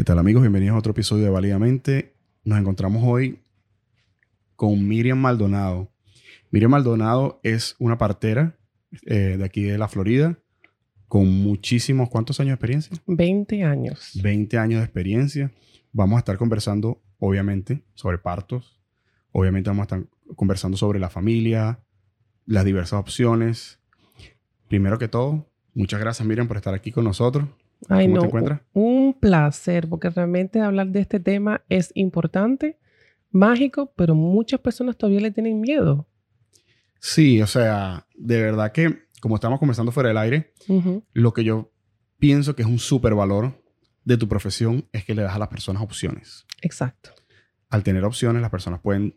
¿Qué tal amigos? Bienvenidos a otro episodio de Válidamente. Nos encontramos hoy con Miriam Maldonado. Miriam Maldonado es una partera eh, de aquí de la Florida con muchísimos, ¿cuántos años de experiencia? 20 años. 20 años de experiencia. Vamos a estar conversando, obviamente, sobre partos. Obviamente vamos a estar conversando sobre la familia, las diversas opciones. Primero que todo, muchas gracias Miriam por estar aquí con nosotros. Ay, ¿Cómo no, te encuentras? Un placer, porque realmente hablar de este tema es importante, mágico, pero muchas personas todavía le tienen miedo. Sí, o sea, de verdad que, como estamos conversando fuera del aire, lo que yo pienso que es un súper valor de tu profesión es que le das a las personas opciones. Exacto. Al tener opciones, las personas pueden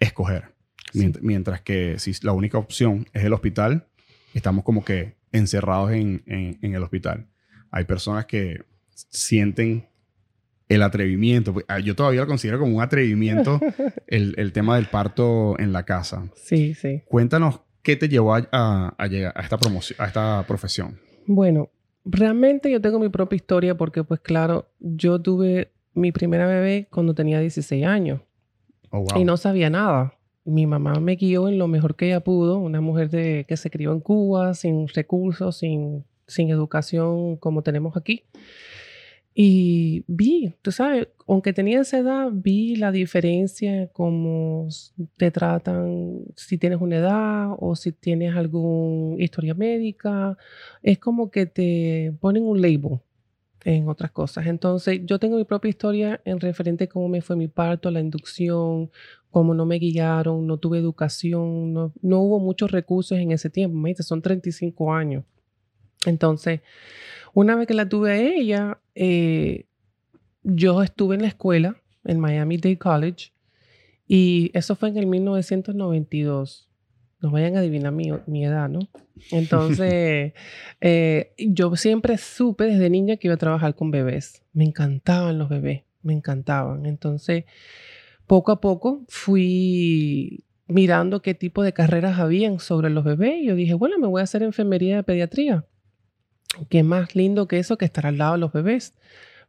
escoger. Mientras, que si la única opción es el hospital, estamos como que encerrados en el hospital. Hay personas que sienten el atrevimiento. Pues, ah, yo todavía lo considero como un atrevimiento el, tema del parto en la casa. Sí, sí. Cuéntanos qué te llevó a, llegar a esta, promoción, a esta profesión. Bueno, realmente yo tengo mi propia historia porque, pues claro, yo tuve mi primera bebé cuando tenía 16 años. Oh, y no sabía nada. Mi mamá me guió en lo mejor que ella pudo, una mujer de, que se crió en Cuba, sin recursos, sin sin educación como tenemos aquí. Y vi, tú sabes, aunque tenía esa edad, vi la diferencia cómo te tratan si tienes una edad o si tienes alguna historia médica. Es como que te ponen un label en otras cosas. Entonces, yo tengo mi propia historia en referente a cómo me fue mi parto, la inducción, cómo no me guiaron, no tuve educación, no, no hubo muchos recursos en ese tiempo. Me son 35 años. Entonces, una vez que la tuve a ella, eh, yo estuve en la escuela, en Miami Dade College, y eso fue en el 1992. No vayan a adivinar mi, mi edad, ¿no? Entonces, eh, yo siempre supe desde niña que iba a trabajar con bebés. Me encantaban los bebés, me encantaban. Entonces, poco a poco fui mirando qué tipo de carreras habían sobre los bebés y yo dije, bueno, me voy a hacer enfermería de pediatría. Qué más lindo que eso que estar al lado de los bebés.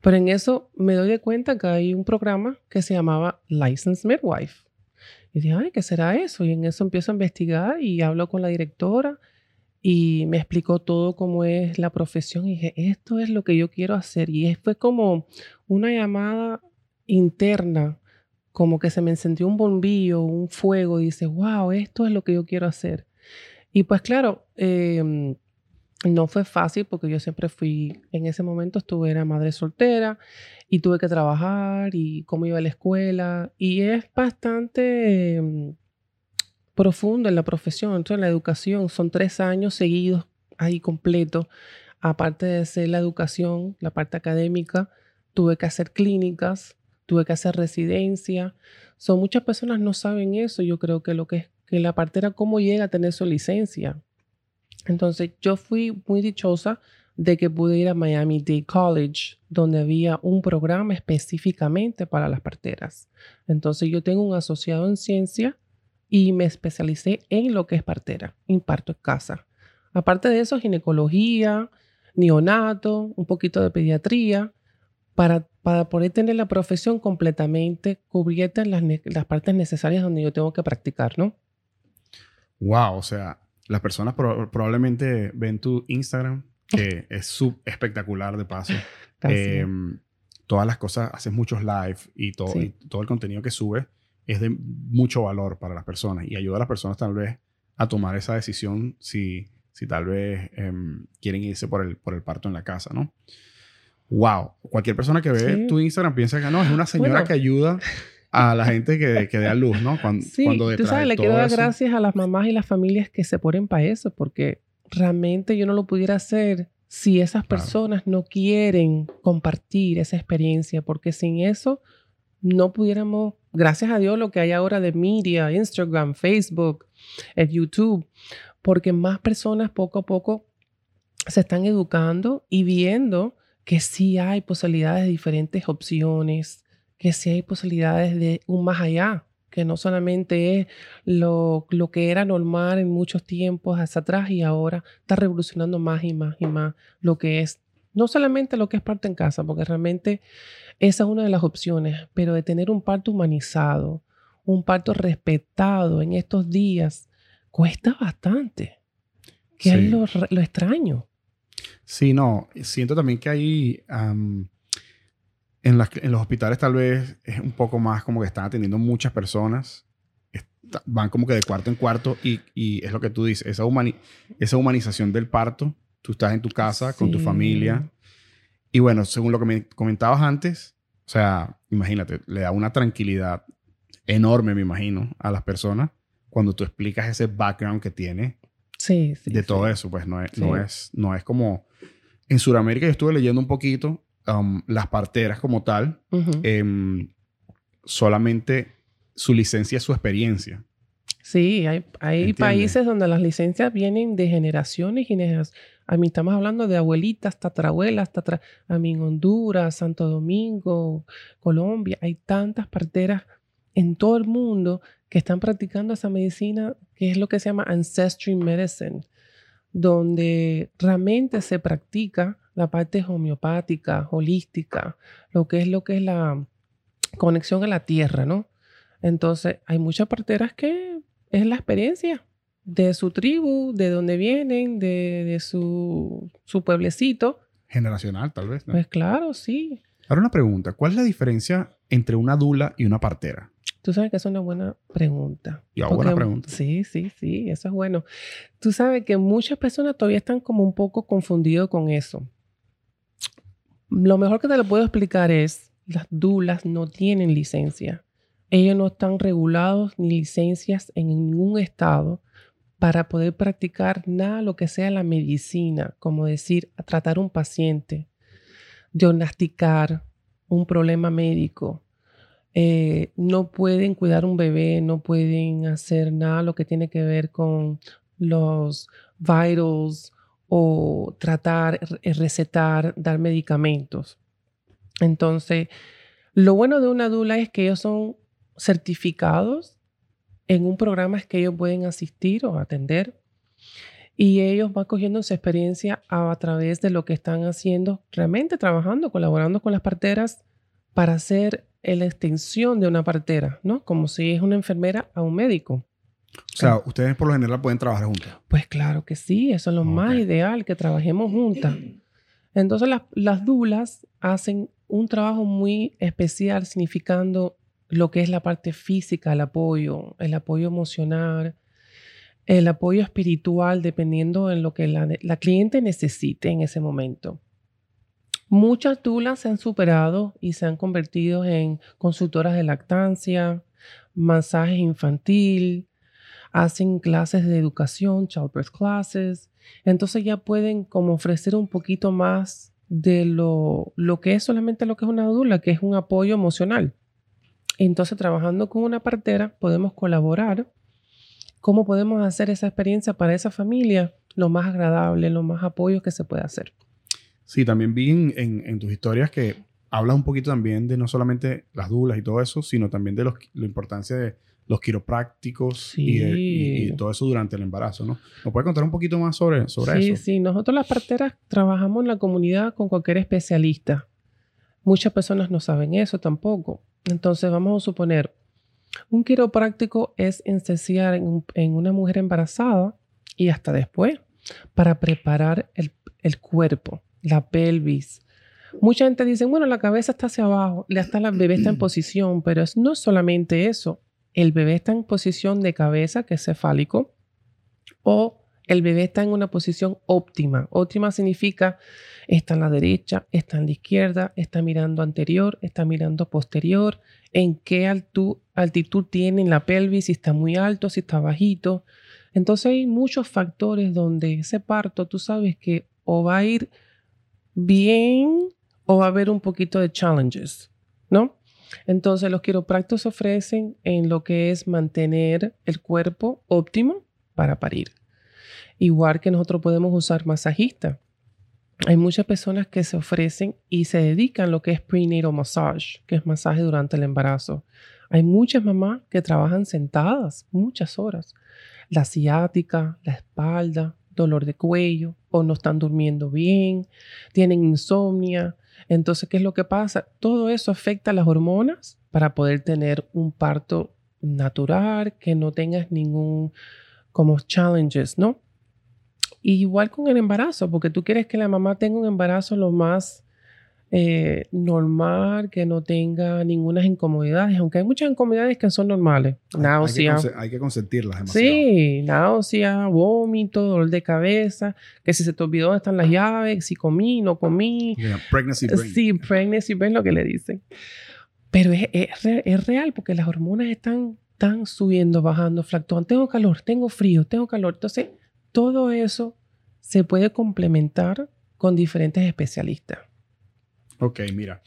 Pero en eso me doy de cuenta que hay un programa que se llamaba Licensed Midwife. Y dije, ay, ¿qué será eso? Y en eso empiezo a investigar y hablo con la directora y me explicó todo cómo es la profesión. Y dije, esto es lo que yo quiero hacer. Y fue como una llamada interna, como que se me encendió un bombillo, un fuego. Y dice, wow, esto es lo que yo quiero hacer. Y pues claro, eh, no fue fácil porque yo siempre fui, en ese momento estuve, era madre soltera y tuve que trabajar y cómo iba a la escuela. Y es bastante mm, profundo en la profesión, en la educación. Son tres años seguidos ahí completo. Aparte de ser la educación, la parte académica, tuve que hacer clínicas, tuve que hacer residencia. Son muchas personas no saben eso. Yo creo que lo que es que la parte era cómo llega a tener su licencia entonces yo fui muy dichosa de que pude ir a Miami Dade College, donde había un programa específicamente para las parteras. Entonces yo tengo un asociado en ciencia y me especialicé en lo que es partera, imparto en casa. Aparte de eso, ginecología, neonato, un poquito de pediatría, para, para poder tener la profesión completamente cubierta en las, las partes necesarias donde yo tengo que practicar, ¿no? Wow, o sea, las personas probablemente ven tu Instagram, que es sub espectacular de paso. Em, todas las cosas, haces muchos live y todo, y todo el contenido que subes es de mucho valor para las personas y ayuda a las personas tal vez a tomar esa decisión si, si tal vez em, quieren irse por el, por el parto en la casa, ¿no? Wow, cualquier persona que ve tu Instagram piensa que no, es una señora que ayuda a la gente que, que da luz, ¿no? Cuando, sí, tú sabes, le quiero dar gracias a las mamás y las familias que se ponen para eso, porque realmente yo no lo pudiera hacer si esas personas no quieren compartir esa experiencia, porque sin eso no pudiéramos, gracias a Dios, lo que hay ahora de media, Instagram, Facebook, el YouTube, porque más personas poco a poco se están educando y viendo que sí hay posibilidades de diferentes opciones, que sí hay posibilidades de un más allá, que no solamente es lo, lo, que era normal en muchos tiempos hacia atrás y ahora está revolucionando más y más y más lo que es No solamente lo que es parto en casa, porque realmente esa es una de las opciones, pero de tener un parto humanizado, un parto respetado en estos días, cuesta bastante. Que es lo, extraño. Sí, no. Siento también que hay. En, en, los hospitales, tal vez es un poco más como que están atendiendo muchas personas. van como que de cuarto en cuarto y, y es lo que tú dices, esa, esa humanización del parto. Tú estás en tu casa con tu familia. Y bueno, según lo que me comentabas antes, o sea, imagínate, le da una tranquilidad enorme, me imagino, a las personas cuando tú explicas ese background que tiene sí, de todo eso. Pues no es, no, es, no es como... En Sudamérica yo estuve leyendo un poquito um, las parteras como tal. Em, solamente su licencia es su experiencia. Sí, hay, hay países donde las licencias vienen de generaciones y generaciones. A mí estamos hablando de abuelitas, tatarabuelas, tatra, a mí en Honduras, Santo Domingo, Colombia. Hay tantas parteras en todo el mundo que están practicando esa medicina que es lo que se llama Ancestry Medicine, donde realmente se practica la parte homeopática, holística, lo que es lo que es la conexión a la tierra, ¿no? Entonces, hay muchas parteras que es la experiencia de su tribu, de donde vienen, de, su, su, pueblecito. Generacional, tal vez. Pues claro, sí. Ahora una pregunta, ¿cuál es la diferencia entre una dula y una partera? Tú sabes que es una buena pregunta. Y buena pregunta. Sí, sí, sí, eso es bueno. Tú sabes que muchas personas todavía están como un poco confundidos con eso. Lo mejor que te lo puedo explicar es, las dulas no tienen licencia. Ellos no están regulados ni licencias en ningún estado para poder practicar nada lo que sea la medicina, como decir, tratar un paciente, diagnosticar un problema médico, eh, no pueden cuidar un bebé, no pueden hacer nada lo que tiene que ver con los vitals o tratar, eh, recetar, dar medicamentos. Entonces, lo bueno de una dula es que ellos son certificados en un programa que ellos pueden asistir o atender y ellos van cogiendo su experiencia a, a, través de lo que están haciendo, realmente trabajando, colaborando con las parteras para hacer la extensión de una partera, ¿no? Como si es una enfermera a un médico. O sea, ustedes por lo general pueden trabajar juntas. Pues claro que sí, eso es lo más ideal, que trabajemos juntas. Entonces las, las dulas hacen un trabajo muy especial, significando lo que es la parte física, el apoyo, el apoyo emocional, el apoyo espiritual, dependiendo en lo que la, la cliente necesite en ese momento. Muchas dulas se han superado y se han convertido en consultoras de lactancia, masaje infantil, hacen clases de educación, childbirth classes. Entonces ya pueden como ofrecer un poquito más de lo, lo que es solamente lo que es una dula, que es un apoyo emocional. Entonces, trabajando con una partera, podemos colaborar. ¿Cómo podemos hacer esa experiencia para esa familia lo más agradable, lo más apoyo que se pueda hacer? Sí, también vi en, tus historias que hablas un poquito también de no solamente las dulas y todo eso, sino también de los, la importancia de los quiroprácticos y, todo eso durante el embarazo, ¿no? ¿Nos puedes contar un poquito más sobre, sobre eso? Sí, sí. Nosotros las parteras trabajamos en la comunidad con cualquier especialista. Muchas personas no saben eso tampoco. Entonces, vamos a suponer, un quiropráctico es en, en una mujer embarazada y hasta después para preparar el, el cuerpo la pelvis. Mucha gente dice, bueno, la cabeza está hacia abajo, hasta la bebé está en posición, pero no es solamente eso. El bebé está en posición de cabeza, que es cefálico, o el bebé está en una posición óptima. Óptima significa está en la derecha, está en la izquierda, está mirando anterior, está mirando posterior, en qué altitud, altitud tiene la pelvis, si está muy alto, si está bajito. Entonces hay muchos factores donde ese parto, tú sabes que o va a ir bien o va a haber un poquito de challenges, ¿no? Entonces los quiroprácticos ofrecen en lo que es mantener el cuerpo óptimo para parir. Igual que nosotros podemos usar masajista. Hay muchas personas que se ofrecen y se dedican a lo que es prenatal massage, que es masaje durante el embarazo. Hay muchas mamás que trabajan sentadas muchas horas. La ciática, la espalda, dolor de cuello o no están durmiendo bien, tienen insomnia. Entonces, ¿qué es lo que pasa? Todo eso afecta a las hormonas para poder tener un parto natural, que no tengas ningún como challenges, ¿no? igual con el embarazo, porque tú quieres que la mamá tenga un embarazo lo más eh, normal, que no tenga ninguna incomodidades, aunque hay muchas incomodidades que son normales. Náusea. Hay que, consentirlas demasiado. Sí, náusea, vómito, dolor de cabeza, que si se te olvidó dónde están las llaves, si comí, no comí. pregnancy brain. Sí, pregnancy brain, lo que le dicen. Pero es, es, real porque las hormonas están, están subiendo, bajando, fluctúan. Tengo calor, tengo frío, tengo calor. Entonces, todo eso se puede complementar con diferentes especialistas. Ok, mira,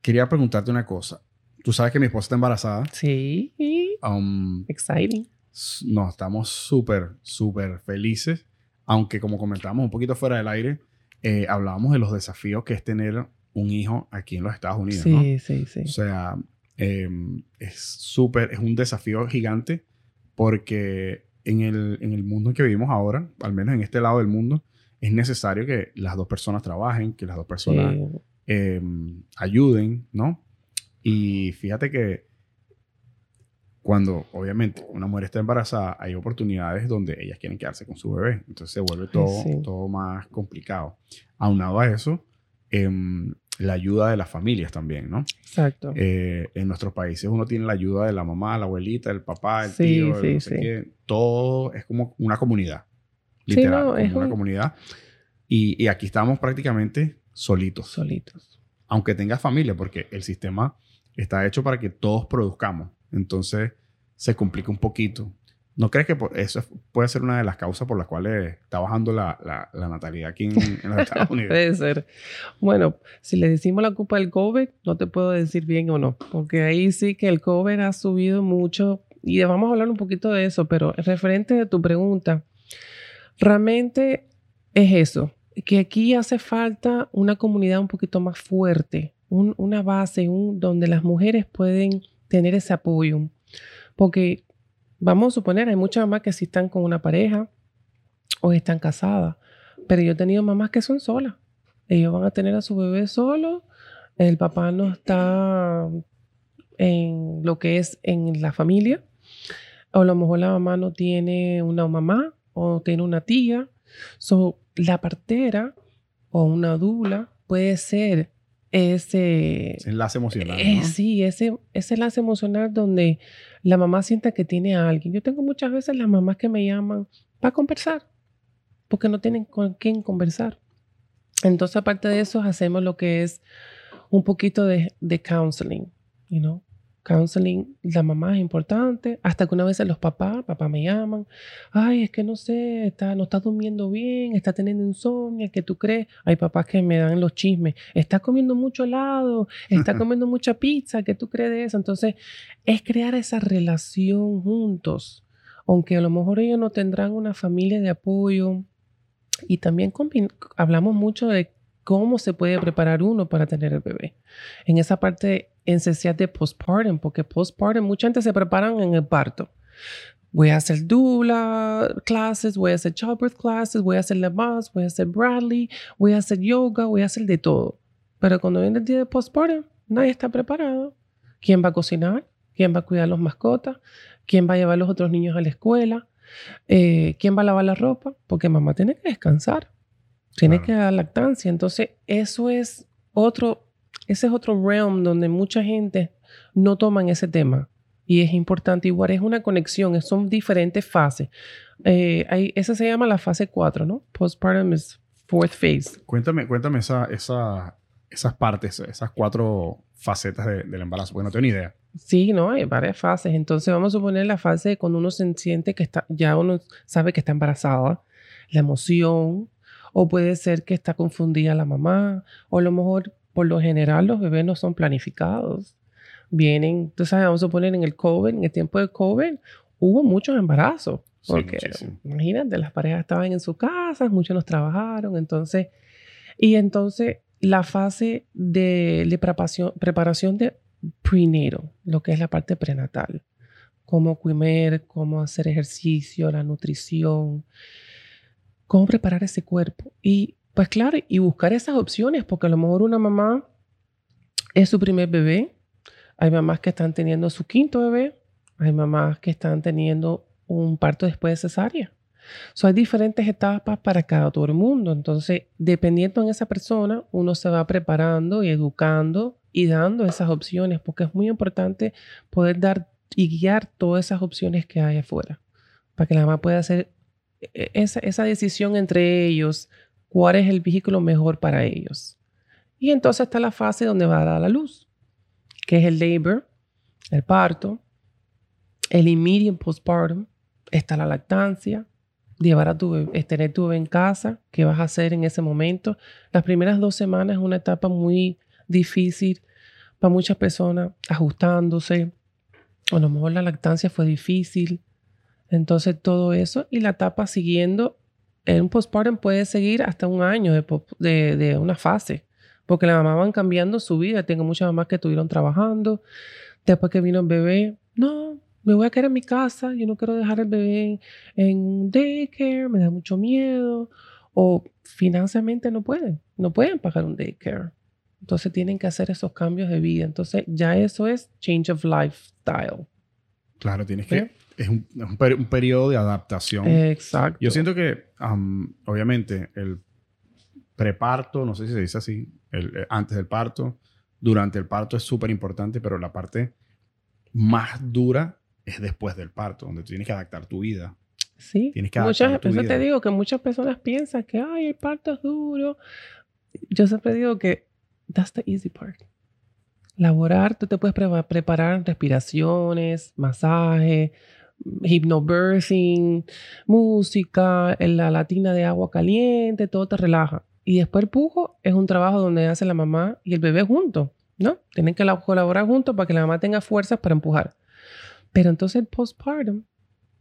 quería preguntarte una cosa. Tú sabes que mi esposa está embarazada. Sí. Um, Exciting. No, estamos súper, súper felices. Aunque como comentábamos un poquito fuera del aire, eh, hablábamos de los desafíos que es tener un hijo aquí en los Estados Unidos. Sí, sí, sí. O sea, em, es súper, es un desafío gigante porque en el, en el mundo en que vivimos ahora, al menos en este lado del mundo, es necesario que las dos personas trabajen, que las dos personas em, ayuden, ¿no? Y fíjate que cuando obviamente una mujer está embarazada, hay oportunidades donde ellas quieren quedarse con su bebé. Entonces se vuelve todo, todo más complicado. Aunado a eso, eh, la ayuda de las familias también, ¿no? Exacto. Eh, en nuestros países uno tiene la ayuda de la mamá, la abuelita, el papá, el tío, sí, sí. todo es como una comunidad, literal, es una comunidad. Y, y, aquí estamos prácticamente solitos. Solitos. Aunque tengas familia, porque el sistema está hecho para que todos produzcamos. Entonces se complica un poquito. ¿No crees que eso puede ser una de las causas por las cuales está bajando la, la, natalidad aquí en, los Estados Unidos? puede ser. Bueno, si le decimos la culpa del COVID, no te puedo decir bien o no, porque ahí sí que el COVID ha subido mucho y vamos a hablar un poquito de eso, pero referente a tu pregunta, realmente es eso, que aquí hace falta una comunidad un poquito más fuerte, una base un, donde las mujeres pueden tener ese apoyo, porque Vamos a suponer, hay muchas mamás que sí están con una pareja o están casadas, pero yo he tenido mamás que son solas. Ellos van a tener a su bebé solo, el papá no está en lo que es en la familia, o a lo mejor la mamá no tiene una mamá o tiene una tía. So, la partera o una dula puede ser ese enlace emocional. Eh, sí, ese, ese enlace emocional donde la mamá sienta que tiene a alguien. Yo tengo muchas veces las mamás que me llaman para conversar, porque no tienen con quién conversar. Entonces, aparte de eso, hacemos lo que es un poquito de, de counseling, you know? Counseling, la mamá es importante, hasta que una vez los papás, papá me llaman, ay, es que no sé, está, no está durmiendo bien, está teniendo insomnio, ¿qué tú crees? Hay papás que me dan los chismes, está comiendo mucho helado, está comiendo mucha pizza, ¿qué tú crees de eso? Entonces, es crear esa relación juntos, aunque a lo mejor ellos no tendrán una familia de apoyo. Y también hablamos mucho de cómo se puede preparar uno para tener el bebé. En esa parte esencial de postpartum, porque postpartum mucha gente se preparan en el parto. Voy a hacer doula clases, voy a hacer childbirth classes, voy a hacer más, voy a hacer Bradley, voy a hacer yoga, voy a hacer de todo. Pero cuando viene el día de postpartum, nadie está preparado. ¿Quién va a cocinar? ¿Quién va a cuidar a los mascotas? ¿Quién va a llevar a los otros niños a la escuela? Eh, ¿Quién va a lavar la ropa? Porque mamá tiene que descansar. Tiene que dar lactancia. Entonces, eso es otro, ese es otro realm donde mucha gente no toman ese tema. Y es importante, igual es una conexión, son diferentes fases. Eh, esa se llama la fase 4, ¿no? Postpartum is fourth phase. Cuéntame, cuéntame esa, esa, esas partes, esas cuatro facetas del embarazo, porque no tengo ni idea. Sí, no, hay varias fases. Entonces vamos a suponer la fase cuando uno se siente que está, ya uno sabe que está embarazada, la emoción, o puede ser que está confundida la mamá, o a lo mejor por lo general los bebés no son planificados. Vienen, sabes, vamos a poner en el COVID, en el tiempo de COVID, hubo muchos embarazos. Porque imagínate, las parejas estaban en su casa, muchos nos trabajaron, entonces, y entonces la fase de, preparación, preparación de prenatal, lo que es la parte prenatal, cómo comer, cómo hacer ejercicio, la nutrición, cómo preparar ese cuerpo. Y pues claro, y buscar esas opciones, porque a lo mejor una mamá es su primer bebé, hay mamás que están teniendo su quinto bebé, hay mamás que están teniendo un parto después de cesárea. So, hay diferentes etapas para cada todo el mundo. Entonces, dependiendo en esa persona, uno se va preparando y educando y dando esas opciones, porque es muy importante poder dar y guiar todas esas opciones que hay afuera, para que la mamá pueda hacer esa, esa decisión entre ellos, cuál es el vehículo mejor para ellos. Y entonces está la fase donde va a dar la luz, que es el labor, el parto, el immediate postpartum, está la lactancia, llevar a tu bebé, tener tu bebé en casa, qué vas a hacer en ese momento. Las primeras dos semanas es una etapa muy difícil para muchas personas, ajustándose. A lo mejor la lactancia fue difícil. Entonces todo eso y la etapa siguiendo, en un postpartum puede seguir hasta un año de, de, una fase, porque la mamá van cambiando su vida. Tengo muchas mamás que estuvieron trabajando. Después que vino el bebé, no, me voy a quedar en mi casa, yo no quiero dejar el bebé en, daycare, me da mucho miedo, o financieramente no pueden, no pueden pagar un daycare. Entonces tienen que hacer esos cambios de vida. Entonces ya eso es change of lifestyle. Claro, tienes que... Es un, un, periodo de adaptación. Exacto. Yo siento que, obviamente, el preparto, no sé si se dice así, el, eh, antes del parto, durante el parto es súper importante, pero la parte más dura es después del parto, donde tienes que adaptar tu vida. Sí. Tienes que adaptar tu vida. te digo que muchas personas piensan que, ay, el parto es duro. Yo siempre digo que that's the easy part. Laborar, tú te puedes preparar respiraciones, masaje, hypnobirthing, música, la latina de agua caliente, todo te relaja. Y después el pujo es un trabajo donde hace la mamá y el bebé juntos, ¿no? Tienen que colaborar juntos para que la mamá tenga fuerzas para empujar. Pero entonces el postpartum,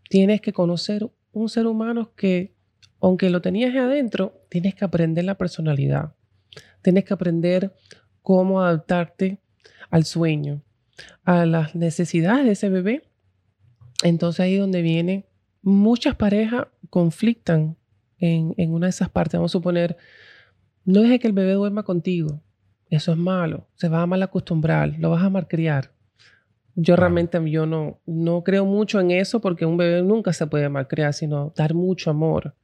tienes que conocer un ser humano que, aunque lo tenías adentro, tienes que aprender la personalidad. Tienes que aprender cómo adaptarte al sueño, a las necesidades de ese bebé. Entonces ahí es donde viene, muchas parejas conflictan en, en una de esas partes. Vamos a suponer, no deje que el bebé duerma contigo. Eso es malo. Se va a mal acostumbrar. Lo vas a malcriar. Yo realmente yo no, no creo mucho en eso porque un bebé nunca se puede malcriar, sino dar mucho amor.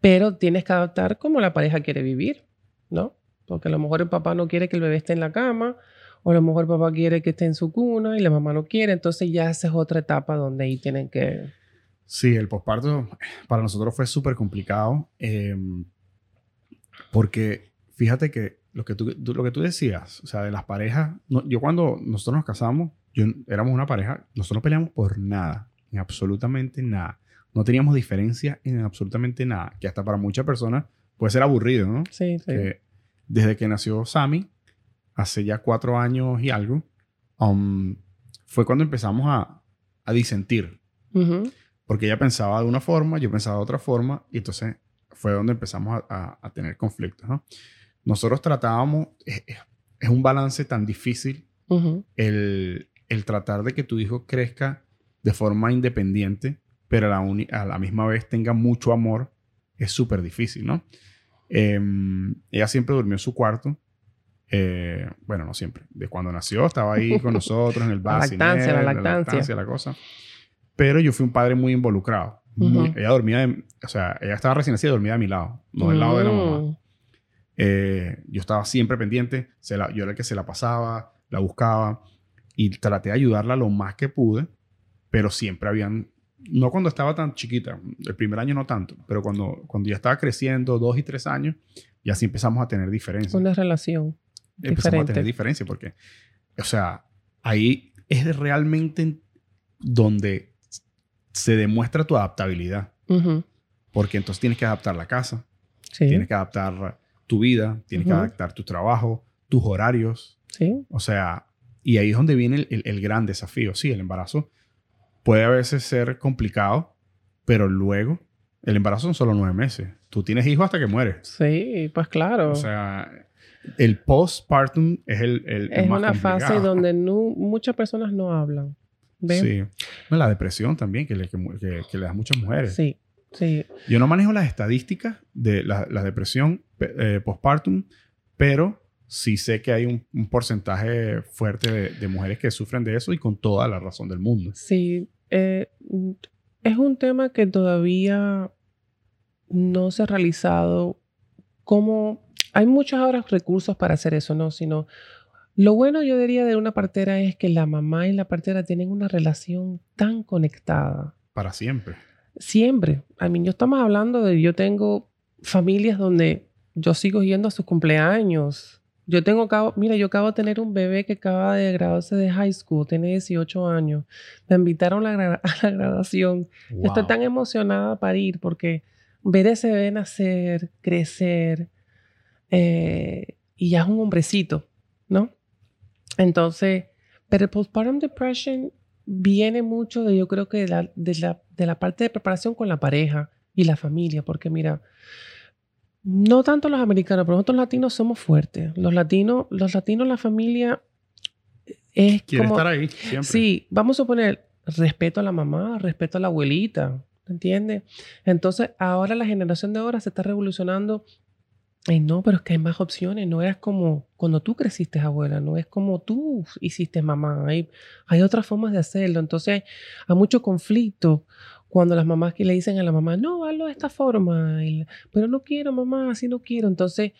Pero tienes que adaptar como la pareja quiere vivir, ¿no? Porque a lo mejor el papá no quiere que el bebé esté en la cama, o a lo mejor el papá quiere que esté en su cuna y la mamá no quiere. Entonces ya esa es otra etapa donde ahí tienen que... Sí, el posparto para nosotros fue súper complicado em, porque fíjate que lo que, tú, lo que tú decías, o sea, de las parejas, yo cuando nosotros nos casamos, yo, éramos una pareja, nosotros no peleamos por nada, en absolutamente nada. No teníamos diferencia en absolutamente nada, que hasta para muchas personas puede ser aburrido, ¿no? Sí, sí. desde que nació Sammy, hace ya cuatro años y algo, um, fue cuando empezamos a, a disentir. Porque ella pensaba de una forma, yo pensaba de otra forma, y entonces fue donde empezamos a, a, tener conflictos, ¿no? Nosotros tratábamos, es, es, un balance tan difícil el, el tratar de que tu hijo crezca de forma independiente, pero a la, a la misma vez tenga mucho amor, es súper difícil, ¿no? Em, ella siempre durmió en su cuarto. Eh, bueno, no siempre. De cuando nació, estaba ahí con nosotros en el base. la lactancia, la lactancia. La cosa. Pero yo fui un padre muy involucrado. ella dormía, o sea, ella estaba recién nacida y dormía a mi lado, no del lado de la mamá. Mm. Eh, yo estaba siempre pendiente, se la, yo era el que se la pasaba, la buscaba y traté de ayudarla lo más que pude, pero siempre habían, no cuando estaba tan chiquita, el primer año no tanto, pero cuando, cuando ya estaba creciendo, dos y tres años, ya sí empezamos a tener diferencias. Una relación. Empezamos a tener diferencias porque, o sea, ahí es realmente donde se demuestra tu adaptabilidad. Porque entonces tienes que adaptar la casa, tienes que adaptar tu vida, tienes que adaptar tu trabajo, tus horarios. Sí. O sea, y ahí es donde viene el, gran desafío. Sí, el embarazo puede a veces ser complicado, pero luego el embarazo son solo nueve meses. Tú tienes hijos hasta que mueres. Sí, pues claro. O sea, el postpartum es el, el, es una fase donde muchas personas no hablan. Sí. la depresión también, que le, que, le da a muchas mujeres. Sí. Sí. Yo no manejo las estadísticas de la, depresión eh, postpartum, pero sí sé que hay un, porcentaje fuerte de, mujeres que sufren de eso y con toda la razón del mundo. Sí. Eh, es un tema que todavía no se ha realizado como... Hay muchos ahora recursos para hacer eso, ¿no? Sino lo bueno yo diría de una partera es que la mamá y la partera tienen una relación tan conectada. Para siempre. Siempre. A mí yo estamos hablando de, yo tengo familias donde yo sigo yendo a sus cumpleaños. Yo tengo, mira, yo acabo de tener un bebé que acaba de graduarse de high school, tiene 18 años. Me invitaron a la, graduación. estoy tan emocionada para ir porque ver ese bebé nacer, crecer, eh, y ya es un hombrecito, ¿no? Entonces, pero el postpartum depression viene mucho de, yo creo que de la, de la, de la parte de preparación con la pareja y la familia, porque mira, no tanto los americanos, pero nosotros los latinos somos fuertes. Los latinos, los latinos, la familia es Quiere como... estar ahí siempre. Sí, vamos a poner respeto a la mamá, respeto a la abuelita, ¿entiendes? Entonces, ahora la generación de ahora se está revolucionando y no, pero es que hay más opciones. No eras como cuando tú creciste, abuela. No es como tú hiciste mamá. Hay, hay otras formas de hacerlo. Entonces hay, mucho conflicto cuando las mamás que le dicen a la mamá, no, hazlo de esta forma. pero no quiero, mamá, así no quiero. Entonces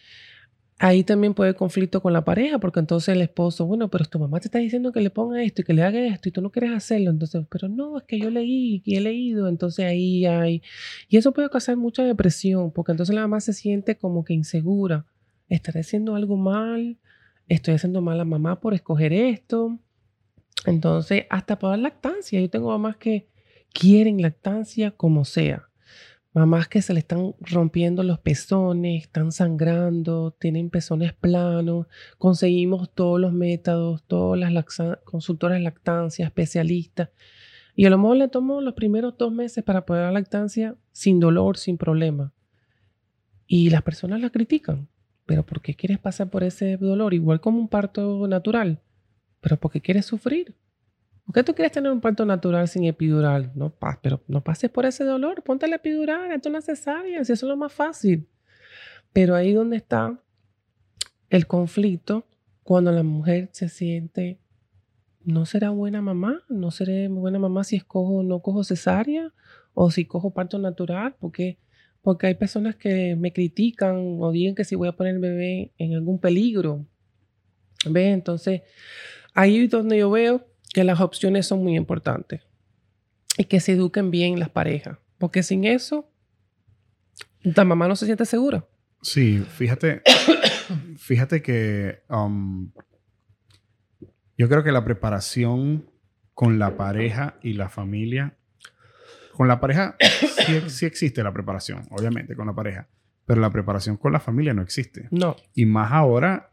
Ahí también puede haber conflicto con la pareja, porque entonces el esposo, bueno, pero tu mamá te está diciendo que le ponga esto y que le haga esto y tú no quieres hacerlo. Entonces, pero no, es que yo leí y he leído. Entonces ahí hay. Y eso puede causar mucha depresión, porque entonces la mamá se siente como que insegura. ¿Estaré haciendo algo mal? ¿Estoy haciendo mal a mamá por escoger esto? Entonces, hasta para lactancia. Yo tengo mamás que quieren lactancia como sea. Mamás que se le están rompiendo los pezones, están sangrando, tienen pezones planos. Conseguimos todos los métodos, todas las consultoras de lactancia, especialistas. Y a lo mejor le tomo los primeros dos meses para poder dar lactancia sin dolor, sin problema. Y las personas la critican. Pero ¿por qué quieres pasar por ese dolor? Igual como un parto natural. Pero ¿por qué quieres sufrir? ¿Por qué tú quieres tener un parto natural sin epidural? No, pero no pases por ese dolor, ponte la epidural, hazte una cesárea, si eso es lo más fácil. Pero ahí donde está el conflicto, cuando la mujer se siente, no será buena mamá, no seré buena mamá si escojo no cojo cesárea o si cojo parto natural, porque porque hay personas que me critican o digan que si voy a poner el bebé en algún peligro. ¿Ve? Entonces, ahí es donde yo veo que las opciones son muy importantes y que se eduquen bien las parejas, porque sin eso, la mamá no se siente segura. Sí, fíjate, fíjate que um, yo creo que la preparación con la pareja y la familia, con la pareja sí, sí existe la preparación, obviamente, con la pareja, pero la preparación con la familia no existe. No. Y más ahora,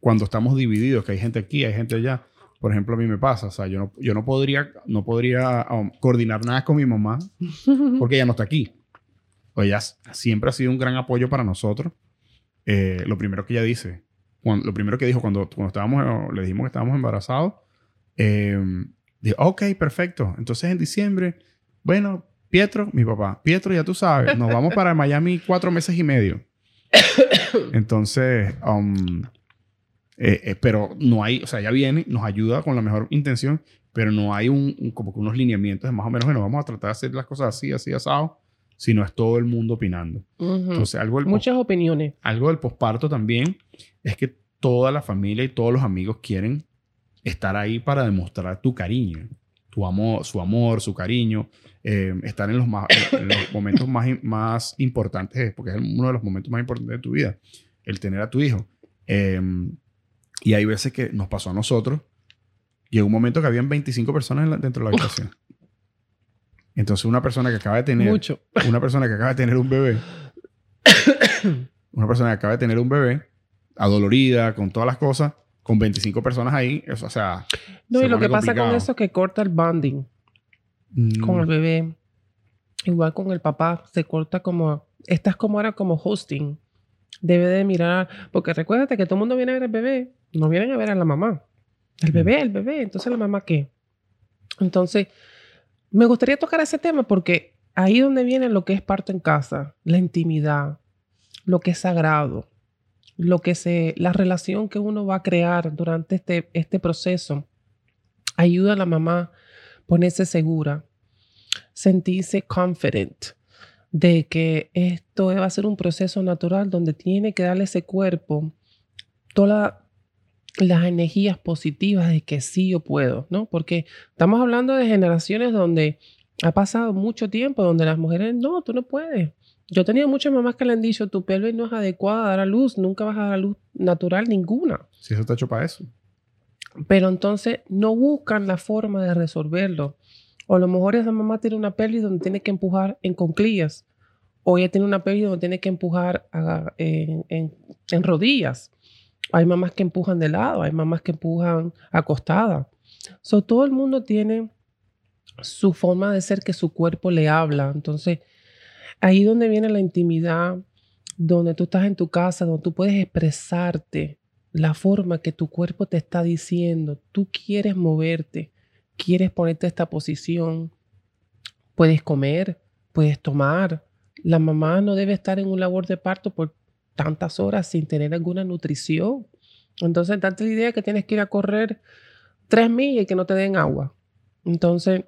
cuando estamos divididos, que hay gente aquí, hay gente allá por ejemplo, a mí me pasa, o sea, yo no, yo no podría, no podría um, coordinar nada con mi mamá porque ella no está aquí. O ella siempre ha sido un gran apoyo para nosotros. Eh, lo primero que ella dice, lo primero que dijo cuando, cuando estábamos, le dijimos que estábamos embarazados, eh, dijo, ok, perfecto. Entonces en diciembre, bueno, Pietro, mi papá, Pietro, ya tú sabes, nos vamos para Miami cuatro meses y medio. Entonces, um, eh, eh, pero no hay, o sea, ya viene, nos ayuda con la mejor intención, pero no hay un, como que unos lineamientos de más o menos, bueno, vamos a tratar de hacer las cosas así, así, asado, sino es todo el mundo opinando. Entonces, algo del Muchas opiniones. Algo del posparto también es que toda la familia y todos los amigos quieren estar ahí para demostrar tu cariño, tu amor, su amor, su cariño, eh, estar en los, más, en los momentos más, más importantes, porque es uno de los momentos más importantes de tu vida, el tener a tu hijo. Eh, y hay veces que nos pasó a nosotros. Llegó un momento que habían 25 personas dentro de la habitación. Entonces, una persona que acaba de tener. Mucho. Una persona que acaba de tener un bebé. una persona que acaba de tener un bebé, adolorida, con todas las cosas, con 25 personas ahí. Eso, o sea. No, y lo que pasa con eso es que corta el bonding mm. con el bebé. Igual con el papá, se corta como. Estás como ahora como hosting. Debe de mirar. Porque recuérdate que todo el mundo viene a ver al bebé no vienen a ver a la mamá. El bebé, el bebé. Entonces, ¿la mamá qué? Entonces, me gustaría tocar ese tema porque ahí donde viene lo que es parto en casa, la intimidad, lo que es sagrado, lo que se, la relación que uno va a crear durante este, este proceso, ayuda a la mamá a ponerse segura, sentirse confident de que esto va a ser un proceso natural donde tiene que darle ese cuerpo todas las energías positivas de que sí yo puedo, ¿no? Porque estamos hablando de generaciones donde ha pasado mucho tiempo, donde las mujeres, no, tú no puedes. Yo he tenido muchas mamás que le han dicho, tu pelvis no es adecuada a dar a luz, nunca vas a dar a luz natural ninguna. Si eso está hecho para eso. Pero entonces no buscan la forma de resolverlo. O a lo mejor esa mamá tiene una pelvis donde tiene que empujar en conclillas. O ella tiene una pelvis donde tiene que empujar en, en, rodillas. Hay mamás que empujan de lado, hay mamás que empujan acostada. So, todo el mundo tiene su forma de ser que su cuerpo le habla. Entonces, Ahí donde viene la intimidad, donde tú estás en tu casa, donde tú puedes expresarte la forma que tu cuerpo te está diciendo. Tú quieres moverte, quieres ponerte esta posición. Puedes comer, puedes tomar. La mamá no debe estar en un labor de parto por tantas horas sin tener alguna nutrición. Entonces, date la idea que tienes que ir a correr tres millas y que no te den agua. Entonces,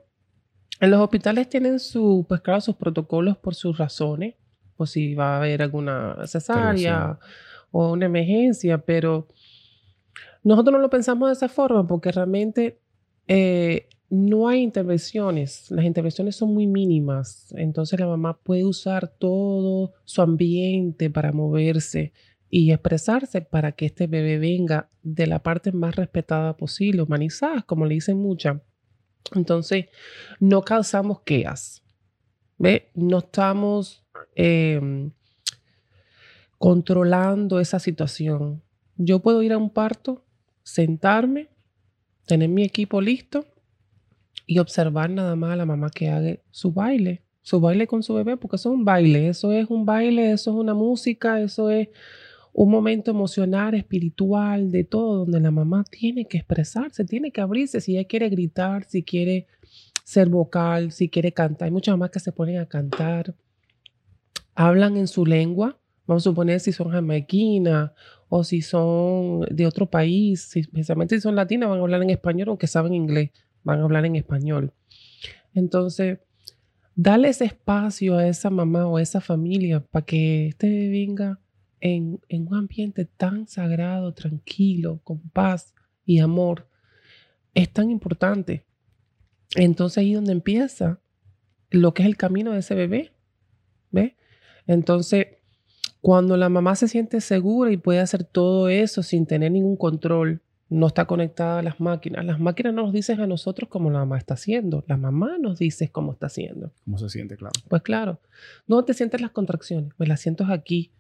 en los hospitales tienen su, pues claro, sus protocolos por sus razones, por si va a haber alguna cesárea o una emergencia, pero nosotros no lo pensamos de esa forma porque realmente eh, no hay intervenciones, las intervenciones son muy mínimas, entonces la mamá puede usar todo su ambiente para moverse y expresarse para que este bebé venga de la parte más respetada posible, humanizada, como le dicen muchas. Entonces, no causamos quejas. ¿Ve? No estamos em, controlando esa situación. Yo puedo ir a un parto, sentarme, tener mi equipo listo y observar nada más a la mamá que haga su baile, su baile con su bebé, porque eso es un baile, eso es un baile, eso es una música, eso es un momento emocional, espiritual, de todo, donde la mamá tiene que expresarse, tiene que abrirse, si ella quiere gritar, si quiere ser vocal, si quiere cantar. Hay muchas mamás que se ponen a cantar, hablan en su lengua, vamos a suponer si son jamaiquinas o si son de otro país, especialmente si son latinas, van a hablar en español, aunque saben inglés, van a hablar en español. Entonces, dale ese espacio a esa mamá o a esa familia para que este venga en, un ambiente tan sagrado, tranquilo, con paz y amor, es tan importante. Entonces ahí es donde empieza lo que es el camino de ese bebé. ¿Ve? Entonces, cuando la mamá se siente segura y puede hacer todo eso sin tener ningún control, no está conectada a las máquinas. Las máquinas no nos dicen a nosotros cómo la mamá está haciendo. La mamá nos dice cómo está haciendo. ¿Cómo se siente, claro? Pues claro. ¿Dónde te sientes las contracciones? Me las siento aquí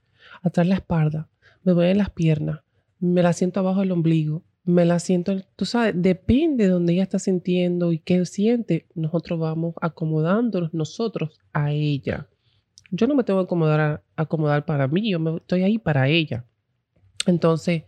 atrás la espalda, me duelen las piernas, me la siento abajo del ombligo, me la siento, tú sabes, depende de donde ella está sintiendo y qué siente, nosotros vamos acomodándonos nosotros a ella. Yo no me tengo que acomodar, acomodar para mí, yo me, estoy ahí para ella. Entonces,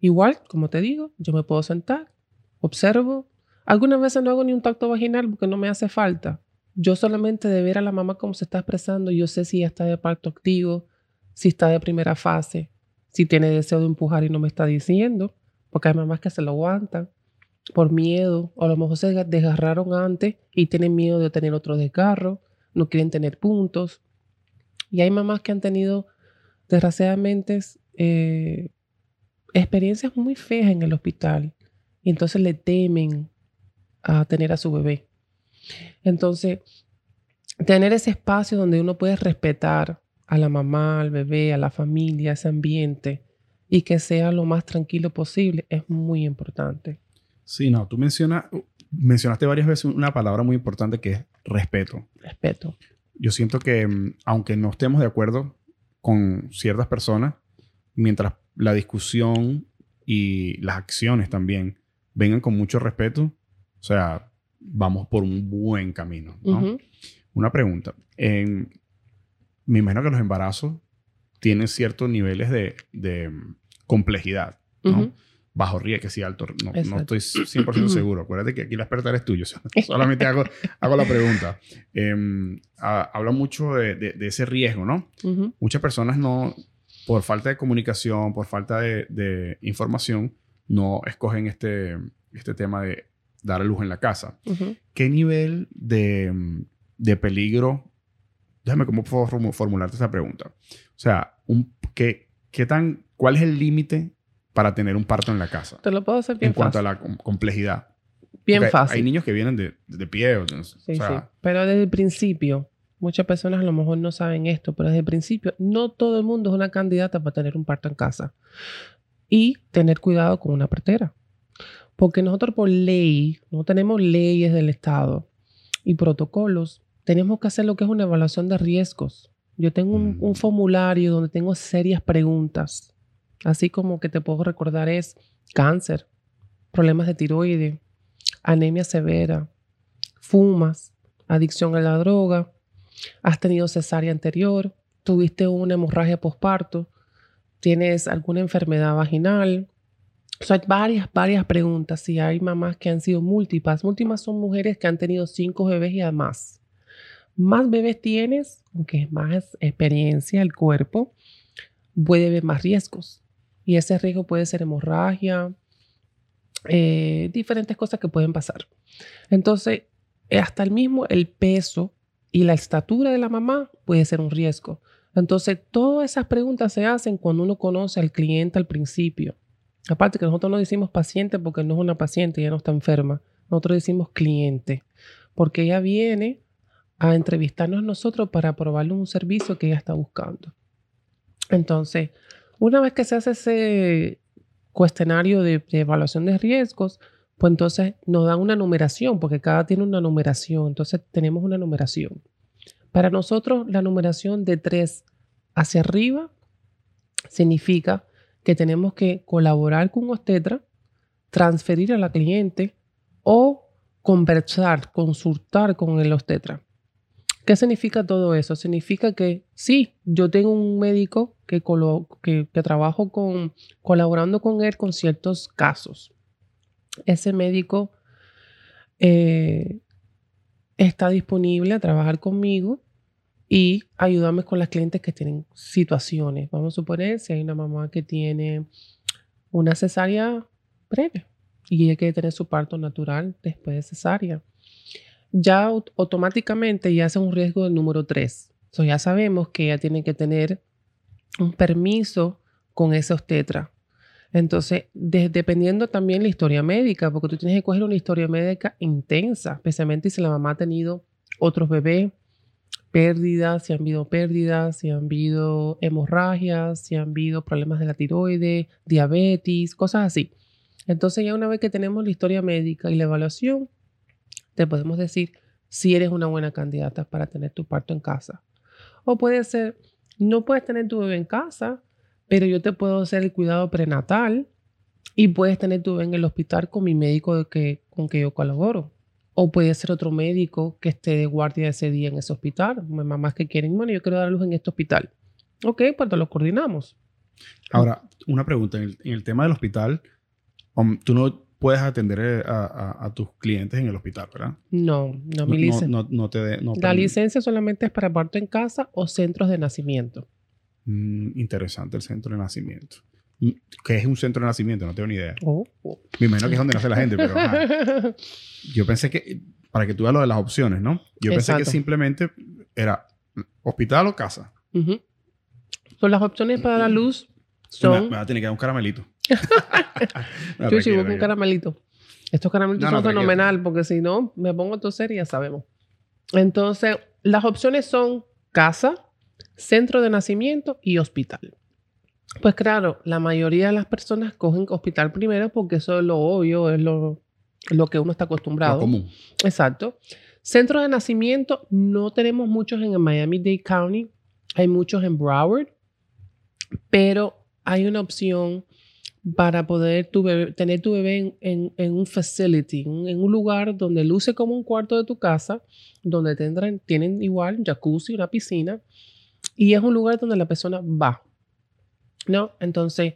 igual, como te digo, yo me puedo sentar, observo. Algunas veces no hago ni un tacto vaginal porque no me hace falta. Yo solamente de ver a la mamá cómo se está expresando, yo sé si está de parto activo, si está de primera fase, si tiene deseo de empujar y no me está diciendo, porque hay mamás que se lo aguantan por miedo, o a lo mejor se desgarraron antes y tienen miedo de tener otro desgarro, no quieren tener puntos. Y hay mamás que han tenido, desgraciadamente, eh, experiencias muy feas en el hospital y entonces le temen a tener a su bebé. Entonces, tener ese espacio donde uno puede respetar a la mamá, al bebé, a la familia, ese ambiente y que sea lo más tranquilo posible es muy importante. Sí, no, tú mencionas, mencionaste varias veces una palabra muy importante que es respeto. Respeto. Yo siento que mm, aunque no estemos de acuerdo con ciertas personas, mientras la discusión y las acciones también vengan con mucho respeto, o sea, vamos por un buen camino. Una pregunta. En, me imagino que los embarazos tienen ciertos niveles de, complejidad. ¿no? bajo riesgo, sí alto. No, no estoy 100% seguro. Acuérdate que aquí la experta eres tuyo. Solamente hago, hago la pregunta. Eh, habla mucho de, de, ese riesgo, ¿no? Muchas personas no, por falta de comunicación, por falta de, de información, no escogen este, este tema de dar a luz en la casa. ¿Qué nivel de, de, peligro? Déjame cómo puedo formularte esa pregunta. O sea, un, ¿qué, qué tan, ¿cuál es el límite para tener un parto en la casa? Te lo puedo hacer bien En cuanto a la complejidad. Bien fácil. Hay niños que vienen de, de pie. sí, sí. Pero desde el principio, muchas personas a lo mejor no saben esto, pero desde el principio, no todo el mundo es una candidata para tener un parto en casa. Y tener cuidado con una partera. Porque nosotros por ley, no tenemos leyes del Estado y protocolos, tenemos que hacer lo que es una evaluación de riesgos. Yo tengo un, un mm. formulario donde tengo serias preguntas, así como que te puedo recordar es cáncer, problemas de tiroides, anemia severa, fumas, adicción a la droga, has tenido cesárea anterior, tuviste una hemorragia postparto, tienes alguna enfermedad vaginal, o hay varias, varias preguntas. Si hay mamás que han sido múltiples, múltiples son mujeres que han tenido cinco bebés y además. Más bebés tienes, aunque es más experiencia el cuerpo, puede haber más riesgos. Y ese riesgo puede ser hemorragia, eh, diferentes cosas que pueden pasar. Entonces, hasta el mismo el peso y la estatura de la mamá puede ser un riesgo. Entonces, todas esas preguntas se hacen cuando uno conoce al cliente al principio. Aparte que nosotros no decimos paciente porque no es una paciente, ella no está enferma. Nosotros decimos cliente, porque ella viene a entrevistarnos nosotros para probarle un servicio que ella está buscando. Entonces, una vez que se hace ese cuestionario de, evaluación de riesgos, pues entonces nos dan una numeración, porque cada tiene una numeración. Entonces tenemos una numeración. Para nosotros, la numeración de 3 hacia arriba significa que tenemos que colaborar con obstetra, transferir a la cliente o conversar, consultar con el obstetra. ¿Qué significa todo eso? Significa que sí, yo tengo un médico que, que, trabajo con, colaborando con él con ciertos casos. Ese médico eh, está disponible a trabajar conmigo y ayudarme con las clientes que tienen situaciones. Vamos a suponer si hay una mamá que tiene una cesárea breve y ella quiere tener su parto natural después de cesárea. Ya automáticamente ya hace un riesgo del número 3. So ya sabemos que ella tiene que tener un permiso con ese obstetra. Entonces, dependiendo también la historia médica, porque tú tienes que coger una historia médica intensa, especialmente si la mamá ha tenido otros bebés, pérdidas, si han habido pérdidas, si han habido hemorragias, si han habido problemas de la tiroides, diabetes, cosas así. Entonces ya una vez que tenemos la historia médica y la evaluación, te podemos decir si eres una buena candidata para tener tu parto en casa. O puede ser, no puedes tener tu bebé en casa, pero yo te puedo hacer el cuidado prenatal y puedes tener tu bebé en el hospital con mi médico que, con que yo colaboro. O puede ser otro médico que esté de guardia ese día en ese hospital. Mamás que quieren, bueno, yo quiero dar luz en este hospital. Ok, pues te lo coordinamos. Ahora, una pregunta. En el, tema del hospital, um, tú no puedes atender eh, a, tus clientes en el hospital, ¿verdad? No, no, mi licencia. No, te La licencia solamente es para parto en casa o centros de nacimiento. Mm, interesante el centro de nacimiento. ¿Qué es un centro de nacimiento? No tengo ni idea. Oh, oh. Me imagino que es donde nace la gente, pero yo pensé que, para que tú veas lo de las opciones, ¿no? Yo pensé que simplemente era hospital o casa. Son las opciones para la luz son... Me, va a tener que dar un caramelito. yo sí, un caramelito. Estos caramelitos son fenomenal porque si no, me pongo a toser y ya sabemos. Entonces, las opciones son casa, centro de nacimiento y hospital. Pues claro, la mayoría de las personas cogen hospital primero porque eso es lo obvio, es lo, lo que uno está acostumbrado. Lo común. Exacto. Centro de nacimiento, no tenemos muchos en Miami-Dade County, hay muchos en Broward, pero hay una opción para poder tu tener tu bebé en, un facility, en un lugar donde luce como un cuarto de tu casa, donde tendrán, tienen igual jacuzzi, una piscina, y es un lugar donde la persona va ¿no? Entonces,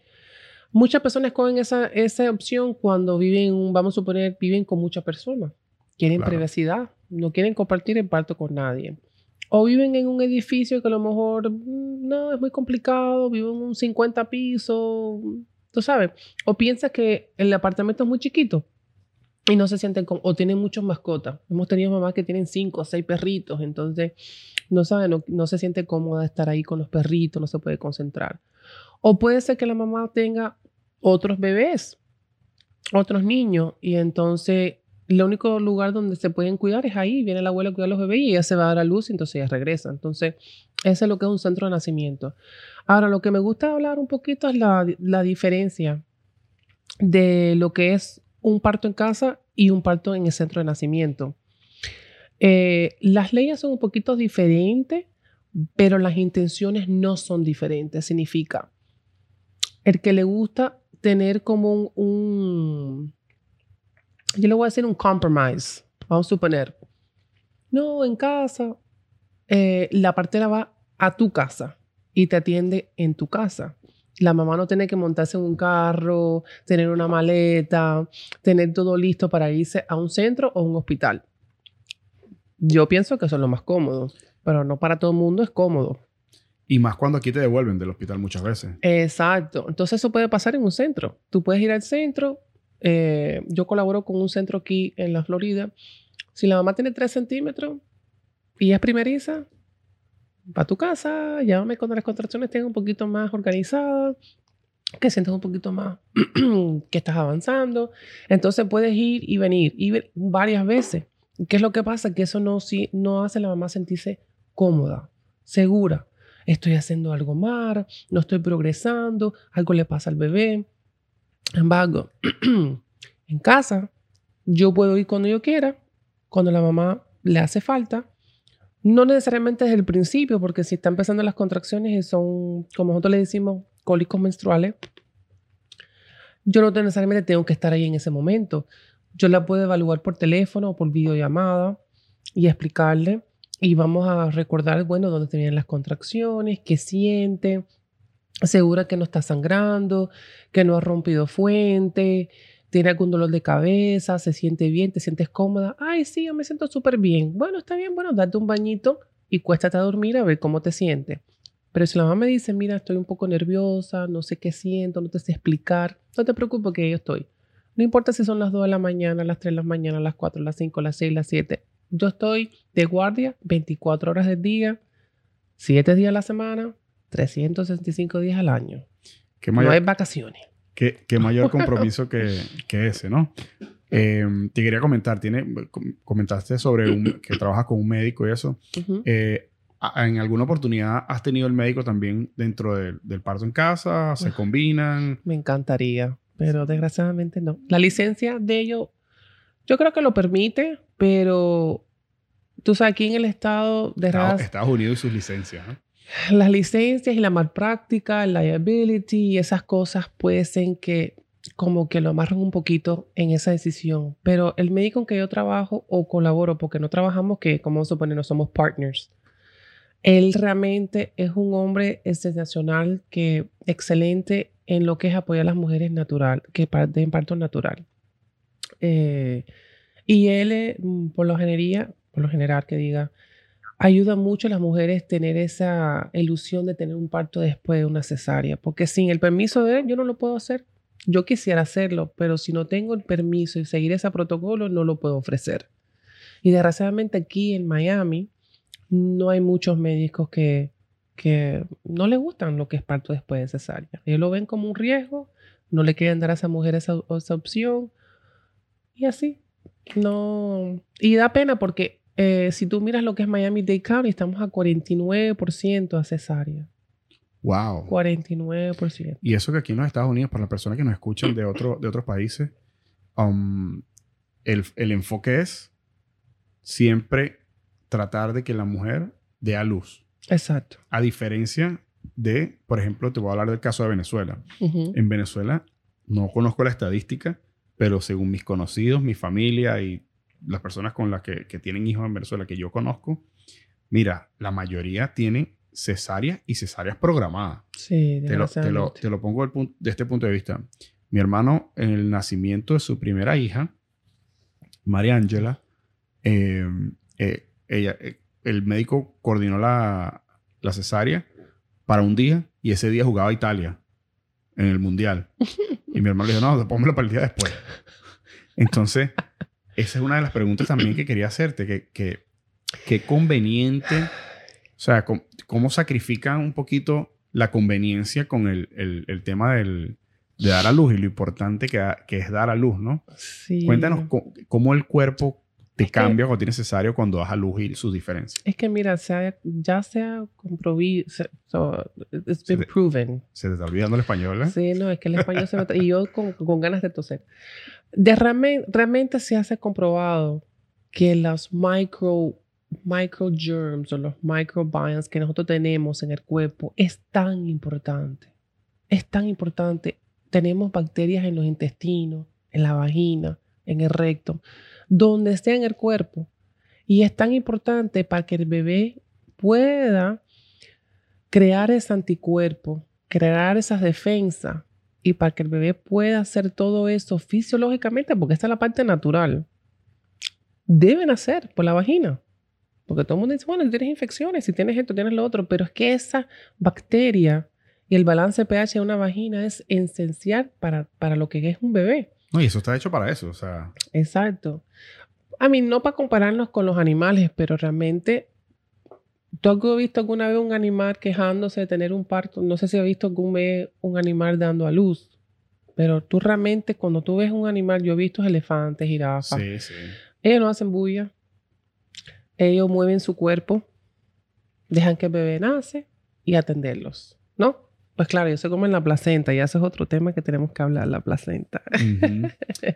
Muchas personas cogen esa, esa opción cuando viven, vamos a suponer, viven con muchas personas. Quieren privacidad, no quieren compartir el parto con nadie. O viven en un edificio que a lo mejor mm, no es muy complicado, viven en un 50 pisos, tú sabes. O piensas que el apartamento es muy chiquito y no se sienten con, o tienen muchas mascotas. Hemos tenido mamás que tienen cinco o seis perritos, entonces no saben, no, no se siente cómoda estar ahí con los perritos, no se puede concentrar. O puede ser que la mamá tenga otros bebés, otros niños, y entonces el único lugar donde se pueden cuidar es ahí. Viene la abuela a cuidar a los bebés y ella se va a dar a luz y entonces ella regresa. Entonces, eso es lo que es un centro de nacimiento. Ahora, lo que me gusta hablar un poquito es la, la diferencia de lo que es un parto en casa y un parto en el centro de nacimiento. Eh, las leyes son un poquito diferentes, pero las intenciones no son diferentes. Significa, el que le gusta tener como un, yo le voy a decir un compromise, vamos a suponer, no, en casa, eh, la partera va a tu casa y te atiende en tu casa. La mamá no tiene que montarse en un carro, tener una maleta, tener todo listo para irse a un centro o un hospital. Yo pienso que eso es lo más cómodo, pero no para todo el mundo es cómodo. Y más cuando aquí te devuelven del hospital muchas veces. Exacto. Entonces eso puede pasar en un centro. Tú puedes ir al centro. Eh, yo colaboro con un centro aquí en la Florida. Si la mamá tiene 3 centímetros y es primeriza, va a tu casa, llámame cuando las contracciones estén un poquito más organizadas, que sientas un poquito más que estás avanzando. Entonces puedes ir y venir, y varias veces. ¿Qué es lo que pasa? Que eso no, si, no hace a la mamá sentirse cómoda, segura estoy haciendo algo mal, no estoy progresando, algo le pasa al bebé. En embargo, en casa, yo puedo ir cuando yo quiera, cuando la mamá le hace falta. No necesariamente desde el principio, porque si está empezando las contracciones y son, como nosotros le decimos, cólicos menstruales, yo no necesariamente tengo que estar ahí en ese momento. Yo la puedo evaluar por teléfono o por videollamada y explicarle y vamos a recordar, bueno, dónde tenían las contracciones, qué siente, segura que no está sangrando, que no ha rompido fuente, tiene algún dolor de cabeza, se siente bien, te sientes cómoda. Ay, sí, yo me siento súper bien. Bueno, está bien, bueno, date un bañito y cuéstate a dormir a ver cómo te sientes. Pero si la mamá me dice, mira, estoy un poco nerviosa, no sé qué siento, no te sé explicar, no te preocupes que yo estoy. No importa si son las 2 de la mañana, las 3 de la mañana, las 4, las 5, las 6, las 7. Yo estoy de guardia 24 horas del día, 7 días a la semana, 365 días al año. no hay vacaciones. Qué, mayor compromiso que, ese, ¿no? Em, te quería comentar, tiene, comentaste sobre un, que trabajas con un médico y eso. Eh, ¿En alguna oportunidad has tenido el médico también dentro del parto en casa? ¿Se combinan? Me encantaría, pero desgraciadamente no. La licencia de ellos, yo creo que lo permite, pero tú sabes, aquí en el estado de Estados, Unidos y sus licencias, ¿no? Las licencias y la malpráctica, el liability y esas cosas pueden que como que lo amarran un poquito en esa decisión. Pero el médico con que yo trabajo o colaboro, porque no trabajamos, que como suponer, no somos partners, él realmente es un hombre excepcional que excelente en lo que es apoyar a las mujeres natural, que den parto natural. Eh, y él, eh, por lo, por lo general, que diga, ayuda mucho a las mujeres tener esa ilusión de tener un parto después de una cesárea, porque sin el permiso de él yo no lo puedo hacer. Yo quisiera hacerlo, pero si no tengo el permiso y seguir ese protocolo, no lo puedo ofrecer. Y desgraciadamente aquí en Miami no hay muchos médicos que, que no le gustan lo que es parto después de cesárea. Ellos lo ven como un riesgo, no le quieren dar a esa mujer esa, esa opción y así. No. Y da pena porque eh, si tú miras lo que es Miami-Dade County, estamos a 49% a cesárea. Wow. 49%. Y eso que aquí en los Estados Unidos, para las personas que nos escuchan de, otro, de otros países, um, el, el, enfoque es siempre tratar de que la mujer dé a luz. Exacto. A diferencia de, por ejemplo, te voy a hablar del caso de Venezuela. En Venezuela, no conozco la estadística, pero según mis conocidos, mi familia y las personas con las que, tienen hijos en Venezuela que yo conozco, mira, la mayoría tiene cesáreas y cesáreas programadas. Sí, te lo, te lo, te lo pongo de este punto de vista. Mi hermano, en el nacimiento de su primera hija, María Ángela, eh, eh, ella, eh, el médico coordinó la, la cesárea para un día y ese día jugaba Italia en el mundial. Y mi hermano le dijo, no, pónmelo para el día después. Entonces, esa es una de las preguntas también que quería hacerte, que, que, que conveniente, o sea, cómo sacrifican un poquito la conveniencia con el, el, el tema del, de dar a luz y lo importante que, que es dar a luz, ¿no? Sí. Cuéntanos cómo, el cuerpo te cambia cuando es necesario cuando das a luz y sus diferencias. Es que mira, ya se ha comprobado, so, it's been proven. Se te está olvidando el español, ¿eh? Sí, no, es que el español se me... y yo con, con, ganas de toser. De realmente, realmente se hace comprobado que los micro microgerms o los microbiomes que nosotros tenemos en el cuerpo es tan importante. Es tan importante tenemos bacterias en los intestinos, en la vagina, en el recto, donde esté en el cuerpo. Y es tan importante para que el bebé pueda crear ese anticuerpo, crear esas defensas y para que el bebé pueda hacer todo eso fisiológicamente, porque esta es la parte natural, deben hacer por la vagina. Porque todo el mundo dice, bueno, tienes infecciones, si tienes esto, tienes lo otro, pero es que esa bacteria y el balance pH de una vagina es esencial para, para lo que es un bebé. No, y eso está hecho para eso, o sea. Exacto. A mí, no para compararnos con los animales, pero realmente, ¿tú has visto alguna vez un animal quejándose de tener un parto? No sé si has visto algún vez un animal dando a luz, pero tú realmente, cuando tú ves un animal, yo he visto elefantes, jirafas. Sí, sí. Ellos no hacen bulla. Ellos mueven su cuerpo, dejan que el bebé nace y atenderlos, ¿no? Pues claro, yo sé como en la placenta, y ese es otro tema que tenemos que hablar, la placenta.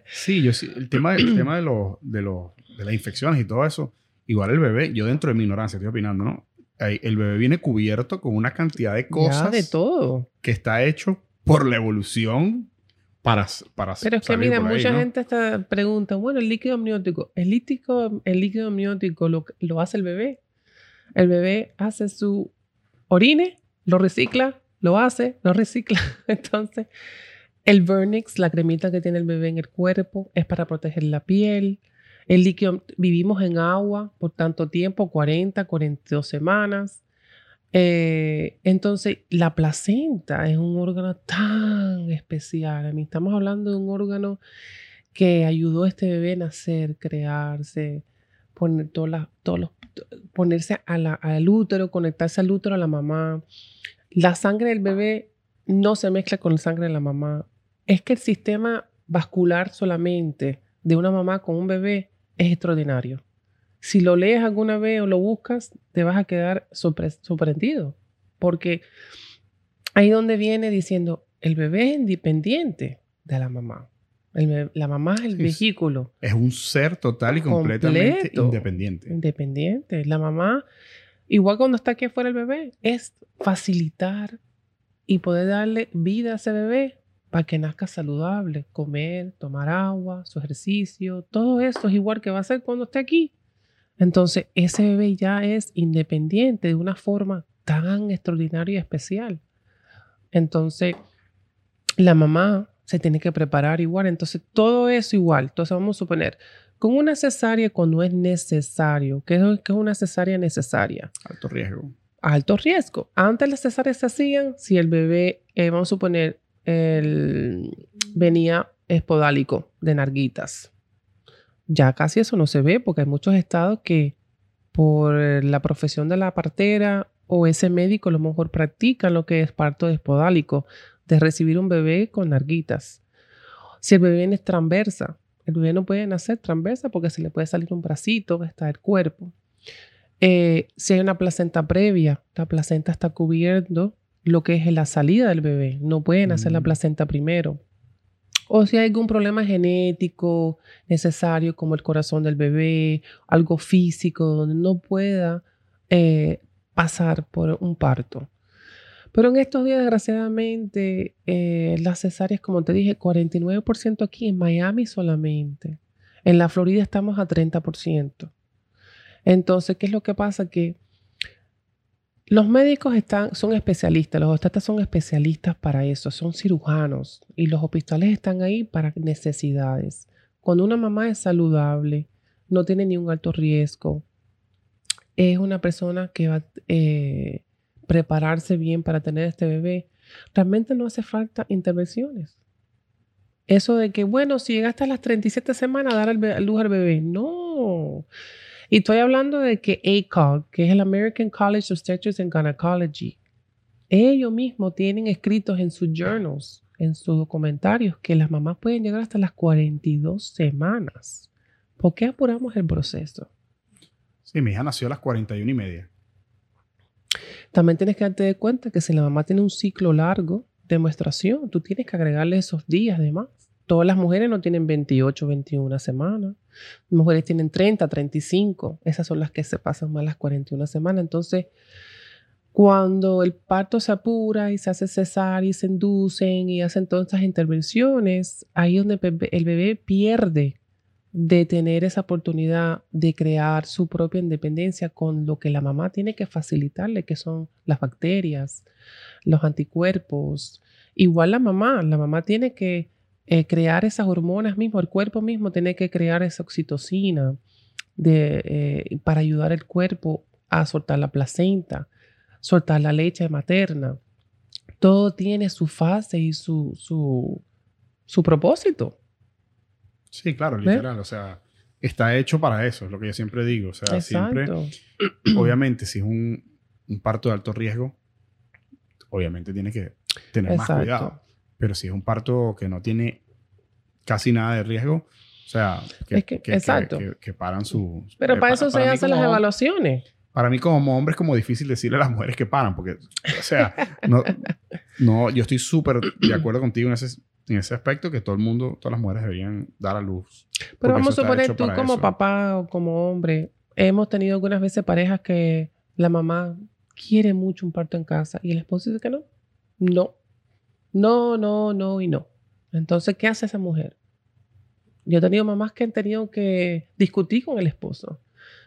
Sí, yo sí, el tema, el tema de, los, de, los, de las infecciones y todo eso, igual el bebé, yo dentro de mi ignorancia estoy opinando, ¿no? El bebé viene cubierto con una cantidad de cosas. de todo. Que está hecho por la evolución para, para Pero es que mira, mucha gente pregunta, bueno, el líquido amniótico, ¿el líquido, el líquido amniótico lo, lo hace el bebé? El bebé hace su orine, lo recicla, lo hace, lo recicla. Entonces, el Vernix, la cremita que tiene el bebé en el cuerpo, es para proteger la piel. El líquido, vivimos en agua por tanto tiempo, 40, 42 semanas. Eh, entonces, la placenta es un órgano tan especial. A mí estamos hablando de un órgano que ayudó a este bebé a nacer, crearse, poner todos los, ponerse al útero, conectarse al útero a la mamá, la sangre del bebé no se mezcla con la sangre de la mamá. Es que el sistema vascular solamente de una mamá con un bebé es extraordinario. Si lo lees alguna vez o lo buscas, te vas a quedar sorprendido. Porque ahí donde viene diciendo, el bebé es independiente de la mamá. la mamá es el vehículo. Es un ser total y completamente independiente. Independiente. La mamá Igual cuando está aquí afuera el bebé, es facilitar y poder darle vida a ese bebé para que nazca saludable, comer, tomar agua, su ejercicio, todo eso es igual que va a ser cuando esté aquí. Entonces, ese bebé ya es independiente de una forma tan extraordinaria y especial. Entonces, la mamá se tiene que preparar igual. Entonces, todo eso igual. Entonces, vamos a suponer, con una cesárea cuando es necesario. ¿Qué es, una cesárea necesaria? Alto riesgo. Alto riesgo. Antes las cesáreas se hacían si el bebé, eh, vamos a suponer, venía espodálico de narguitas. Ya casi eso no se ve porque hay muchos estados que por la profesión de la partera o ese médico a lo mejor practican lo que es parto espodálico, de recibir un bebé con narguitas. Si el bebé es transversa, el bebé no puede nacer transversa porque se le puede salir un bracito, está el cuerpo. Eh, si hay una placenta previa, la placenta está cubriendo lo que es la salida del bebé. No puede nacer la mm. placenta primero. O si hay algún problema genético necesario, como el corazón del bebé, algo físico, donde no pueda eh, pasar por un parto. Pero en estos días, desgraciadamente, eh, las cesáreas, como te dije, 49% aquí en Miami solamente. En la Florida estamos a 30%. Entonces, ¿qué es lo que pasa? Que Los médicos están, son especialistas, los obstetras son especialistas para eso, son cirujanos y los hospitales están ahí para necesidades. Cuando una mamá es saludable, no tiene ni un alto riesgo, es una persona que va eh, prepararse bien para tener este bebé, realmente no hace falta intervenciones. Eso de que, bueno, si llega hasta las 37 semanas a dar el, luz al bebé, no. Y estoy hablando de que ACOG, que es el American College of Obstetrics and Gynecology, ellos mismos tienen escritos en sus journals, en sus documentarios, que las mamás pueden llegar hasta las 42 semanas. ¿Por qué apuramos el proceso? Sí, mi hija nació a las 41 y media. También tienes que darte cuenta que si la mamá tiene un ciclo largo de menstruación, tú tienes que agregarle esos días de más. Todas las mujeres no tienen 28, 21 semanas. Las mujeres tienen 30, 35. Esas son las que se pasan más las 41 semanas. Entonces, cuando el parto se apura y se hace cesar y se inducen y hacen todas esas intervenciones, ahí es donde el bebé pierde de tener esa oportunidad de crear su propia independencia con lo que la mamá tiene que facilitarle, que son las bacterias, los anticuerpos. Igual la mamá, la mamá tiene que eh, crear esas hormonas mismo, el cuerpo mismo tiene que crear esa oxitocina de, eh, para ayudar al cuerpo a soltar la placenta, soltar la leche materna. Todo tiene su fase y su, su, su propósito. Sí, claro, literal. O sea, está hecho para eso, es lo que yo siempre digo. O sea, siempre, obviamente, si es un, parto de alto riesgo, obviamente tiene que tener más cuidado. Pero si es un parto que no tiene casi nada de riesgo, o sea, que, que, paran su... Pero para, eso se hacen las evaluaciones. Para mí como hombre es como difícil decirle a las mujeres que paran, porque, o sea, no, no yo estoy súper de acuerdo contigo en ese, en ese aspecto que todo el mundo, todas las mujeres deberían dar a luz. Pero vamos a suponer tú como papá o como hombre, hemos tenido algunas veces parejas que la mamá quiere mucho un parto en casa y el esposo dice que no. No. No, no, no y no. Entonces, ¿qué hace esa mujer? Yo he tenido mamás que han tenido que discutir con el esposo.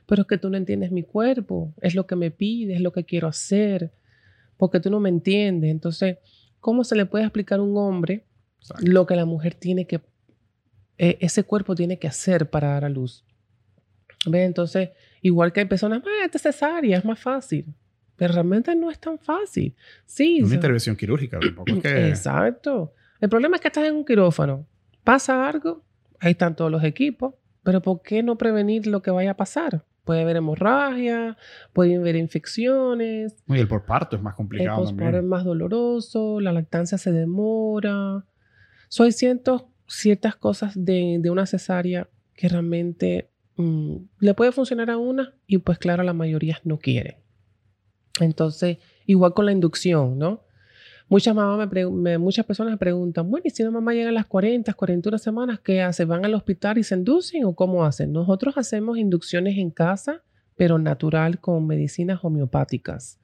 Pero es que tú no entiendes mi cuerpo, es lo que me pide, es lo que quiero hacer, porque tú no me entiendes. Entonces, ¿cómo se le puede explicar a un hombre lo que la mujer tiene que, e, ese cuerpo tiene que hacer para dar a luz. ¿Ve? Entonces, igual que hay personas, ah, esta es cesárea, es más fácil. Pero realmente no es tan fácil. Sí. Una intervención quirúrgica, tampoco es que... Exacto. El problema es que estás en un quirófano. Pasa algo, ahí están todos los equipos, pero ¿por qué no prevenir lo que vaya a pasar? Puede haber hemorragia, puede haber infecciones. Y el porparto es más complicado. El posparto es más doloroso, la lactancia se demora. Soy siento ciertas cosas de, una cesárea que realmente mm, le puede funcionar a una y pues claro, la mayoría no quieren. Entonces, igual con la inducción, ¿no? Muchas, mamás me, muchas personas me preguntan, bueno, ¿y si una mamá llega a las 40, 41 semanas, qué hace? ¿Van al hospital y se inducen o cómo hacen? Nosotros hacemos inducciones en casa, pero natural con medicinas homeopáticas,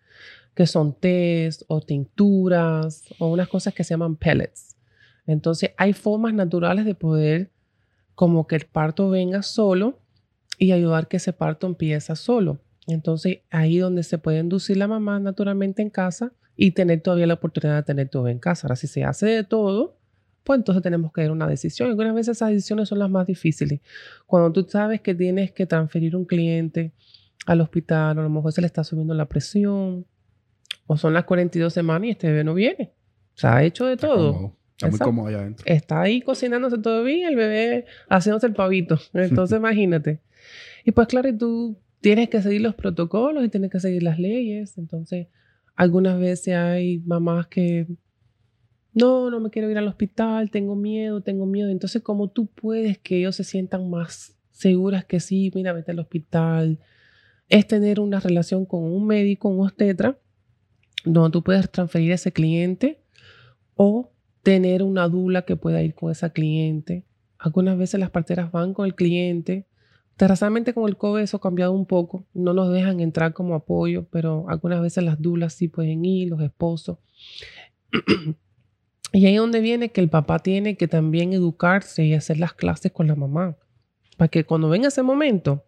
que son test o tinturas o unas cosas que se llaman pellets. Entonces hay formas naturales de poder como que el parto venga solo y ayudar que ese parto empiece solo. Entonces ahí donde se puede inducir la mamá naturalmente en casa y tener todavía la oportunidad de tener todo en casa. Ahora si se hace de todo, pues entonces tenemos que dar una decisión. Algunas veces esas decisiones son las más difíciles. Cuando tú sabes que tienes que transferir un cliente al hospital, o a lo mejor se le está subiendo la presión, o son las 42 semanas y este bebé no viene. Se ha hecho de todo. Está muy cómodo allá adentro. Está ahí cocinándose todo bien, el bebé haciéndose el pavito. Entonces, imagínate. Y pues, claro, tú tienes que seguir los protocolos y tienes que seguir las leyes. Entonces, algunas veces hay mamás que, no, no me quiero ir al hospital, tengo miedo, tengo miedo. Entonces, ¿cómo tú puedes que ellos se sientan más seguras que sí, mira, vete al hospital? Es tener una relación con un médico, un obstetra, donde tú puedes transferir a ese cliente o tener una dula que pueda ir con esa cliente. Algunas veces las parteras van con el cliente. Desgraciadamente con el COVID eso ha cambiado un poco. No nos dejan entrar como apoyo, pero algunas veces las dulas sí pueden ir, los esposos. y ahí es donde viene que el papá tiene que también educarse y hacer las clases con la mamá. Para que cuando venga ese momento,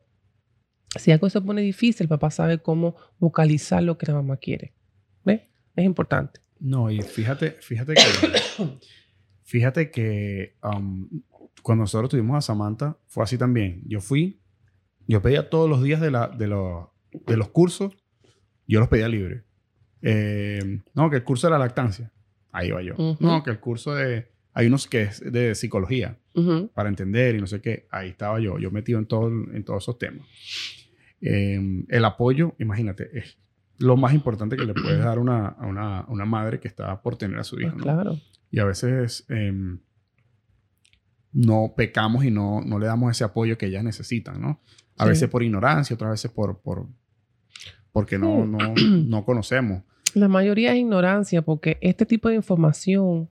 Si algo se pone difícil, el papá sabe cómo vocalizar lo que la mamá quiere. ¿Ves? Es importante. No, y fíjate, fíjate que, fíjate que um, cuando nosotros tuvimos a Samantha, fue así también. Yo fui, yo pedía todos los días de, la, de, los, de los cursos, yo los pedía libre. Eh, no, que el curso de la lactancia, ahí va yo. No, que el curso de, hay unos que es de psicología, para entender y no sé qué, ahí estaba yo, yo metido en, todo, en todos esos temas. Em, el apoyo, imagínate, es lo más importante que le puedes dar una, a una, una, madre que está por tener a su hijo. Pues claro. Y a veces em, no pecamos y no, no le damos ese apoyo que ellas necesitan, ¿no? A veces por ignorancia, otras veces por, por porque no, no, no conocemos. La mayoría es ignorancia, porque este tipo de información,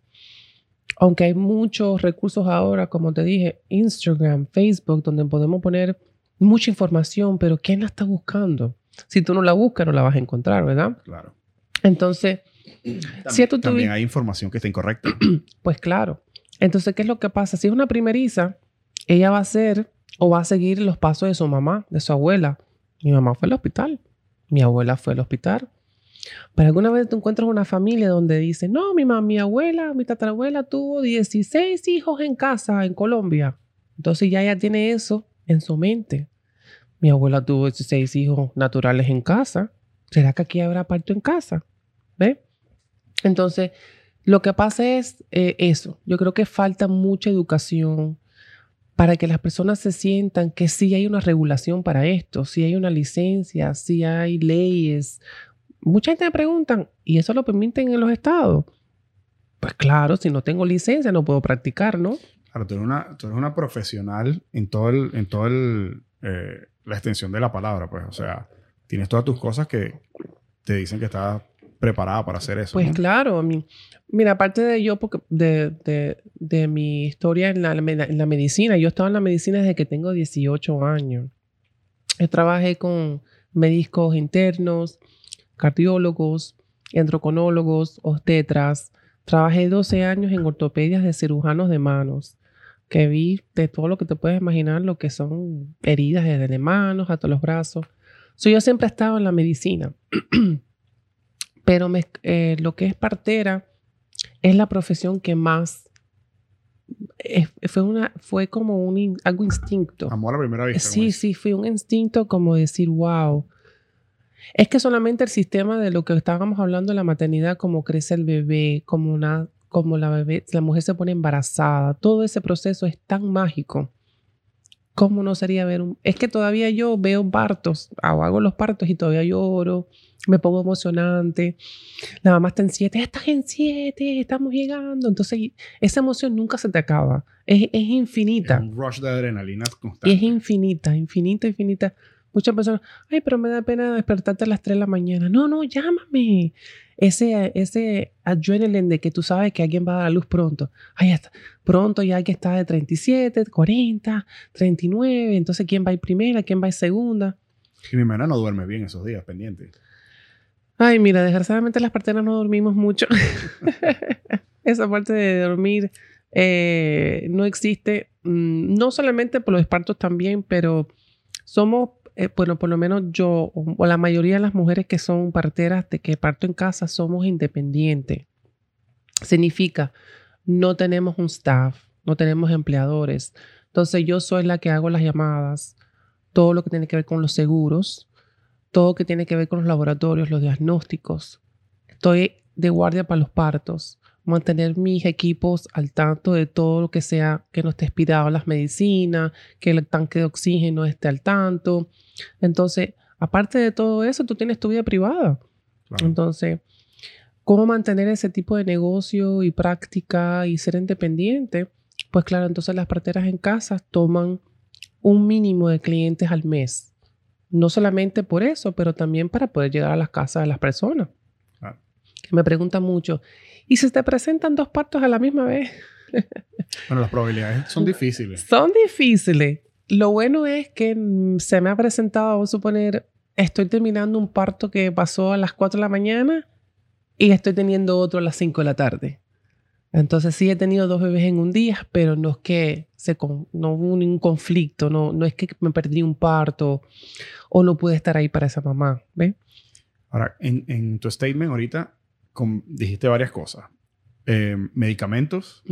aunque hay muchos recursos ahora, como te dije, Instagram, Facebook, donde podemos poner mucha información, pero ¿quién la está buscando? Si tú no la buscas, no la vas a encontrar, ¿verdad? Claro. Entonces, si tú también hay información que está incorrecta. Pues claro. Entonces, ¿qué es lo que pasa? Si es una primeriza, ella va a hacer o va a seguir los pasos de su mamá, de su abuela. Mi mamá fue al hospital. Mi abuela fue al hospital. Pero alguna vez tú encuentras una familia donde dice, no, mi mamá, mi abuela, mi tatarabuela tuvo 16 hijos en casa en Colombia. Entonces ya ella tiene eso en su mente. Mi abuela tuvo 16 hijos naturales en casa. ¿Será que aquí habrá parto en casa? ¿Ve? Entonces, lo que pasa es eh, eso. Yo creo que falta mucha educación para que las personas se sientan que sí hay una regulación para esto, sí hay una licencia, sí hay leyes. Mucha gente me preguntan, ¿y eso lo permiten en los estados? Pues claro, si no tengo licencia no puedo practicar, ¿no? Claro, tú eres una, tú eres una profesional en todo el, en todo el, eh, la extensión de la palabra, pues. O sea, tienes todas tus cosas que te dicen que estás preparada para hacer eso. Pues claro, mira, aparte de yo, porque de, de, mi historia en la, en la, medicina, yo estaba en la medicina desde que tengo 18 años. Yo trabajé con médicos internos, cardiólogos, endocrinologos, obstetras. Trabajé 12 años en ortopedias de cirujanos de manos, que vi de todo lo que te puedes imaginar, lo que son heridas desde las manos hasta los brazos. So, yo siempre he estado en la medicina. Pero eh, lo que es partera es la profesión que más fue una fue como un algo instinto. Amor a primera vista. Sí, sí, fue un instinto como decir, wow. Es que solamente el sistema de lo que estábamos hablando de la maternidad, como crece el bebé, como una como la bebé, la mujer se pone embarazada, todo ese proceso es tan mágico. ¿Cómo no sería ver un.? Es que todavía yo veo partos, hago los partos y todavía lloro me pongo emocionante. La mamá está en siete, estás en siete, estamos llegando. Entonces, esa emoción nunca se te acaba. Es, es infinita. Es un rush de adrenalina constante. es infinita, infinita, infinita. Muchas personas, ay, pero me da pena despertarte a las 3 de la mañana. No, no, llámame. Ese, ese adrenaline de que tú sabes que alguien va a dar a luz pronto. Ay, está. Pronto ya hay que estar de 37, 40, 39. Entonces, ¿quién va a ir primera? ¿Quién va a ir segunda? Y mi hermana no duerme bien esos días pendientes. Ay, mira, desgraciadamente las parteras no dormimos mucho. Esa parte de dormir eh, no existe, mm, no solamente por los partos también, pero somos, eh, bueno, por lo menos yo o la mayoría de las mujeres que son parteras de que parto en casa somos independientes. Significa, no tenemos un staff, no tenemos empleadores. Entonces yo soy la que hago las llamadas, todo lo que tiene que ver con los seguros, todo que tiene que ver con los laboratorios, los diagnósticos. Estoy de guardia para los partos, mantener mis equipos al tanto de todo lo que sea que no esté expirado las medicinas, que el tanque de oxígeno esté al tanto. Entonces, aparte de todo eso, tú tienes tu vida privada. Entonces, ¿cómo mantener ese tipo de negocio y práctica y ser independiente? Pues claro, entonces las parteras en casa toman un mínimo de clientes al mes. No solamente por eso, pero también para poder llegar a las casas de las personas. Que me preguntan mucho, ¿y si te presentan dos partos a la misma vez? bueno, las probabilidades son difíciles. Son difíciles. Lo bueno es que se me ha presentado, vamos a suponer, estoy terminando un parto que pasó a las 4 de la mañana y estoy teniendo otro a las 5 de la tarde. Entonces sí he tenido dos bebés en un día, pero no es que se no hubo ningún conflicto, no, no es que me perdí un parto o no pude estar ahí para esa mamá. ¿Ve? Ahora, en, tu statement ahorita dijiste varias cosas. Eh, medicamentos.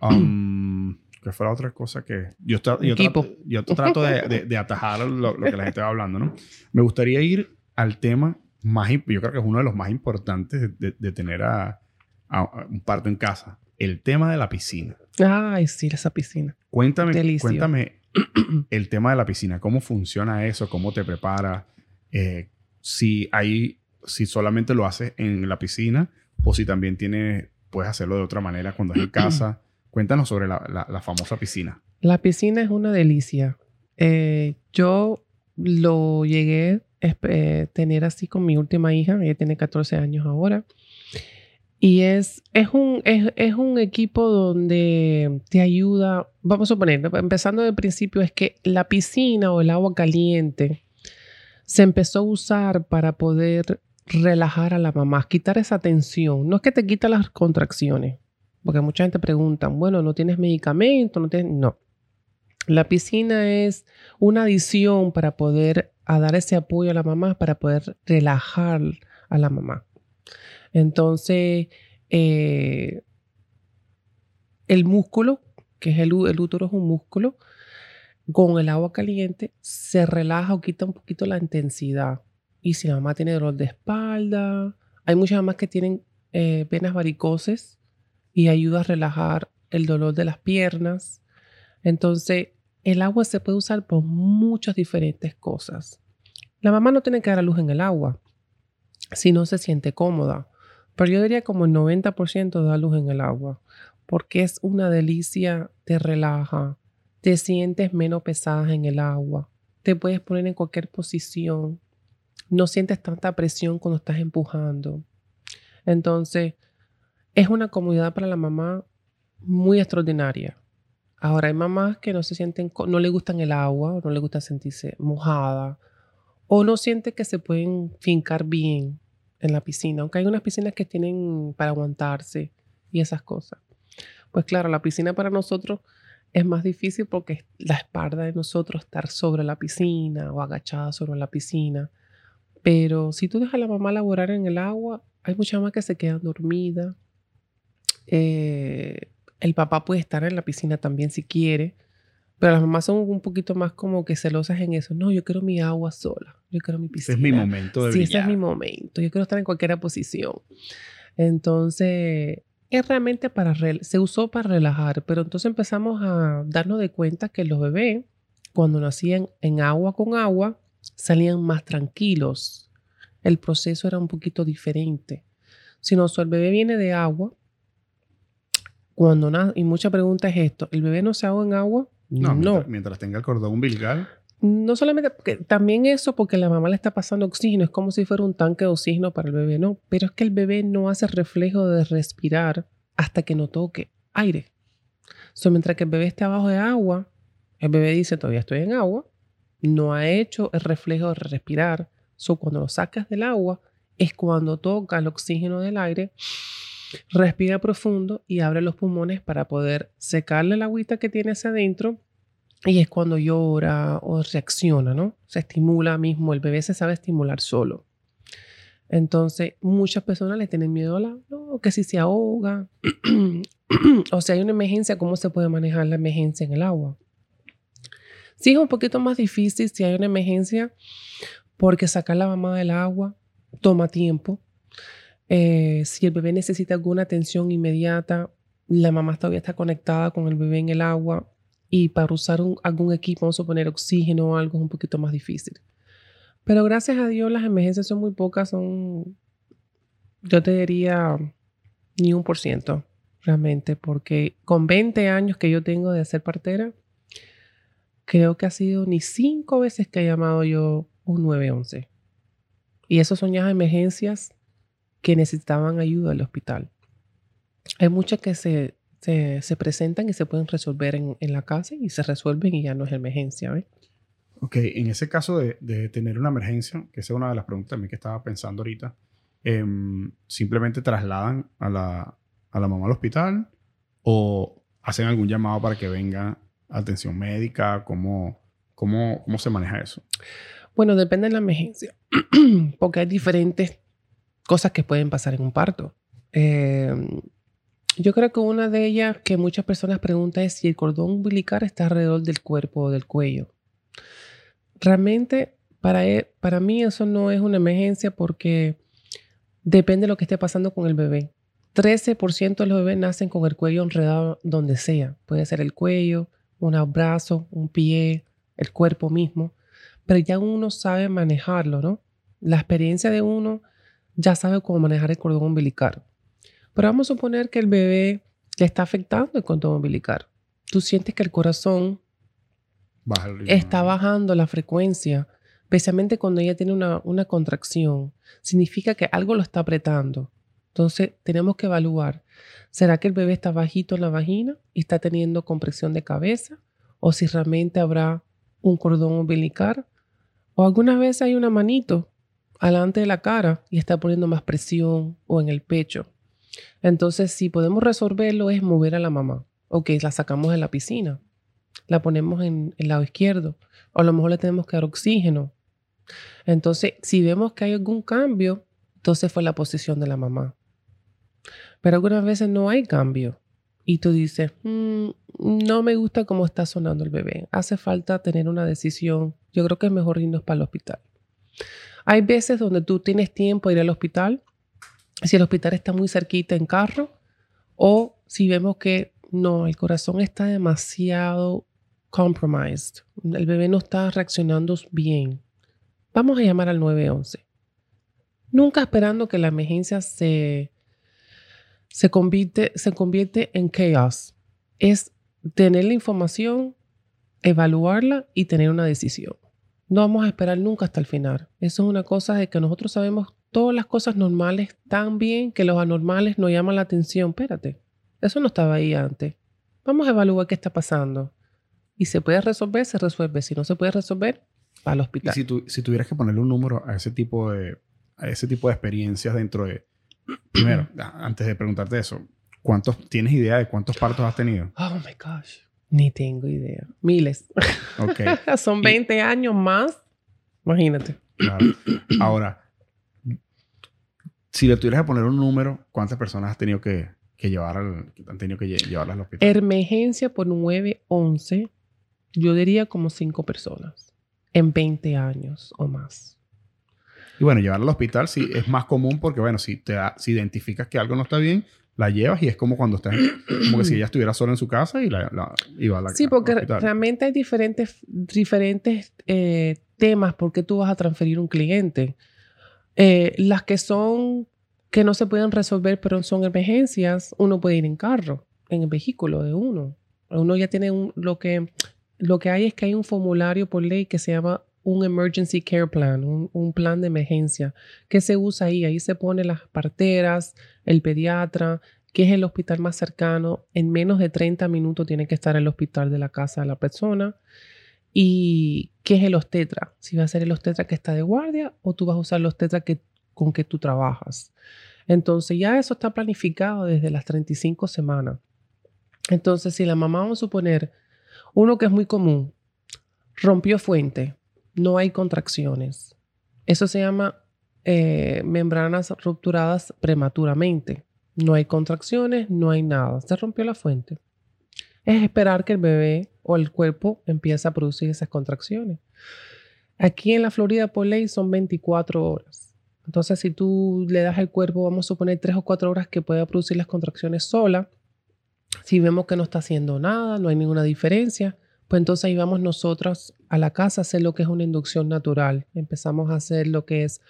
Um, que fue la otra cosa que yo, yo, trato, yo trato de, de, atajar lo, que la gente va hablando, ¿no? Me gustaría ir al tema más, yo creo que es uno de los más importantes de, tener a, un parto en casa, el tema de la piscina. Ay, sí, esa piscina. Cuéntame, cuéntame el tema de la piscina, cómo funciona eso, cómo te preparas, eh, si hay, si solamente lo haces en la piscina o si también tienes, puedes hacerlo de otra manera cuando es en casa. Cuéntanos sobre la, famosa piscina. La piscina es una delicia. Eh, yo lo llegué a eh, tener así con mi última hija, ella tiene 14 años ahora. Y es, es, un, es, un equipo donde te ayuda, vamos a suponer, empezando del principio, es que la piscina o el agua caliente se empezó a usar para poder relajar a la mamá, quitar esa tensión. No es que te quita las contracciones, porque mucha gente pregunta, bueno, no tienes medicamento, no tienes... No. La piscina es una adición para poder dar ese apoyo a la mamá, para poder relajar a la mamá. Entonces, eh, el músculo, que es el, el útero es un músculo, con el agua caliente se relaja o quita un poquito la intensidad. Y si la mamá tiene dolor de espalda, hay muchas mamás que tienen eh, venas varicoses y ayuda a relajar el dolor de las piernas. Entonces, el agua se puede usar por muchas diferentes cosas. La mamá no tiene que dar a luz en el agua si no se siente cómoda, pero yo diría como el 90% da luz en el agua porque es una delicia, te relaja, te sientes menos pesada en el agua, te puedes poner en cualquier posición, no sientes tanta presión cuando estás empujando. Entonces, es una comodidad para la mamá muy extraordinaria. Ahora hay mamás que no se sienten, no le gustan el agua, no le gusta sentirse mojada, o no sienten que se pueden fincar bien en la piscina, aunque hay unas piscinas que tienen para aguantarse y esas cosas. Pues claro, la piscina para nosotros es más difícil porque la espalda de nosotros estar sobre la piscina o agachada sobre la piscina. Pero si tú dejas a la mamá laborar en el agua, hay muchas mamás que se quedan dormidas eh, el papá puede estar en la piscina también si quiere, pero las mamás son un poquito más como que celosas en eso. No, yo quiero mi agua sola, yo quiero mi piscina. Es mi momento de Sí, ese es mi momento. Yo quiero estar en cualquier posición. Entonces, es realmente para, se usó para relajar, pero entonces empezamos a darnos de cuenta que los bebés, cuando nacían en agua con agua, salían más tranquilos. El proceso era un poquito diferente. Si no, el bebé viene de agua, cuando y mucha pregunta es esto, ¿el bebé no se ahoga en agua? No, Mientras, tenga el cordón umbilical. No solamente, porque también eso porque la mamá le está pasando oxígeno, es como si fuera un tanque de oxígeno para el bebé, no, pero es que el bebé no hace reflejo de respirar hasta que no toque aire. So, mientras que el bebé esté abajo de agua, el bebé dice, todavía estoy en agua, no ha hecho el reflejo de respirar. So, cuando lo sacas del agua, es cuando toca el oxígeno del aire Respira profundo y abre los pulmones para poder secarle la agüita que tiene hacia adentro. Y es cuando llora o reacciona, ¿no? Se estimula mismo. El bebé se sabe estimular solo. Entonces, muchas personas le tienen miedo a la, no, que si se ahoga, o si hay una emergencia, ¿cómo se puede manejar la emergencia en el agua? Sí, es un poquito más difícil si hay una emergencia, porque sacar la mamá del agua toma tiempo. Eh, si el bebé necesita alguna atención inmediata, la mamá todavía está conectada con el bebé en el agua y para usar algún equipo, vamos a poner oxígeno o algo, es un poquito más difícil. Pero gracias a Dios las emergencias son muy pocas, son, yo te diría, ni un por ciento realmente, porque con 20 años que yo tengo de ser partera, creo que ha sido ni cinco veces que he llamado yo un 911. Y eso son ya emergencias que necesitaban ayuda al hospital. Hay muchas que se, se, presentan y se pueden resolver en, en, la casa y se resuelven y ya no es emergencia. ¿eh? Ok, en ese caso de, de, tener una emergencia, que esa es una de las preguntas también que estaba pensando ahorita, em, simplemente trasladan a la, a la mamá al hospital o hacen algún llamado para que venga atención médica? ¿Cómo, cómo, cómo se maneja eso? Bueno, depende de la emergencia, porque hay diferentes cosas que pueden pasar en un parto. Eh, yo creo que una de ellas que muchas personas preguntan es si el cordón umbilical está alrededor del cuerpo o del cuello. Realmente, para, e, para mí eso no es una emergencia porque depende de lo que esté pasando con el bebé. 13% de los bebés nacen con el cuello enredado donde sea. Puede ser el cuello, un brazo, un pie, el cuerpo mismo. Pero ya uno sabe manejarlo, ¿no? La experiencia de uno ya sabe cómo manejar el cordón umbilical. Pero vamos a suponer que el bebé le está afectando el cordón umbilical. Tú sientes que el corazón está bajando la frecuencia, especialmente cuando ella tiene una, una contracción. Significa que algo lo está apretando. Entonces tenemos que evaluar, ¿será que el bebé está bajito en la vagina y está teniendo compresión de cabeza? ¿O si realmente habrá un cordón umbilical? ¿O alguna vez hay una manito alante de la cara y está poniendo más presión o en el pecho? Entonces, si podemos resolverlo es mover a la mamá. Ok, la sacamos de la piscina, la ponemos en el lado izquierdo, o a lo mejor le tenemos que dar oxígeno. Entonces, si vemos que hay algún cambio, entonces fue la posición de la mamá. Pero algunas veces no hay cambio. Y tú dices, mm, no me gusta cómo está sonando el bebé. Hace falta tener una decisión. Yo creo que es mejor irnos para el hospital. Hay veces donde tú tienes tiempo de ir al hospital si el hospital está muy cerquita en carro o si vemos que no, el corazón está demasiado compromised, el bebé no está reaccionando bien. Vamos a llamar al 911. Nunca esperando que la emergencia se, se, convierte, se convierte en chaos. Es tener la información, evaluarla y tener una decisión. No vamos a esperar nunca hasta el final. Eso es una cosa de que nosotros sabemos todas las cosas normales tan bien que los anormales nos llaman la atención. Espérate, eso no estaba ahí antes. Vamos a evaluar qué está pasando. Y se puede resolver, se resuelve. Si no se puede resolver, va al hospital. Y si, si tuvieras que ponerle un número a ese tipo de, a ese tipo de experiencias dentro de... Primero, antes de preguntarte eso, ¿cuántos, ¿tienes idea de cuántos partos has tenido? Oh, my gosh. Ni tengo idea. Miles. Ok. Son 20 años más. Imagínate. Claro. Ahora, si le tuvieras que poner un número, ¿cuántas personas has tenido que, llevar al, han tenido que llevarlas al hospital? Emergencia por 911, yo diría como cinco personas en 20 años o más. Y bueno, llevarla al hospital sí es más común porque, bueno, si, te si identificas que algo no está bien, la llevas y es como cuando estás, como que si ella estuviera sola en su casa y la, la iba a la Sí, porque realmente hay diferentes, diferentes eh, temas por qué tú vas a transferir un cliente. Eh, las que son que no se pueden resolver, pero son emergencias, uno puede ir en carro, en el vehículo de uno. Uno ya tiene un, lo que lo que hay es que hay un formulario por ley que se llama un Emergency Care Plan, un, plan de emergencia, que se usa ahí. Ahí se pone las parteras, el pediatra, que es el hospital más cercano. En menos de 30 minutos tiene que estar el hospital de la casa de la persona. ¿Y qué es el obstetra? Si va a ser el obstetra que está de guardia o tú vas a usar el obstetra que, con que tú trabajas. Entonces ya eso está planificado desde las 35 semanas. Entonces si la mamá, vamos a suponer, uno que es muy común, rompió fuente, no hay contracciones. Eso se llama eh, membranas rupturadas prematuramente. No hay contracciones, no hay nada. Se rompió la fuente. Es esperar que el bebé o el cuerpo empieza a producir esas contracciones. Aquí en la Florida por ley son 24 horas. Entonces, si tú le das al cuerpo, vamos a suponer 3 o 4 horas que pueda producir las contracciones sola, si vemos que no está haciendo nada, no hay ninguna diferencia, pues entonces ahí vamos nosotros a la casa a hacer lo que es una inducción natural. Empezamos a hacer lo que es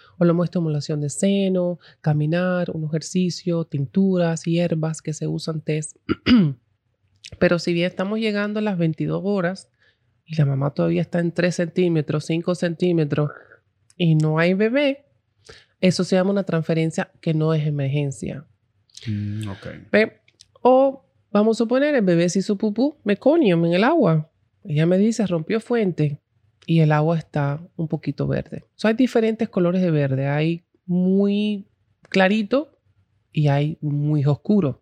estimulación de seno, caminar, un ejercicio, tinturas, hierbas que se usan test. Pero si bien estamos llegando a las 22 horas y la mamá todavía está en 3 centímetros, 5 centímetros y no hay bebé, eso se llama una transferencia que no es emergencia. Mm, O vamos a suponer, el bebé se hizo pupú meconium en el agua. Ella me dice, rompió fuente y el agua está un poquito verde. hay diferentes colores de verde. Hay muy clarito y hay muy oscuro.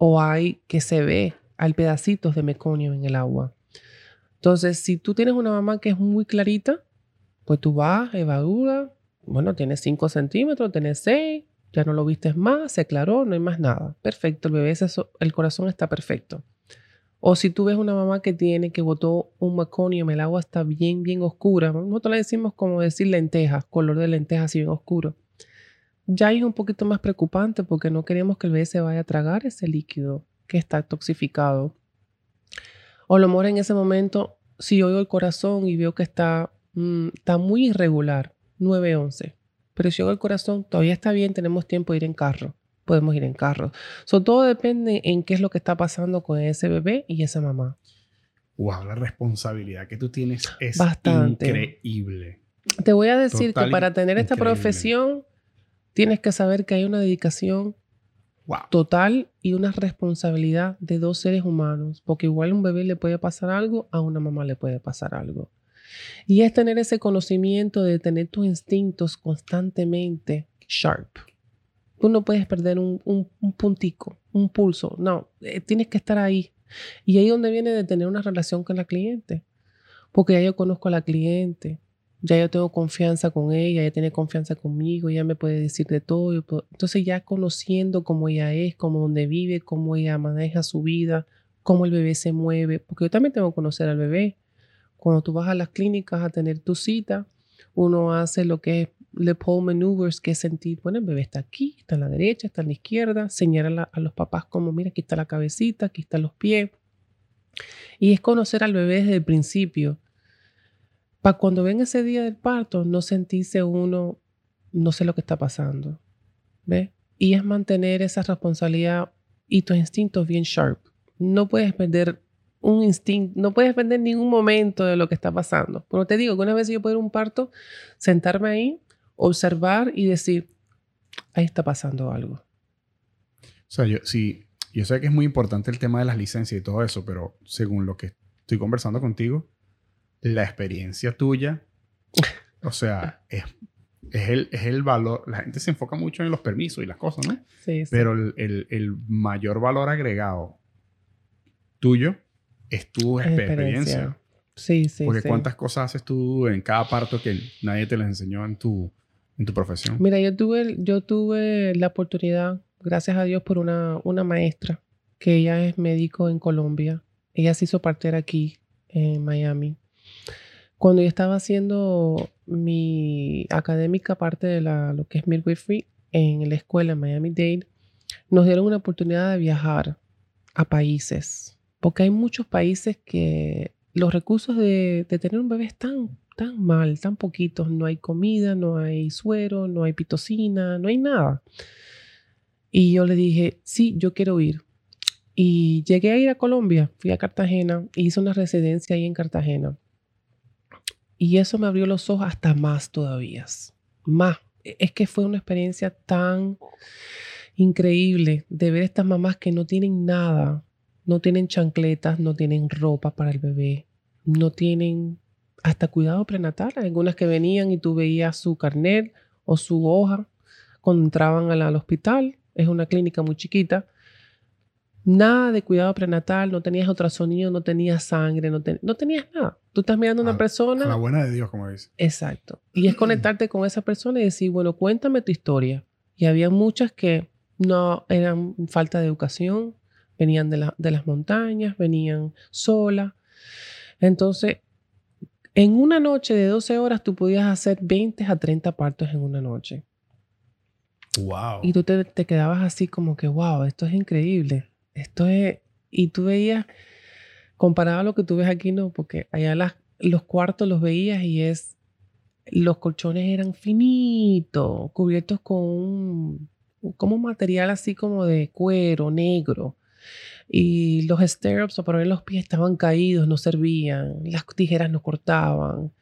o hay que se ve, hay pedacitos de meconio en el agua. Entonces, si tú tienes una mamá que es muy clarita, pues tú vas, evalúa, bueno, tienes 5 centímetros, tienes 6, ya no lo viste más, se aclaró, no hay más nada. Perfecto, el bebé, el corazón está perfecto. O si tú ves una mamá que tiene, que botó un meconium, el agua está bien, bien oscura. Nosotros le decimos como decir lentejas, color de lentejas así bien oscuro. Ya es un poquito más preocupante porque no queremos que el bebé se vaya a tragar ese líquido que está toxificado. O lo mejor en ese momento, si oigo el corazón y veo que está, mm, está muy irregular, 9-11. Pero si oigo el corazón, todavía está bien, tenemos tiempo de ir en carro podemos ir en carro. todo depende en qué es lo que está pasando con ese bebé y esa mamá. Wow, la responsabilidad que tú tienes es Bastante. increíble. Te voy a decir que para tener esta profesión tienes que saber que hay una dedicación total y una responsabilidad de dos seres humanos, porque igual a un bebé le puede pasar algo, a una mamá le puede pasar algo. Y es tener ese conocimiento de tener tus instintos constantemente sharp. Tú no puedes perder un, un, puntico, un pulso. No, eh, tienes que estar ahí. Y ahí es donde viene de tener una relación con la cliente. Porque ya yo conozco a la cliente, ya yo tengo confianza con ella, ella tiene confianza conmigo, ella me puede decir de todo. Entonces ya conociendo cómo ella es, cómo donde vive, cómo ella maneja su vida, cómo el bebé se mueve, porque yo también tengo que conocer al bebé. Cuando tú vas a las clínicas a tener tu cita, uno hace lo que es le Paul maneuvers, que es sentir, bueno, el bebé está aquí, está en la derecha, está en la izquierda, señala a los papás como, mira, aquí está la cabecita, aquí están los pies. Y es conocer al bebé desde el principio. Para cuando ven ese día del parto, no sentirse uno, no sé lo que está pasando. ¿Ves? Y es mantener esa responsabilidad y tus instintos bien sharp. No puedes perder un instinto, no puedes perder ningún momento de lo que está pasando. Pero te digo que una vez yo puedo ir a un parto, sentarme ahí observar y decir, ahí está pasando algo. O sea, yo sí, yo sé que es muy importante el tema de las licencias y todo eso, pero según lo que estoy conversando contigo, la experiencia tuya, o sea, es, es, el, es el valor. La gente se enfoca mucho en los permisos y las cosas, ¿no? Sí, sí. Pero el, el, el mayor valor agregado tuyo es tu experiencia. Sí, sí. Porque cuántas cosas haces tú en cada parto que nadie te las enseñó en tu, en tu profesión? Mira, yo tuve, yo tuve la oportunidad, gracias a Dios, por una, una maestra, que ella es médico en Colombia. Ella se hizo partera aquí, en Miami. Cuando yo estaba haciendo mi académica parte de lo que es midwifery en la escuela en Miami-Dade, nos dieron una oportunidad de viajar a países, porque hay muchos países que los recursos de tener un bebé están tan mal, tan poquitos. No hay comida, no hay suero, no hay pitocina, no hay nada. Y yo le dije, sí, yo quiero ir. Y llegué a ir a Colombia, fui a Cartagena, hice una residencia ahí en Cartagena. Y eso me abrió los ojos hasta más todavía. Más. E, es que fue una experiencia tan increíble de ver estas mamás que no tienen nada, no tienen chancletas, no tienen ropa para el bebé, no tienen hasta cuidado prenatal. Algunas que venían y tú veías su carnet o su hoja cuando entraban al, hospital. Es una clínica muy chiquita. Nada de cuidado prenatal, no tenías ultrasonido, no tenías sangre, no, no tenías nada. Tú estás mirando a una persona. la buena de Dios, como dice. Exacto. Y es conectarte con esa persona y decir, bueno, cuéntame tu historia. Y había muchas que no eran falta de educación, venían de, de las montañas, venían solas. Entonces, en una noche de 12 horas tú podías hacer 20 a 30 partos en una noche. Wow. Y tú te, quedabas así como que, wow, esto es increíble. Esto es... Y tú veías, comparado a lo que tú ves aquí, no, porque allá las, los cuartos los veías y es... Los colchones eran finitos, cubiertos con un, como material así como de cuero negro y los stirrups para los pies estaban caídos, no servían, las tijeras no cortaban,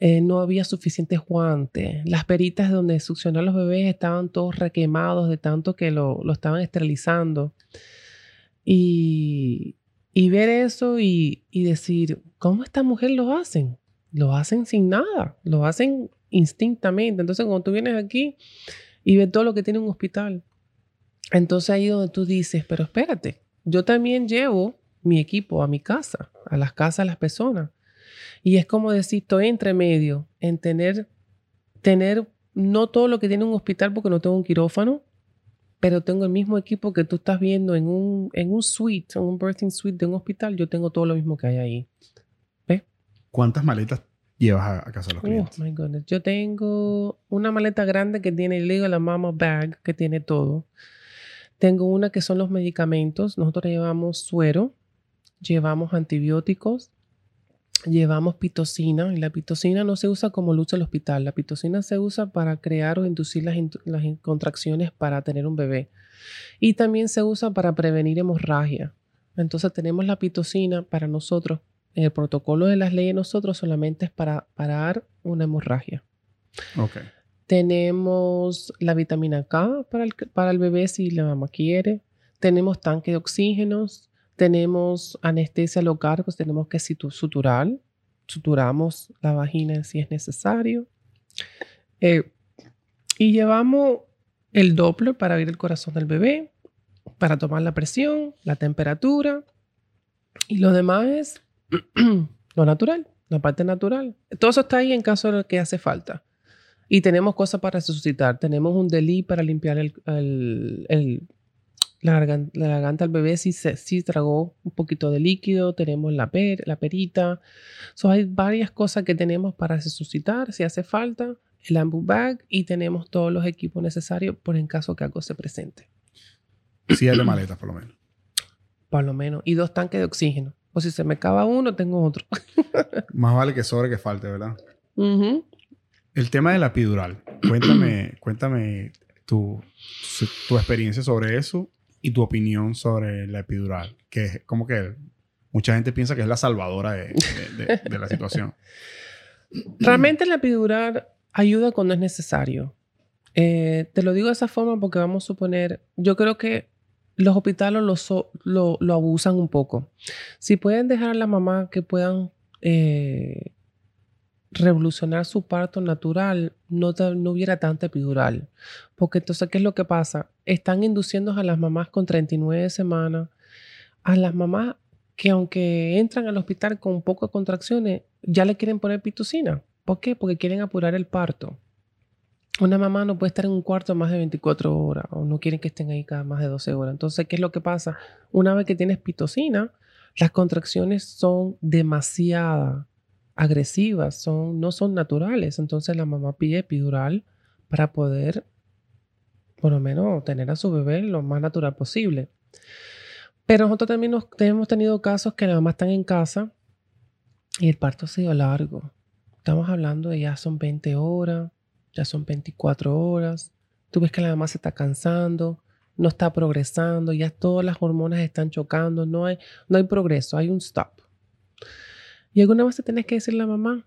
eh, no había suficientes guantes, las peritas donde succionar los bebés estaban todos requemados de tanto que lo, lo estaban esterilizando. Y, y ver eso y, y, decir, ¿cómo esta mujer lo hacen? Lo hacen sin nada, lo hacen instintamente. Entonces, cuando tú vienes aquí y ves todo lo que tiene un hospital, entonces ahí donde tú dices, pero espérate, yo también llevo mi equipo a mi casa, a las casas de las personas. Y es como decir, estoy entre medio en tener, tener no todo lo que tiene un hospital porque no tengo un quirófano, pero tengo el mismo equipo que tú estás viendo en un, en un suite, en un birthing suite de un hospital, yo tengo todo lo mismo que hay ahí. ¿Ves? ¿Cuántas maletas llevas a, casa de los clientes? Oh my goodness. Yo tengo una maleta grande que tiene el Legal Mama Bag, que tiene todo. Tengo una que son los medicamentos. Nosotros llevamos suero, llevamos antibióticos, llevamos pitocina. Y la pitocina no se usa como lucha el hospital. La pitocina se usa para crear o inducir las, contracciones para tener un bebé. Y también se usa para prevenir hemorragia. Entonces tenemos la pitocina para nosotros. En el protocolo de las leyes nosotros solamente es para parar una hemorragia. Okay. Tenemos la vitamina K para el, para el bebé si la mamá quiere. Tenemos tanque de oxígenos. Tenemos anestesia local, pues tenemos que suturar. Suturamos la vagina si es necesario. Eh, y llevamos el Doppler para ver el corazón del bebé, para tomar la presión, la temperatura. Y lo demás es lo natural, la parte natural. Todo eso está ahí en caso de que hace falta. Y tenemos cosas para resucitar. Tenemos un delí para limpiar el, la, garganta, del bebé si, se, si tragó un poquito de líquido. Tenemos la, la perita. So, hay varias cosas que tenemos para resucitar si hace falta. El ambu bag y tenemos todos los equipos necesarios por en caso que algo se presente. Siete maletas por lo menos. Por lo menos. Y dos tanques de oxígeno. O si se me acaba uno, tengo otro. Más vale que sobre que falte, ¿verdad? El tema de la epidural. Cuéntame, cuéntame tu, tu experiencia sobre eso y tu opinión sobre la epidural. Que es como que mucha gente piensa que es la salvadora de, la situación. Realmente la epidural ayuda cuando es necesario. Eh, te lo digo de esa forma porque vamos a suponer, yo creo que los hospitales lo, lo, abusan un poco. Si pueden dejar a la mamá que puedan eh, revolucionar su parto natural, no, no hubiera tanta epidural. Porque entonces, ¿qué es lo que pasa? Están induciendo a las mamás con 39 semanas, a las mamás que aunque entran al hospital con pocas contracciones, ya le quieren poner pitocina. ¿Por qué? Porque quieren apurar el parto. Una mamá no puede estar en un cuarto más de 24 horas o no quieren que estén ahí cada más de 12 horas. Entonces, ¿qué es lo que pasa? Una vez que tienes pitocina, las contracciones son demasiadas agresivas, son, no son naturales. Entonces la mamá pide epidural para poder, por lo menos, tener a su bebé lo más natural posible. Pero nosotros también nos, hemos tenido casos que la mamá están en casa y el parto ha sido largo. Estamos hablando de ya son 20 horas, ya son 24 horas. Tú ves que la mamá se está cansando, no está progresando, ya todas las hormonas están chocando, no hay, no hay progreso, hay un stop. Y alguna vez te tienes que decirle a mamá,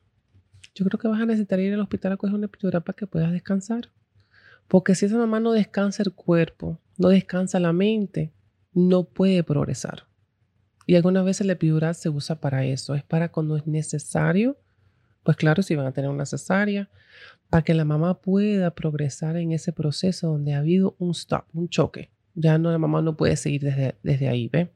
yo creo que vas a necesitar ir al hospital a coger una epidural para que puedas descansar. Porque si esa mamá no descansa el cuerpo, no descansa la mente, no puede progresar. Y algunas veces la epidural se usa para eso, es para cuando es necesario, pues claro, si van a tener una cesárea, para que la mamá pueda progresar en ese proceso donde ha habido un stop, un choque. Ya no, la mamá no puede seguir desde, desde ahí, ¿ve?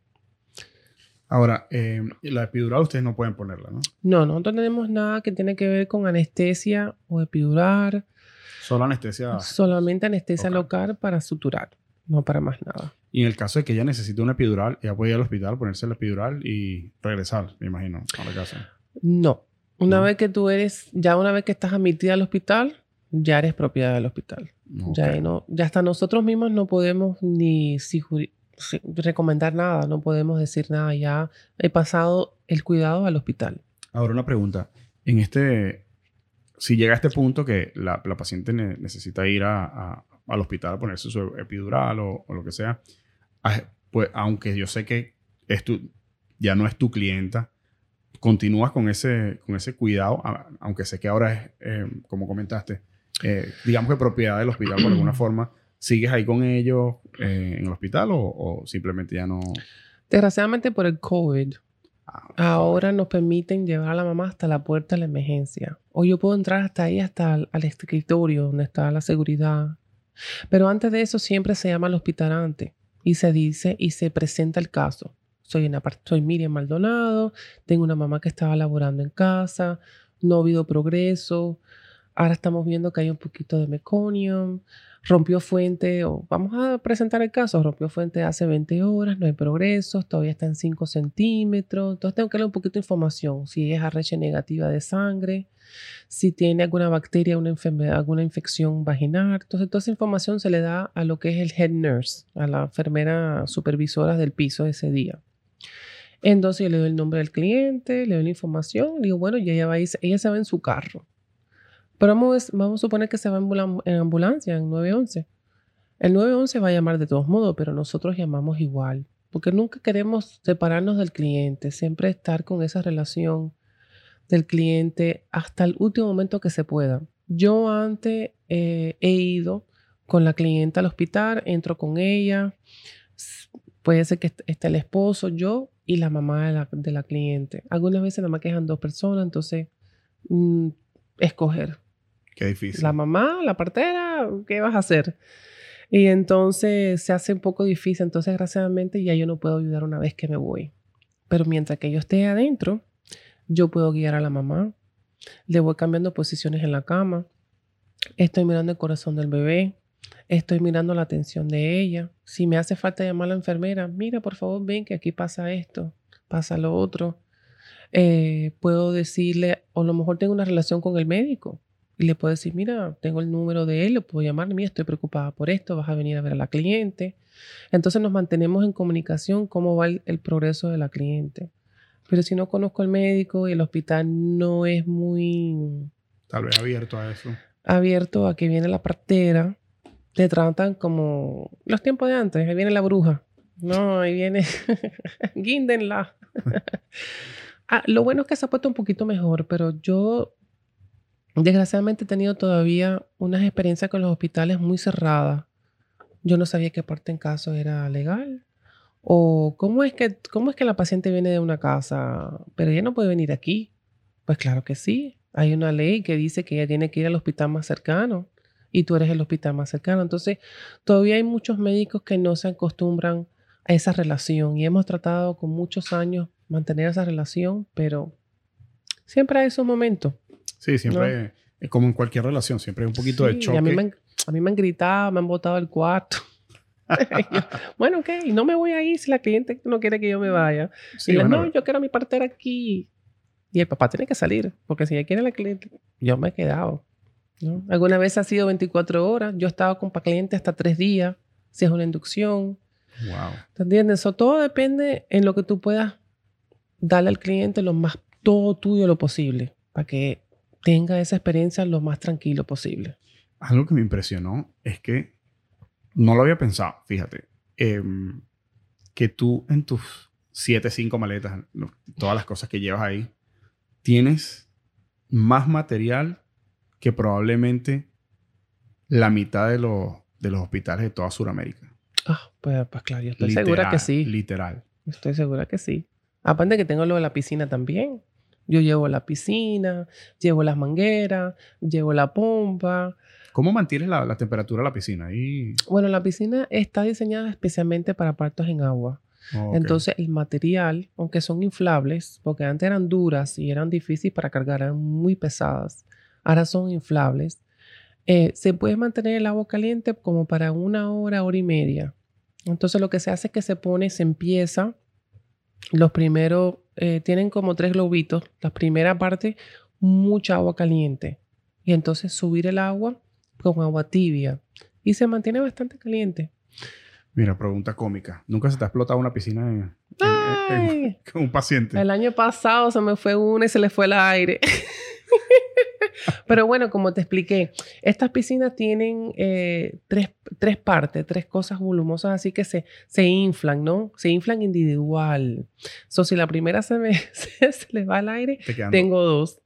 Ahora, eh, la epidural ustedes no pueden ponerla, ¿no? No, nosotros no tenemos nada que tiene que ver con anestesia o epidural. Solo anestesia. Solamente anestesia local, para suturar, no para más nada. Y en el caso de que ella necesite una epidural, ella puede ir al hospital, ponerse la epidural y regresar, me imagino, a la casa. No. Una vez que tú eres, ya una vez que estás admitida al hospital, ya eres propiedad del hospital. Ya, no, ya hasta nosotros mismos no podemos ni recomendar nada, no podemos decir nada. Ya he pasado el cuidado al hospital. Ahora una pregunta. En este, si llega a este punto que la, paciente necesita ir a, al hospital a ponerse su epidural o, lo que sea, pues aunque yo sé que ya no es tu clienta, continúas con ese, con ese cuidado, aunque sé que ahora es, eh, como comentaste, eh, digamos que propiedad del hospital por alguna forma, ¿Sigues ahí con ellos eh, en el hospital o, simplemente ya no? Desgraciadamente por el COVID, ah, ahora nos permiten llevar a la mamá hasta la puerta de la emergencia. O yo puedo entrar hasta ahí, hasta al, escritorio donde está la seguridad. Pero antes de eso siempre se llama al hospital antes. y se dice y se presenta el caso. Soy, una, soy Miriam Maldonado, tengo una mamá que estaba laborando en casa, no ha habido progreso, ahora estamos viendo que hay un poquito de meconium, rompió fuente, o vamos a presentar el caso, rompió fuente hace 20 horas, no hay progresos, todavía está en 5 centímetros, entonces tengo que darle un poquito de información, si es arreche negativa de sangre, si tiene alguna bacteria, una enfermedad, alguna infección vaginal, entonces toda esa información se le da a lo que es el head nurse, a la enfermera supervisora del piso ese día. Entonces yo le doy el nombre del cliente, le doy la información, le digo, bueno, ya ella va a ella se va en su carro. Pero vamos, vamos a suponer que se va en, ambulancia, en 911. El 911 va a llamar de todos modos, pero nosotros llamamos igual, porque nunca queremos separarnos del cliente, siempre estar con esa relación del cliente hasta el último momento que se pueda. Yo antes eh, he ido con la clienta al hospital, entro con ella, puede ser que esté el esposo, yo y la mamá de la, de la cliente. Algunas veces nada más quejan dos personas, entonces mm, escoger. Difícil. La mamá, la partera, ¿qué vas a hacer? Y entonces se hace un poco difícil. Entonces, desgraciadamente, ya yo no puedo ayudar una vez que me voy. Pero mientras que yo esté adentro, yo puedo guiar a la mamá. Le voy cambiando posiciones en la cama. Estoy mirando el corazón del bebé. Estoy mirando la atención de ella. Si me hace falta llamar a la enfermera, mira, por favor, ven que aquí pasa esto, pasa lo otro. Eh, puedo decirle, o a lo mejor tengo una relación con el médico y le puedo decir, mira, tengo el número de él, le puedo llamar, mira, estoy preocupada por esto, vas a venir a ver a la cliente. Entonces nos mantenemos en comunicación cómo va el, progreso de la cliente. Pero si no conozco al médico y el hospital no es muy... Tal vez abierto a eso. Abierto a que viene la partera, te tratan como los tiempos de antes, ahí viene la bruja. No, ahí viene, guíndenla. ah, lo bueno es que se ha puesto un poquito mejor, pero yo Desgraciadamente he tenido todavía unas experiencias con los hospitales muy cerradas. Yo no sabía qué parte en caso era legal. O cómo es que, cómo es que la paciente viene de una casa, pero ella no puede venir aquí. Pues claro que sí. Hay una ley que dice que ella tiene que ir al hospital más cercano y tú eres el hospital más cercano. Entonces, todavía hay muchos médicos que no se acostumbran a esa relación y hemos tratado con muchos años mantener esa relación, pero siempre hay esos momentos. Sí, siempre, es como en cualquier relación, siempre hay un poquito de choque. a, mí me han, a mí me han gritado, me han botado el cuarto. bueno, ok, no me voy a ir si la cliente no quiere que yo me vaya. y no, yo quiero mi partera aquí. Y el papá tiene que salir, porque si ella quiere la cliente, yo me he quedado. Alguna vez ha sido 24 horas, yo he estado con cliente hasta tres días, si es una inducción. Wow. ¿Te entiendes? Eso todo depende en lo que tú puedas darle al cliente lo más todo tuyo lo posible, para que tenga esa experiencia lo más tranquilo posible. Algo que me impresionó es que no lo había pensado, fíjate, em, que tú en tus siete, cinco maletas, todas las cosas que llevas ahí, tienes más material que probablemente la mitad de los, de los hospitales de toda Sudamérica. Ah, pues, pues claro, yo estoy segura que sí. Literal. Estoy segura que sí. Aparte que tengo lo de la piscina también. Yo llevo la piscina, llevo las mangueras, llevo la pompa. ¿Cómo mantienes la, temperatura de la piscina? Ahí? Bueno, la piscina está diseñada especialmente para partos en agua. Entonces, el material, aunque son inflables, porque antes eran duras y eran difíciles para cargar, eran muy pesadas, ahora son inflables, eh, se puede mantener el agua caliente como para una hora, hora y media. Entonces, lo que se hace es que se pone, se empieza los primeros eh, tienen como tres globitos. La primera parte, mucha agua caliente. Y entonces subir el agua con agua tibia. Y se mantiene bastante caliente. Mira, pregunta cómica. ¿Nunca se te ha explotado una piscina con un paciente? El año pasado se me fue una y se le fue el aire. Pero bueno, como te expliqué, estas piscinas tienen eh, tres, partes, tres cosas volumosas, así que se, se inflan, ¿no? Se inflan individual. So, si la primera se, me, se, le va al aire, tengo dos.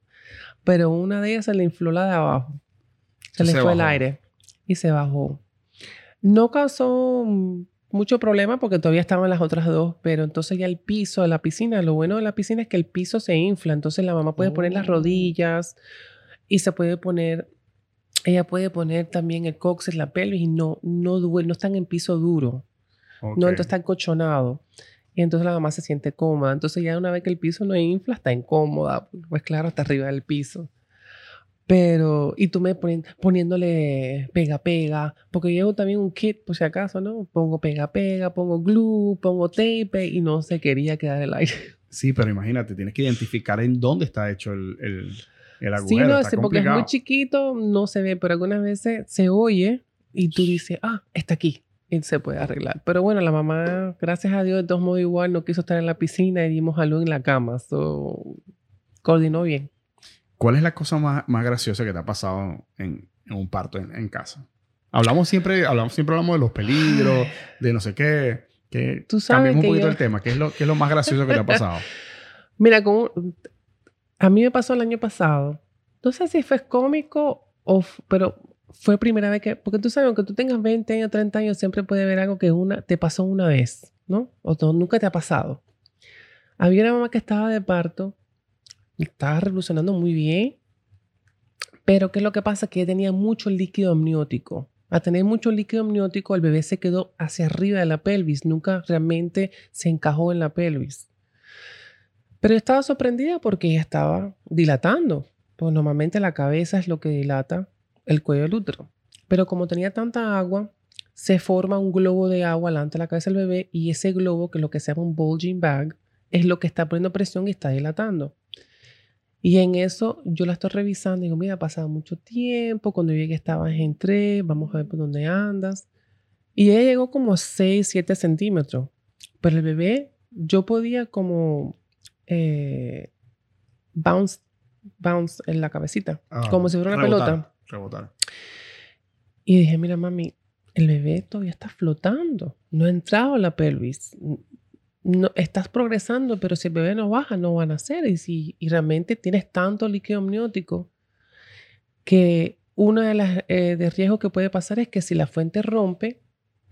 Pero una de ellas se le infló la de abajo. Se, le fue el aire y se bajó. No causó mucho problema porque todavía estaban las otras dos, pero entonces ya el piso de la piscina, lo bueno de la piscina es que el piso se infla, entonces la mamá puede poner las oh. rodillas y se puede poner, ella puede poner también el coxis, la pelvis y no, no, no están en piso duro. No, entonces está encochonado. Y entonces la mamá se siente cómoda. Entonces ya una vez que el piso no infla, está incómoda. Pues claro, está arriba del piso. Pero, y tú me poniéndole pega, pega, porque llevo también un kit, por si acaso, ¿no? Pongo pega, pega, pongo glue, pongo tape y no se quería quedar el aire. Sí, pero imagínate, tienes que identificar en dónde está hecho el, el, el agujero. Sí, no, porque es muy chiquito, no se ve, pero algunas veces se oye y tú dices, ah, está aquí y se puede arreglar. Pero bueno, la mamá, gracias a Dios, de todos modos igual, no quiso estar en la piscina y dimos a luz en la cama. So, coordinó bien. ¿Cuál es la cosa más, más graciosa que te ha pasado en, en un parto en, casa? Hablamos siempre, hablamos, siempre hablamos de los peligros, de no sé qué. Que Tú sabes un poquito el tema. ¿Qué es, lo, ¿Qué es lo más gracioso que te ha pasado? Mira, como a mí me pasó el año pasado. No sé si fue cómico o... Pero fue primera vez que... Porque tú sabes, aunque tú tengas 20 años, 30 años, siempre puede haber algo que una, te pasó una vez, ¿no? O nunca te ha pasado. Había una mamá que estaba de parto. Estaba revolucionando muy bien. Pero ¿qué es lo que pasa? Que tenía mucho líquido amniótico a tener mucho líquido amniótico, el bebé se quedó hacia arriba de la pelvis, nunca realmente se encajó en la pelvis. Pero estaba sorprendida porque ella estaba dilatando, pues normalmente la cabeza es lo que dilata el cuello del útero. Pero como tenía tanta agua, se forma un globo de agua delante de la cabeza del bebé y ese globo, que es lo que se llama un bulging bag, es lo que está poniendo presión y está dilatando. Y en eso yo la estoy revisando y digo, mira, ha pasado mucho tiempo, cuando llegué estabas en tres, vamos a ver por dónde andas. Y ella llegó como a 6, 7 centímetros. Pero el bebé, yo podía como eh, bounce, bounce en la cabecita, ah, como si fuera una pelota. Rebotar. Y dije, mira, mami, el bebé todavía está flotando, no ha entrado la pelvis no, estás progresando, pero si el bebé no baja, no van a nacer. Y si realmente tienes tanto líquido amniótico que uno de los eh, riesgos que puede pasar es que si la fuente rompe,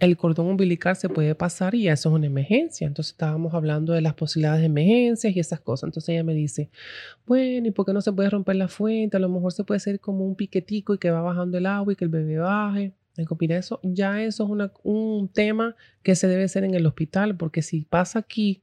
el cordón umbilical se puede pasar y eso es una emergencia. Entonces estábamos hablando de las posibilidades de emergencias y esas cosas. Entonces ella me dice, bueno, ¿y por qué no se puede romper la fuente? A lo mejor se puede hacer como un piquetico y que va bajando el agua y que el bebé baje eso, ya eso es un tema que se debe hacer en el hospital, porque si pasa aquí,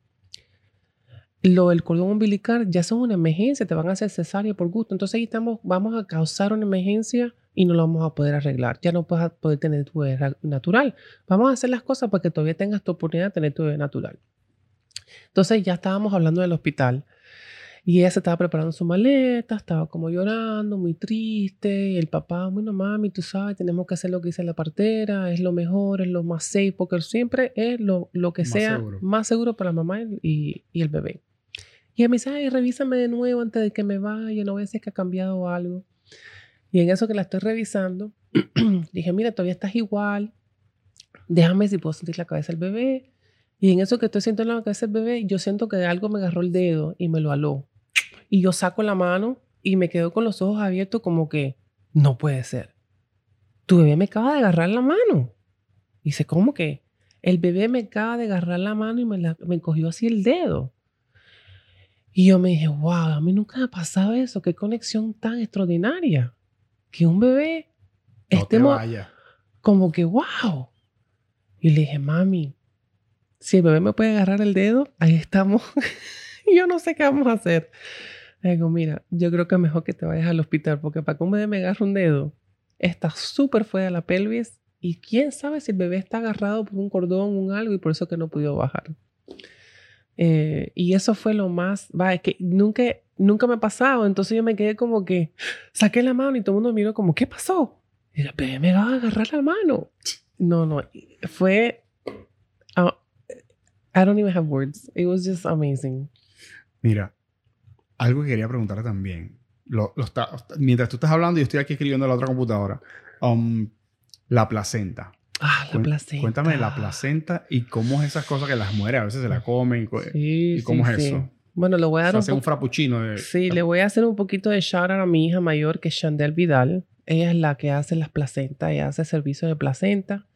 lo del cordón umbilical ya son una emergencia, te van a hacer cesárea por gusto. Entonces ahí estamos, vamos a causar una emergencia y no lo vamos a poder arreglar. Ya no puedes poder tener tu bebé natural. Vamos a hacer las cosas para que todavía tengas tu oportunidad de tener tu bebé natural. Entonces ya estábamos hablando del hospital. Y ella se estaba preparando su maleta, estaba como llorando, muy triste. Y el papá, bueno, mami, tú sabes, tenemos que hacer lo que dice la partera, es lo mejor, es lo más safe, porque siempre es lo, lo que sea más seguro para la mamá y, y, el bebé. Y ella me dice, ay, revísame de nuevo antes de que me vaya, no voy a decir que ha cambiado algo. Y en eso que la estoy revisando, dije, mira, todavía estás igual, déjame si puedo sentir la cabeza del bebé. Y en eso que estoy sintiendo la cabeza del bebé, yo siento que algo me agarró el dedo y me lo aló. Y yo saco la mano y me quedo con los ojos abiertos como que, no puede ser. Tu bebé me acaba de agarrar la mano. Y dice, ¿cómo que? El bebé me acaba de agarrar la mano y me, la, me cogió así el dedo. Y yo me dije, wow, a mí nunca me ha pasado eso. Qué conexión tan extraordinaria. Que un bebé no como que, wow. Y le dije, mami, si el bebé me puede agarrar el dedo, ahí estamos. yo no sé qué vamos a hacer. Le digo, mira, yo creo que es mejor que te vayas al hospital porque para que un bebé me agarre un dedo, está súper fuera de la pelvis y quién sabe si el bebé está agarrado por un cordón, un algo y por eso que no pudo bajar. Eh, y eso fue lo más, va, es que nunca, nunca me ha pasado, entonces yo me quedé como que saqué la mano y todo el mundo miró como, ¿qué pasó? Y el bebé me va a agarrar la mano. No, no, fue, uh, I don't even have words. It was just amazing. Mira, algo que quería preguntar también. Lo, mientras tú estás hablando, yo estoy aquí escribiendo en la otra computadora. Um, la placenta. Ah, la placenta. Cuéntame la placenta y cómo es esas cosas que las mujeres a veces se la comen. Sí, y cómo es eso. Bueno, le voy a dar un, un frappuccino. De... Sí, le voy a hacer un poquito de shout out a mi hija mayor, que es Chandel Vidal. Ella es la que hace las placentas, ella hace servicio de placenta.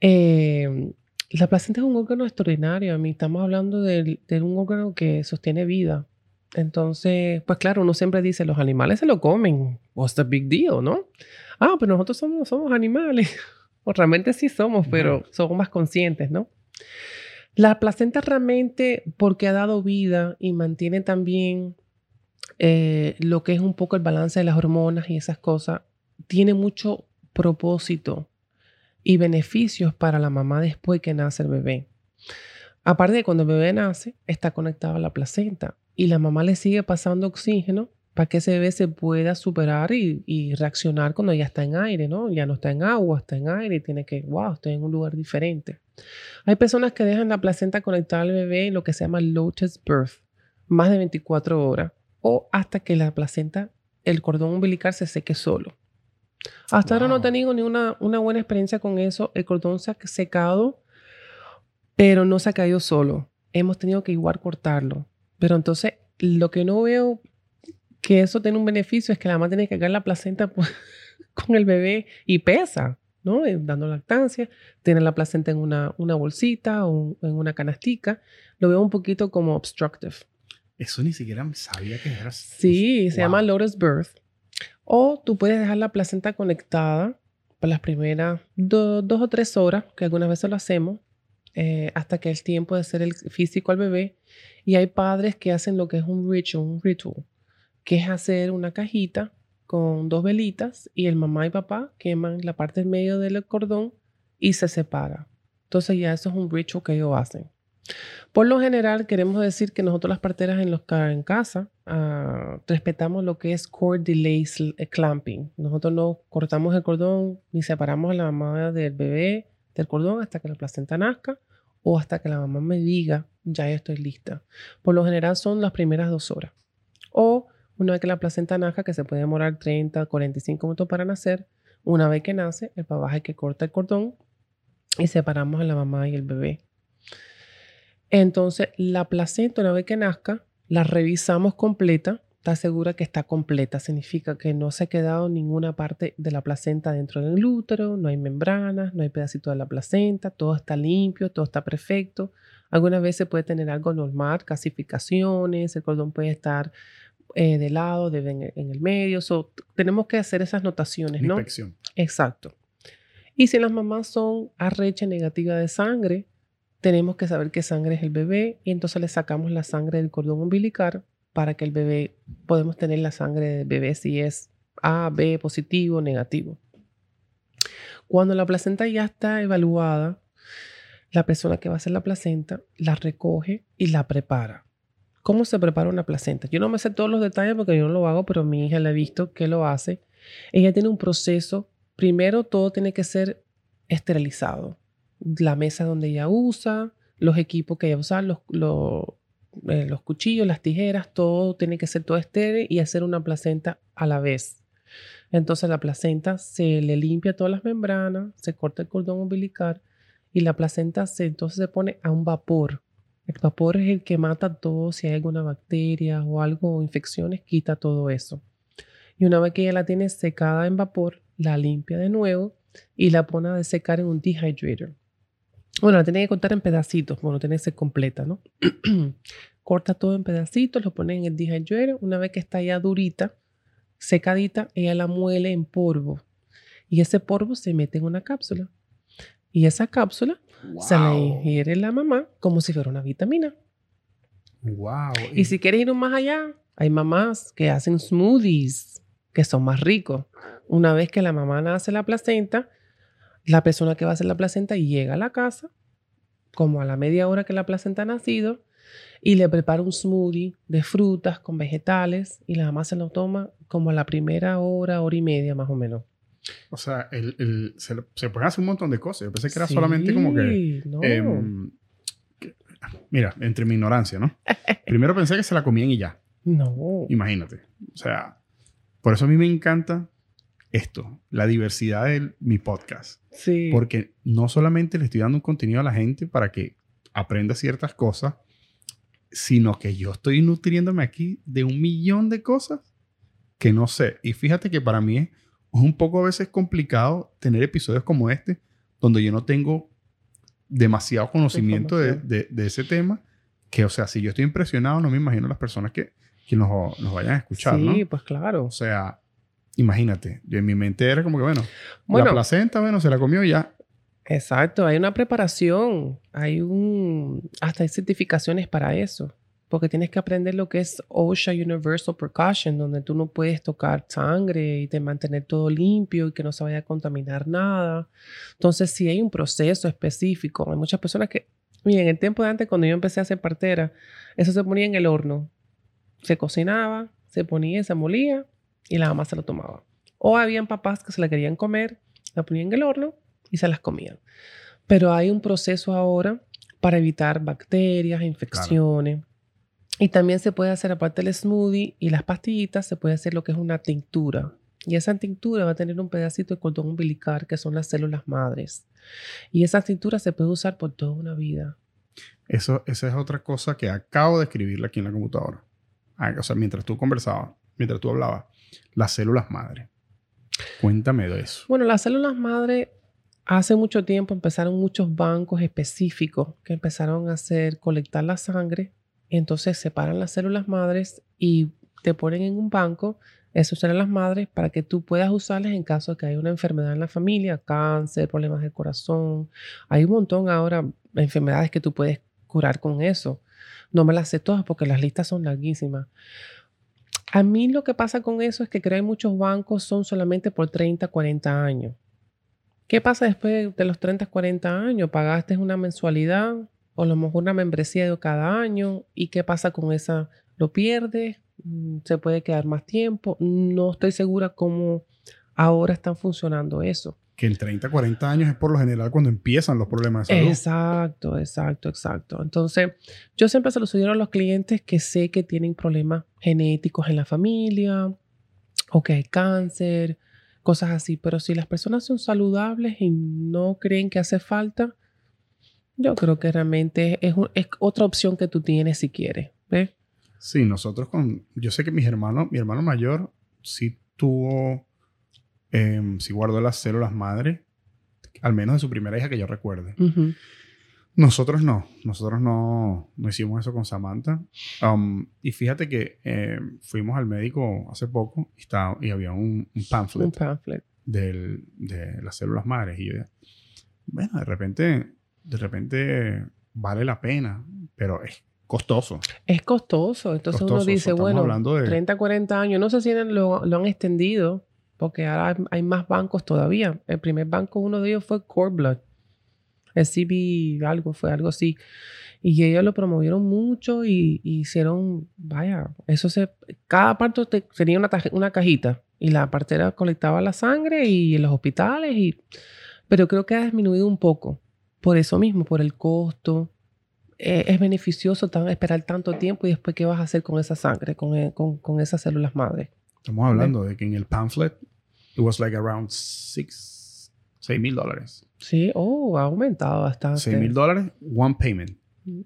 Eh, la placenta es un órgano extraordinario. A mí estamos hablando de, un órgano que sostiene vida. Entonces, pues claro, uno siempre dice, los animales se lo comen. What's the big deal, no? Ah, pero nosotros somos, somos animales. O realmente sí somos, pero somos más conscientes, ¿no? La placenta realmente, porque ha dado vida y mantiene también eh, lo que es un poco el balance de las hormonas y esas cosas, tiene mucho propósito y beneficios para la mamá después que nace el bebé. Aparte de cuando el bebé nace, está conectado a la placenta y la mamá le sigue pasando oxígeno para que ese bebé se pueda superar y, reaccionar cuando ya está en aire, ¿no? Ya no está en agua, está en aire y tiene que, wow, estoy en un lugar diferente. Hay personas que dejan la placenta conectada al bebé en lo que se llama lotus birth, más de 24 horas, o hasta que la placenta, el cordón umbilical se seque solo. Hasta ahora no he tenido ni una, una buena experiencia con eso. El cordón se ha secado, pero no se ha caído solo. Hemos tenido que igual cortarlo. Pero entonces, lo que no veo que eso tiene un beneficio es que la mamá tiene que cargar la placenta con el bebé y pesa, ¿no? Eh, dando lactancia, tiene la placenta en una, una bolsita o en una canastica. Lo veo un poquito como obstructive. Eso ni siquiera sabía que era. Sí, se llama Lotus Birth. O tú puedes dejar la placenta conectada por las primeras dos o tres horas, que algunas veces lo hacemos, eh, hasta que es tiempo de hacer el físico al bebé. Y hay padres que hacen lo que es un ritual, un ritual que es hacer una cajita con dos velitas y el mamá y papá queman la parte del medio del cordón y se separa. Entonces ya eso es un ritual que ellos hacen. Por lo general queremos decir que nosotros las parteras en, los, en casa uh, respetamos lo que es cord delay clamping. Nosotros no cortamos el cordón ni separamos a la mamá del bebé del cordón hasta que la placenta nazca o hasta que la mamá me diga ya estoy lista. Por lo general son las primeras dos horas. O una vez que la placenta naja, que se puede demorar 30, 45 minutos para nacer, una vez que nace, el papá es que corta el cordón y separamos a la mamá y el bebé. Entonces, la placenta, una vez que nazca, la revisamos completa. Está segura que está completa. Significa que no se ha quedado ninguna parte de la placenta dentro del útero, no hay membranas, no hay pedacito de la placenta, todo está limpio, todo está perfecto. Algunas veces puede tener algo normal, calcificaciones, el cordón puede estar eh, de lado, de en, el medio. tenemos que hacer esas notaciones, ¿no? Inspección. Exacto. Y si las mamás son arrecha negativa de sangre, tenemos que saber qué sangre es el bebé y entonces le sacamos la sangre del cordón umbilical para que el bebé, podemos tener la sangre del bebé si es A, B, positivo, negativo. Cuando la placenta ya está evaluada, la persona que va a hacer la placenta la recoge y la prepara. ¿Cómo se prepara una placenta? Yo no me sé todos los detalles porque yo no lo hago, pero mi hija la he visto que lo hace. Ella tiene un proceso. Primero, todo tiene que ser esterilizado. La mesa donde ella usa, los equipos que ella usa, los, eh, los, cuchillos, las tijeras, todo tiene que ser todo estéril y hacer una placenta a la vez. Entonces la placenta se le limpia todas las membranas, se corta el cordón umbilical y la placenta se, entonces se pone a un vapor el vapor es el que mata todo, si hay alguna bacteria o algo o infecciones, quita todo eso. Y una vez que ya la tiene secada en vapor, la limpia de nuevo y la pone a secar en un dehydrator. Bueno, la tiene que cortar en pedacitos, bueno, tiene que ser completa, ¿no? Corta todo en pedacitos, lo pone en el dehydrator. Una vez que está ya durita, secadita, ella la muele en polvo. Y ese polvo se mete en una cápsula. Y esa cápsula se la ingiere la mamá como si fuera una vitamina. Wow. Y si quieres ir más allá, hay mamás que hacen smoothies que son más ricos. Una vez que la mamá nace la placenta, la persona que va a hacer la placenta llega a la casa, como a la media hora que la placenta ha nacido, y le prepara un smoothie de frutas con vegetales y la mamá se lo toma como a la primera hora, hora y media más o menos. O sea, el, se, se, pueden hacer un montón de cosas. Yo pensé que era solamente como que, em, Mira, entre mi ignorancia, ¿no? Primero pensé que se la comían y ya. No. Imagínate. O sea, por eso a mí me encanta esto, la diversidad de mi podcast. Sí. Porque no solamente le estoy dando un contenido a la gente para que aprenda ciertas cosas, sino que yo estoy nutriéndome aquí de un millón de cosas que no sé. Y fíjate que para mí es es un poco a veces complicado tener episodios como este, donde yo no tengo demasiado conocimiento de, ese tema, que, o sea, si yo estoy impresionado, no me imagino las personas que, que nos, nos vayan a escuchar, sí, pues claro. O sea, imagínate, yo en mi mente era como que, bueno, bueno la placenta, bueno, se la comió ya. Exacto, hay una preparación, hay un, hasta hay certificaciones para eso, porque tienes que aprender lo que es OSHA Universal Precaution, donde tú no puedes tocar sangre y te mantener todo limpio y que no se vaya a contaminar nada. Entonces, sí hay un proceso específico. Hay muchas personas que, miren, el tiempo de antes, cuando yo empecé a hacer partera, eso se ponía en el horno, se cocinaba, se ponía, se molía y la mamá se lo tomaba. O habían papás que se la querían comer, la ponían en el horno y se las comían. Pero hay un proceso ahora para evitar bacterias, infecciones. Y también se puede hacer, aparte del smoothie y las pastillitas, se puede hacer lo que es una tintura. Y esa tintura va a tener un pedacito de cordón umbilical, que son las células madres. Y esa tintura se puede usar por toda una vida. Eso, esa es otra cosa que acabo de escribirle aquí en la computadora. Ah, o sea, mientras tú conversabas, mientras tú hablabas, las células madre. Cuéntame de eso. Bueno, las células madre Hace mucho tiempo empezaron muchos bancos específicos que empezaron a hacer colectar la sangre. Entonces separan las células madres y te ponen en un banco esas células madres para que tú puedas usarlas en caso de que haya una enfermedad en la familia, cáncer, problemas del corazón. Hay un montón ahora de enfermedades que tú puedes curar con eso. No me las sé todas porque las listas son larguísimas. A mí lo que pasa con eso es que creo que muchos bancos son solamente por 30, 40 años. ¿Qué pasa después de los 30, 40 años? ¿Pagaste una mensualidad o a lo mejor una membresía de cada año? ¿Y qué pasa con esa? ¿Lo pierdes? Mm, ¿Se puede quedar más tiempo? No estoy segura cómo ahora están funcionando eso. Que en 30, 40 años es por lo general cuando empiezan los problemas de salud. Exacto, exacto, exacto. Entonces, yo siempre se lo sugiero a los clientes que sé que tienen problemas genéticos en la familia o que hay cáncer cosas así. Pero si las personas son saludables y no creen que hace falta, yo creo que realmente es, otra opción que tú tienes si quieres. ¿ves? Sí, nosotros con... Yo sé que mis hermanos, mi hermano mayor sí tuvo, eh, sí guardó las células madre, al menos de su primera hija que yo recuerde. Nosotros no, nosotros no, no hicimos eso con Samantha. Um, y fíjate que eh, fuimos al médico hace poco y, estaba, y había un, un pamphlet, un pamphlet. Del, de las células madres. Y yo, bueno, de repente, de repente vale la pena, pero es costoso. Es costoso. Entonces uno dice, bueno, de... 30, 40 años, no sé si lo, lo han extendido, porque ahora hay más bancos todavía. El primer banco, uno de ellos fue Core Blood el CB algo, fue algo así. Y ellos lo promovieron mucho y, hicieron, vaya, eso se, cada parte tenía una, una cajita y la partera colectaba la sangre y en los hospitales, y, pero creo que ha disminuido un poco por eso mismo, por el costo. Eh, es beneficioso tan, esperar tanto tiempo y después qué vas a hacer con esa sangre, con, eh, con, con esas células madre. Estamos hablando de que en el pamphlet, it was like around six, seis mil dólares. Sí, oh, ha aumentado bastante. 6 mil dólares, one payment.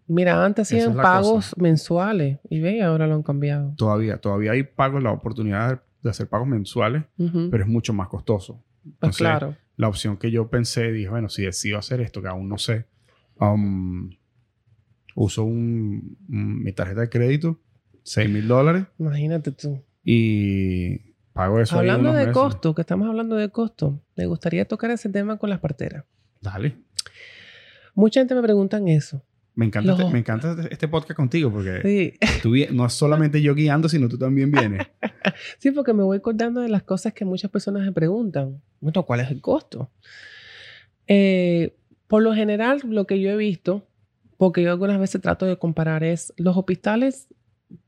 Mira, antes hacían pagos mensuales y ve, ahora lo han cambiado. Todavía, todavía hay pagos, la oportunidad de hacer pagos mensuales, pero es mucho más costoso. pues claro. La opción que yo pensé, dije, bueno, si decido hacer esto, que aún no sé, um, uso un, mi tarjeta de crédito, 6 mil dólares. Imagínate tú. Y Pago eso Hablando de costo, que estamos hablando de costo, me gustaría tocar ese tema con las parteras. Dale. Mucha gente me pregunta eso. Me encanta, este, me encanta este, este podcast contigo porque tú, no es solamente yo guiando, sino tú también vienes. sí, porque me voy acordando de las cosas que muchas personas me preguntan. Bueno, ¿cuál es el costo? Eh, por lo general, lo que yo he visto, porque yo algunas veces trato de comparar, es los hospitales,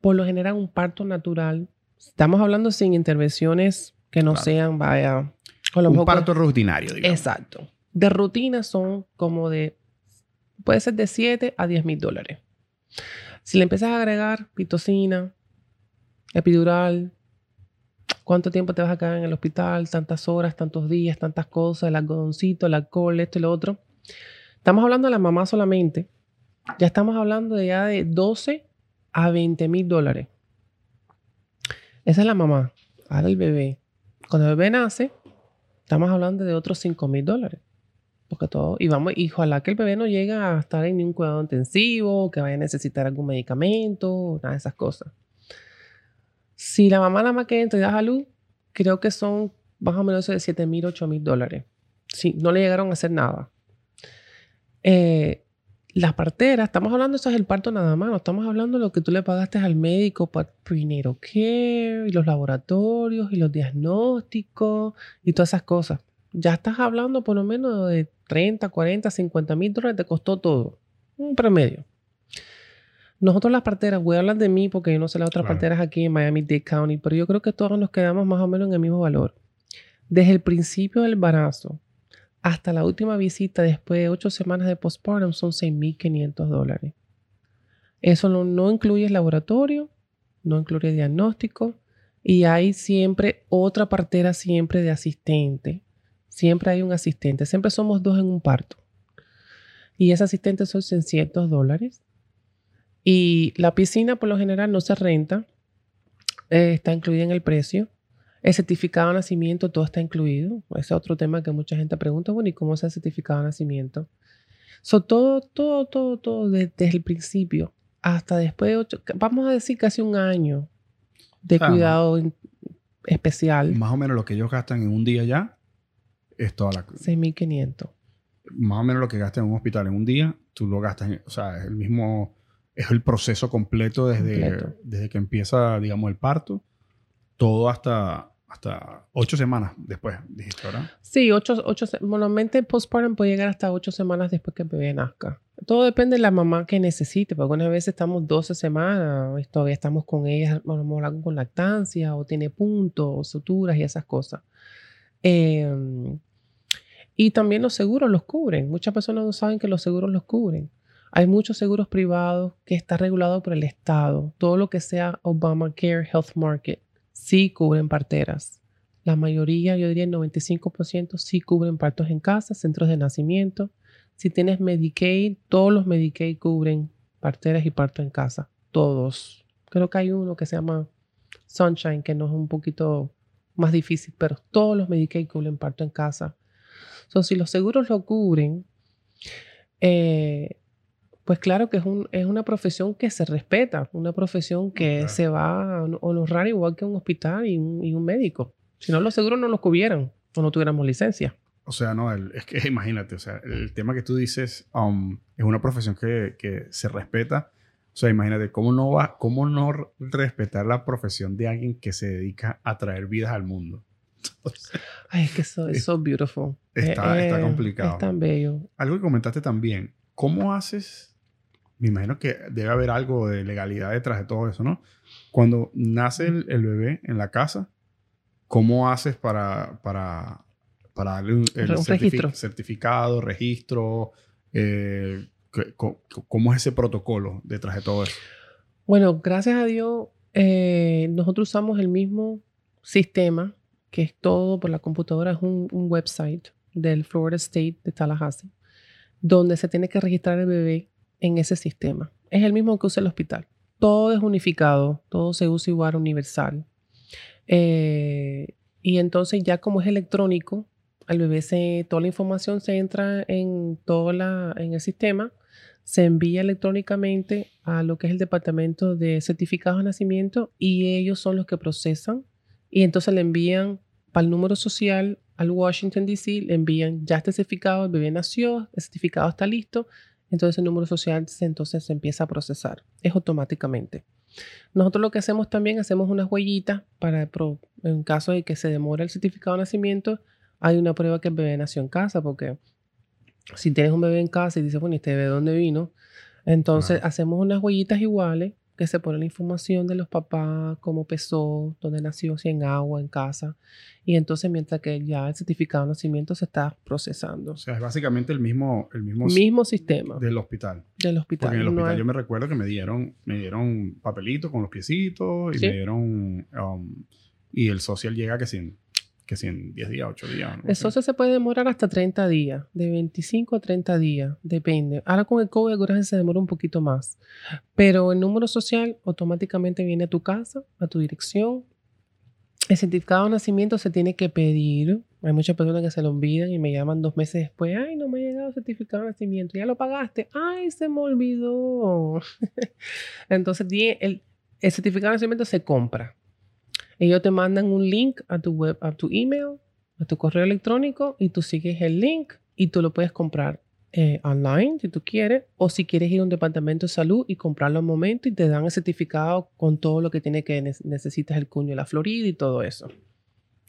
por lo general, un parto natural Estamos hablando sin intervenciones que no sean, vaya... Un parto rutinario, digamos. Exacto. De rutina son como de... Puede ser de 7 a 10 mil dólares. Si le empiezas a agregar pitocina, epidural, cuánto tiempo te vas a quedar en el hospital, tantas horas, tantos días, tantas cosas, el algodoncito, el alcohol, esto y lo otro. Estamos hablando de la mamá solamente. Ya estamos hablando de ya de 12 a 20 mil dólares. Esa es la mamá. Ahora el bebé. Cuando el bebé nace, estamos hablando de otros 5 mil dólares. Porque todo, y vamos, y ojalá que el bebé no llegue a estar en ningún cuidado intensivo, que vaya a necesitar algún medicamento, nada de esas cosas. Si la mamá nada más que entra y da a luz, creo que son más o menos de 7 mil, 8 mil dólares. Sí, no le llegaron a hacer nada. Eh, las parteras, estamos hablando, eso es el parto nada más, no estamos hablando de lo que tú le pagaste al médico para prenatal care y los laboratorios y los diagnósticos y todas esas cosas. Ya estás hablando por lo menos de 30, 40, 50 mil dólares, te costó todo. Un promedio. Nosotros las parteras, voy a hablar de mí porque yo no sé las otras parteras aquí en Miami-Dade County, pero yo creo que todas nos quedamos más o menos en el mismo valor. Desde el principio del embarazo hasta la última visita después de ocho semanas de postpartum son 6.500 dólares. Eso no, no incluye el laboratorio, no incluye diagnóstico y hay siempre otra partera siempre de asistente. Siempre hay un asistente, siempre somos dos en un parto. Y ese asistente son 600 dólares. Y la piscina por lo general no se renta, eh, está incluida en el precio. El certificado de nacimiento, todo está incluido. Ese es otro tema que mucha gente pregunta, bueno, ¿y cómo es el certificado de nacimiento? So, todo, todo, todo, todo desde, el principio hasta después de ocho, vamos a decir casi un año de cuidado especial. Más o menos lo que ellos gastan en un día ya es toda la... 6.500. Más o menos lo que gastan en un hospital en un día, tú lo gastas, o sea, es el mismo, es el proceso completo desde, desde que empieza, digamos, el parto todo hasta, hasta ocho semanas después, dijiste, ¿verdad? Sí, ocho, ocho, normalmente postpartum puede llegar hasta ocho semanas después que el bebé nazca. Todo depende de la mamá que necesite, porque algunas veces estamos 12 semanas, todavía estamos con ella, con lactancia, o tiene puntos, o suturas y esas cosas. Em, y también los seguros los cubren. Muchas personas no saben que los seguros los cubren. Hay muchos seguros privados que está regulado por el Estado. Todo lo que sea Obamacare Health Market sí cubren parteras. La mayoría, yo diría el 95%, sí cubren partos en casa, centros de nacimiento. Si tienes Medicaid, todos los Medicaid cubren parteras y partos en casa. Todos. Creo que hay uno que se llama Sunshine, que no es un poquito más difícil, pero todos los Medicaid cubren parto en casa. So, si los seguros lo cubren, eh, pues claro que es, un, es una profesión que se respeta, una profesión que se va a honrar igual que un hospital y un, médico. Si no, los seguros no los cubieran o no tuviéramos licencia. O sea, no, es que imagínate, o sea, el tema que tú dices um, es una profesión que, que, se respeta. O sea, imagínate, ¿cómo no, va, ¿cómo no respetar la profesión de alguien que se dedica a traer vidas al mundo? Ay, es que eso es so beautiful. Está, está complicado. Es tan bello. Algo que comentaste también, ¿cómo haces me imagino que debe haber algo de legalidad detrás de todo eso, ¿no? Cuando nace el, bebé en la casa, ¿cómo haces para, para, para darle un, registro. certificado, registro? Eh, ¿Cómo es ese protocolo detrás de todo eso? Bueno, gracias a Dios, eh, nosotros usamos el mismo sistema, que es todo por la computadora, es un, website del Florida State de Tallahassee, donde se tiene que registrar el bebé en ese sistema. Es el mismo que usa el hospital. Todo es unificado, todo se usa igual, universal. Eh, y entonces ya como es electrónico, al bebé se, toda la información se entra en, toda la, en el sistema, se envía electrónicamente a lo que es el departamento de certificados de nacimiento y ellos son los que procesan y entonces le envían para el número social al Washington DC, le envían ya este certificado, el bebé nació, el certificado está listo, entonces el número social entonces se empieza a procesar. Es automáticamente. Nosotros lo que hacemos también, hacemos unas huellitas para, en caso de que se demore el certificado de nacimiento, hay una prueba que el bebé nació en casa, porque si tienes un bebé en casa y dices, bueno, ¿este bebé dónde vino? Entonces hacemos unas huellitas iguales que se pone la información de los papás, cómo pesó, dónde nació, si en agua, en casa. Y entonces mientras que ya el certificado de nacimiento se está procesando. O sea, es básicamente el mismo, el mismo, mismo sistema. Del hospital. Del hospital. Porque en el hospital yo me recuerdo que me dieron, me dieron papelito con los piecitos y me dieron... Um, y el social llega que sin que si en 10 días, 8 días. Eso se puede demorar hasta 30 días, de 25 a 30 días, depende. Ahora con el COVID algunas veces se demora un poquito más, pero el número social automáticamente viene a tu casa, a tu dirección. El certificado de nacimiento se tiene que pedir. Hay muchas personas que se lo olvidan y me llaman dos meses después. Ay, no me ha llegado el certificado de nacimiento. Ya lo pagaste. Ay, se me olvidó. Entonces, el, el certificado de nacimiento se compra Ellos te mandan un link a tu web, a tu email, a tu correo electrónico y tú sigues el link y tú lo puedes comprar eh, online si tú quieres o si quieres ir a un departamento de salud y comprarlo al momento y te dan el certificado con todo lo que tiene que necesitas el cuño de la Florida y todo eso.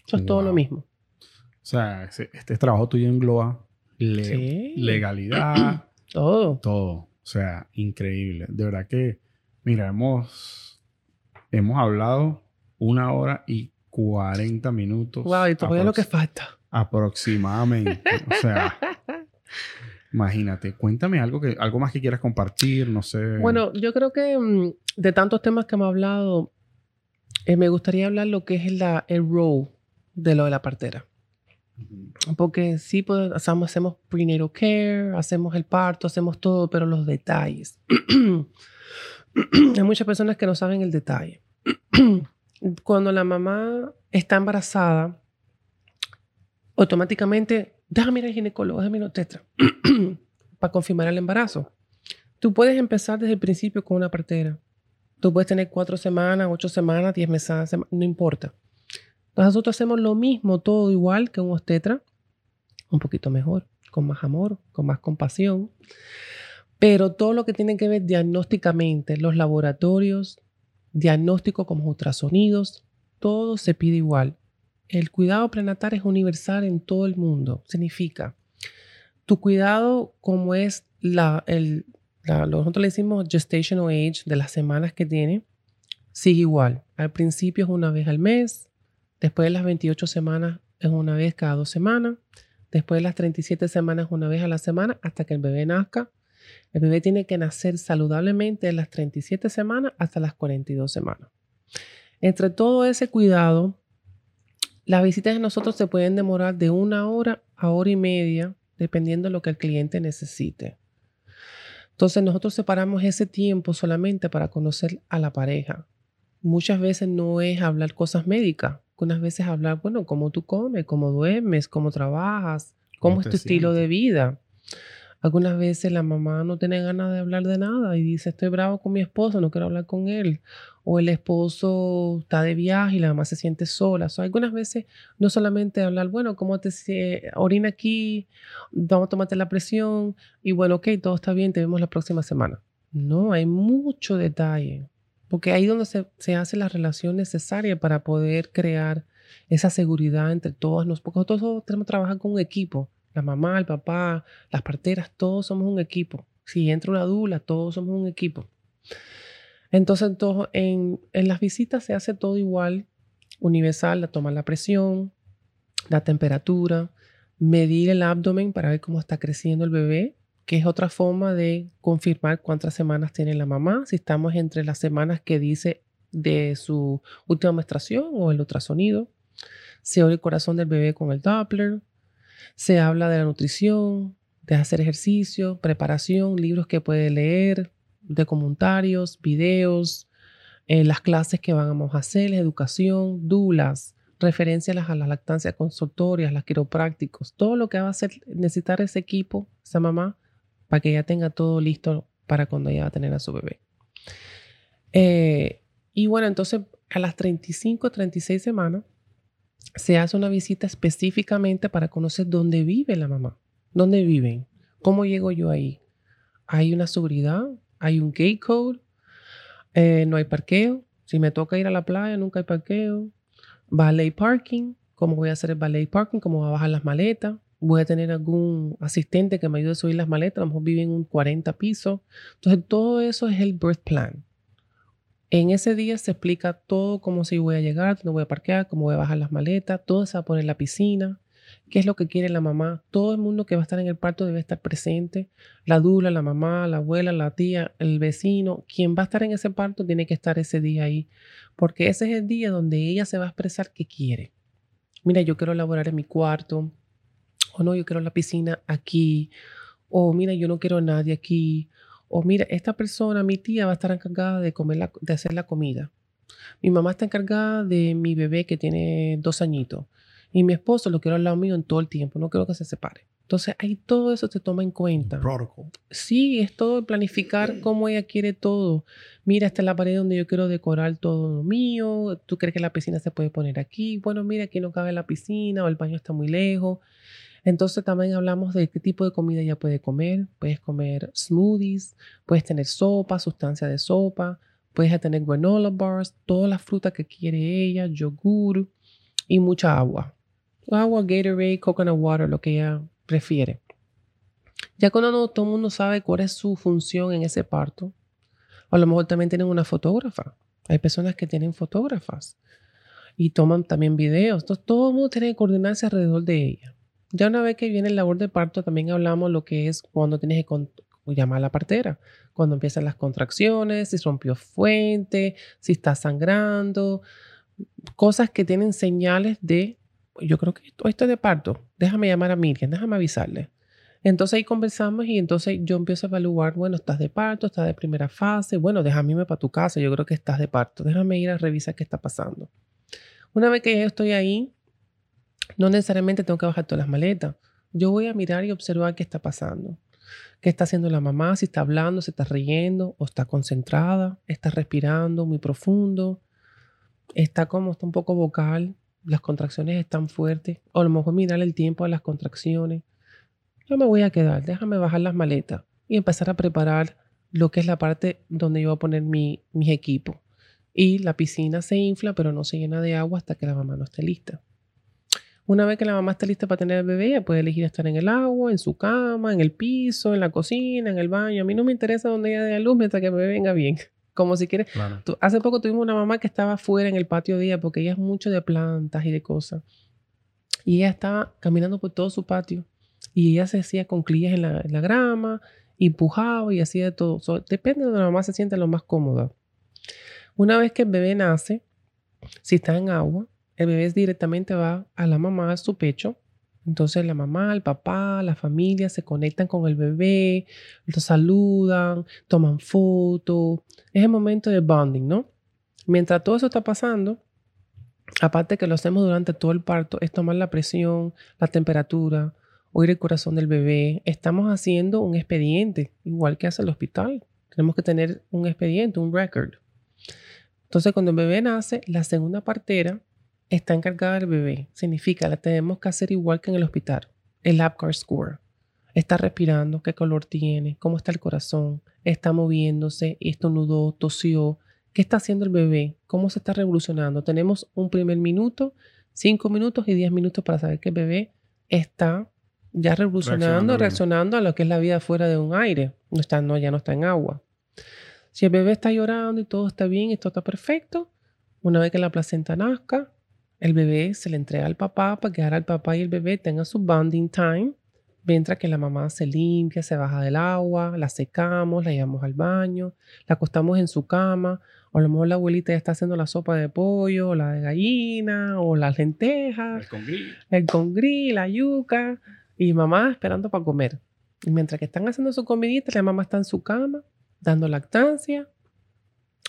Eso es todo lo mismo. O sea, este trabajo tuyo engloba legalidad. todo. Todo. O sea, increíble. De verdad que, mira, hemos, hemos hablado una hora y 40 minutos. Wow, y todavía lo que falta. Aproximadamente. o sea, imagínate. Cuéntame algo, que, algo más que quieras compartir, no sé. Bueno, yo creo que mm, de tantos temas que hemos hablado, eh, me gustaría hablar lo que es la, el role de lo de la partera. Porque sí, pues, hacemos, hacemos prenatal care, hacemos el parto, hacemos todo, pero los detalles. Hay muchas personas que no saben el detalle. Cuando la mamá está embarazada, automáticamente, déjame ir al ginecólogo, déjame ir al tetra, para confirmar el embarazo. Tú puedes empezar desde el principio con una partera. Tú puedes tener cuatro semanas, ocho semanas, diez meses, no importa. Nosotros hacemos lo mismo, todo igual que un obstetra, un poquito mejor, con más amor, con más compasión. Pero todo lo que tiene que ver diagnósticamente, los laboratorios, diagnóstico como ultrasonidos, todo se pide igual. El cuidado prenatal es universal en todo el mundo. Significa, tu cuidado como es la, el, nosotros le decimos gestational age de las semanas que tiene, sigue igual. Al principio es una vez al mes, Después de las 28 semanas es una vez cada dos semanas. Después de las 37 semanas una vez a la semana hasta que el bebé nazca. El bebé tiene que nacer saludablemente de las 37 semanas hasta las 42 semanas. Entre todo ese cuidado, las visitas de nosotros se pueden demorar de una hora a hora y media, dependiendo de lo que el cliente necesite. Entonces nosotros separamos ese tiempo solamente para conocer a la pareja. Muchas veces no es hablar cosas médicas, algunas veces hablar, bueno, cómo tú comes, cómo duermes, cómo trabajas, cómo, es tu estilo de vida. Algunas veces la mamá no tiene ganas de hablar de nada y dice, estoy bravo con mi esposo, no quiero hablar con él. O el esposo está de viaje y la mamá se siente sola. O algunas veces no solamente hablar, bueno, ¿cómo te orina aquí? Vamos a tomarte la presión. Y bueno, ok, todo está bien, te vemos la próxima semana. No, hay mucho detalle. Porque ahí donde se, hace la relación necesaria para poder crear esa seguridad entre todos nosotros. Porque nosotros tenemos que trabajar con un equipo. La mamá, el papá, las parteras, todos somos un equipo. Si entra una dula, todos somos un equipo. Entonces, en, en las visitas se hace todo igual, universal, la toma la presión, la temperatura, medir el abdomen para ver cómo está creciendo el bebé, que es otra forma de confirmar cuántas semanas tiene la mamá, si estamos entre las semanas que dice de su última menstruación o el ultrasonido. Se oye el corazón del bebé con el Doppler. Se habla de la nutrición, de hacer ejercicio, preparación, libros que puede leer, de comentarios, videos, eh, las clases que vamos a hacer, educación, dulas, referencias a las lactancias consultorias, las quiroprácticos, todo lo que va a hacer necesitar ese equipo, esa mamá, para que ella tenga todo listo para cuando ella va a tener a su bebé. Eh, y bueno, entonces a las 35, 36 semanas se hace una visita específicamente para conocer dónde vive la mamá, dónde viven, cómo llego yo ahí. Hay una seguridad, hay un gate code, eh, no hay parqueo. Si me toca ir a la playa, nunca hay parqueo. Valet parking, cómo voy a hacer el valet parking, cómo voy a bajar las maletas voy a tener algún asistente que me ayude a subir las maletas, a lo mejor vive en un 40 pisos. Entonces, todo eso es el birth plan. En ese día se explica todo, cómo si voy a llegar, dónde voy a parquear, cómo voy a bajar las maletas, todo se va a poner en la piscina, qué es lo que quiere la mamá. Todo el mundo que va a estar en el parto debe estar presente. La dula, la mamá, la abuela, la tía, el vecino, quien va a estar en ese parto tiene que estar ese día ahí, porque ese es el día donde ella se va a expresar qué quiere. Mira, yo quiero elaborar en mi cuarto, o no, yo quiero la piscina aquí, o mira, yo no quiero nadie aquí, o mira, esta persona, mi tía va a estar encargada de, comer de hacer la comida. Mi mamá está encargada de mi bebé que tiene dos añitos. Y mi esposo lo quiero al lado mío en todo el tiempo, no quiero que se separe. Entonces, ahí todo eso se toma en cuenta. Protocol. Sí, es todo planificar cómo ella quiere todo. Mira, esta es la pared donde yo quiero decorar todo lo mío. ¿Tú crees que la piscina se puede poner aquí? Bueno, mira, aquí no cabe la piscina o el baño está muy lejos. Entonces también hablamos de qué tipo de comida ella puede comer. Puedes comer smoothies, puedes tener sopa, sustancia de sopa, puedes tener granola bars, todas las frutas que quiere ella, yogur y mucha agua. Agua, Gatorade, coconut water, lo que ella prefiere. Ya cuando todo el mundo sabe cuál es su función en ese parto, a lo mejor también tienen una fotógrafa. Hay personas que tienen fotógrafas y toman también videos. Entonces, todo el mundo tiene que alrededor de ella. Ya una vez que viene el labor de parto, también hablamos lo que es cuando tienes que llamar a la partera, cuando empiezan las contracciones, si rompió fuente, si está sangrando, cosas que tienen señales de yo creo que esto, esto es de parto, déjame llamar a Miriam, déjame avisarle. Entonces ahí conversamos y entonces yo empiezo a evaluar, bueno, estás de parto, estás de primera fase, bueno, déjame irme para tu casa, yo creo que estás de parto, déjame ir a revisar qué está pasando. Una vez que ya estoy ahí, no necesariamente tengo que bajar todas las maletas. Yo voy a mirar y observar qué está pasando. ¿Qué está haciendo la mamá? Si está hablando, si está riendo o está concentrada, está respirando muy profundo, está como, está un poco vocal, las contracciones están fuertes, o a lo mejor mirar el tiempo de las contracciones. Yo me voy a quedar, déjame bajar las maletas y empezar a preparar lo que es la parte donde yo voy a poner mi, mis equipos. Y la piscina se infla, pero no se llena de agua hasta que la mamá no esté lista. Una vez que la mamá esté lista para tener el bebé, ella puede elegir estar en el agua, en su cama, en el piso, en la cocina, en el baño. A mí no me interesa donde ella dé luz mientras que el bebé venga bien. Como si quieres. hace poco tuvimos una mamá que estaba afuera en el patio día porque ella es mucho de plantas y de cosas. Y ella estaba caminando por todo su patio. Y ella se hacía con clillas en la, grama, empujaba y hacía de todo. depende de donde la mamá se siente lo más cómoda. Una vez que el bebé nace, si está en agua, el bebé directamente va a la mamá, a su pecho, entonces la mamá, el papá, la familia se conectan con el bebé, lo saludan, toman fotos. Es el momento de bonding, ¿no? Mientras todo eso está pasando, aparte que lo hacemos durante todo el parto, es tomar la presión, la temperatura, oír el corazón del bebé. Estamos haciendo un expediente, igual que hace el hospital. Tenemos que tener un expediente, un record. Entonces, cuando el bebé nace, la segunda partera está encargada del bebé. Significa, la tenemos que hacer igual que en el hospital. El APGAR score. Está respirando, qué color tiene, cómo está el corazón, está moviéndose, estornudó, tosió. ¿Qué está haciendo el bebé? ¿Cómo se está revolucionando? Tenemos un primer minuto, cinco minutos y diez minutos para saber que el bebé está ya revolucionando, reaccionando, a lo que es la vida fuera de un aire. No está, no, ya no está en agua. Si el bebé está llorando y todo está bien, esto está perfecto, una vez que la placenta nazca, el bebé se le entrega al papá para que ahora el papá y el bebé tengan su bonding time, mientras que la mamá se limpia, se baja del agua, la secamos, la llevamos al baño, la acostamos en su cama, o a lo mejor la abuelita ya está haciendo la sopa de pollo, o la de gallina, o las lentejas, el congrí, el congrí, la yuca, y mamá esperando para comer. Y mientras que están haciendo su comidita, la mamá está en su cama, dando lactancia,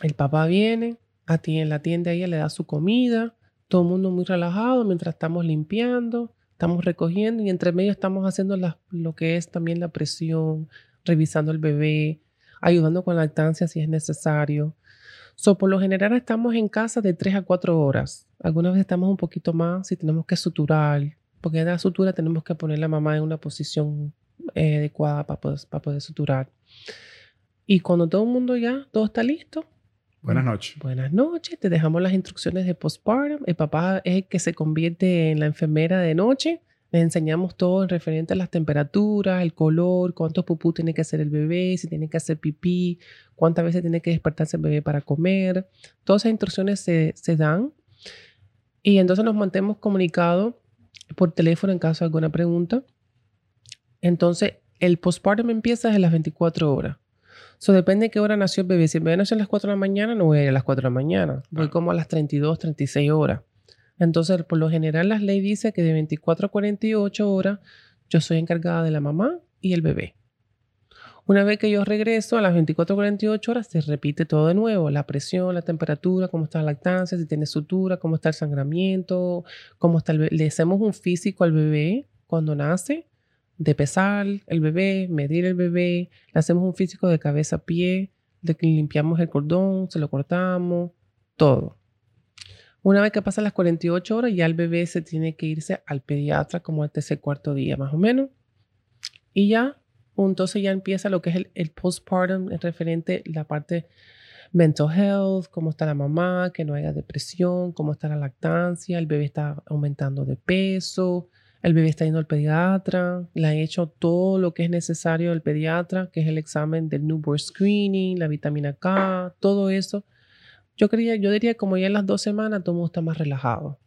el papá viene, a ti en la tienda ella le da su comida, todo el mundo muy relajado mientras estamos limpiando, estamos recogiendo y entre medio estamos haciendo lo que es también la presión, revisando el bebé, ayudando con la lactancia si es necesario. So, por lo general estamos en casa de 3 a 4 horas. Algunas veces estamos un poquito más si tenemos que suturar, porque en la sutura tenemos que poner la mamá en una posición eh, adecuada para poder, para poder suturar. Y cuando todo el mundo ya, todo está listo, Buenas noches. Buenas noches. Te dejamos las instrucciones de postpartum. El papá es el que se convierte en la enfermera de noche. Le enseñamos todo en referente a las temperaturas, el color, cuántos pupú tiene que hacer el bebé, si tiene que hacer pipí, cuántas veces tiene que despertarse el bebé para comer. Todas esas instrucciones se, se dan. Y entonces nos mantenemos comunicados por teléfono en caso de alguna pregunta. Entonces, el postpartum empieza desde las 24 horas. Eso depende de qué hora nació el bebé. Si el bebé nació a las 4 de la mañana, no voy a ir a las 4 de la mañana. Voy como a las 32, 36 horas. Entonces, por lo general, la ley dice que de 24 a 48 horas yo soy encargada de la mamá y el bebé. Una vez que yo regreso a las 24 a 48 horas, se repite todo de nuevo. La presión, la temperatura, cómo está la lactancia, si tiene sutura, cómo está el sangramiento, cómo está el bebé. Le hacemos un físico al bebé cuando nace de pesar el bebé, medir el bebé, le hacemos un físico de cabeza a pie, le limpiamos el cordón, se lo cortamos, todo. Una vez que pasan las 48 horas, ya el bebé se tiene que irse al pediatra como al tercer cuarto día, más o menos. Y ya, entonces ya empieza lo que es el, el postpartum, referente la parte mental health, cómo está la mamá, que no haya depresión, cómo está la lactancia, el bebé está aumentando de peso, el bebé está yendo al pediatra, le han hecho todo lo que es necesario del pediatra, que es el examen del newborn screening, la vitamina K, todo eso. Yo, quería, yo diría como ya en las dos semanas todo el mundo está más relajado.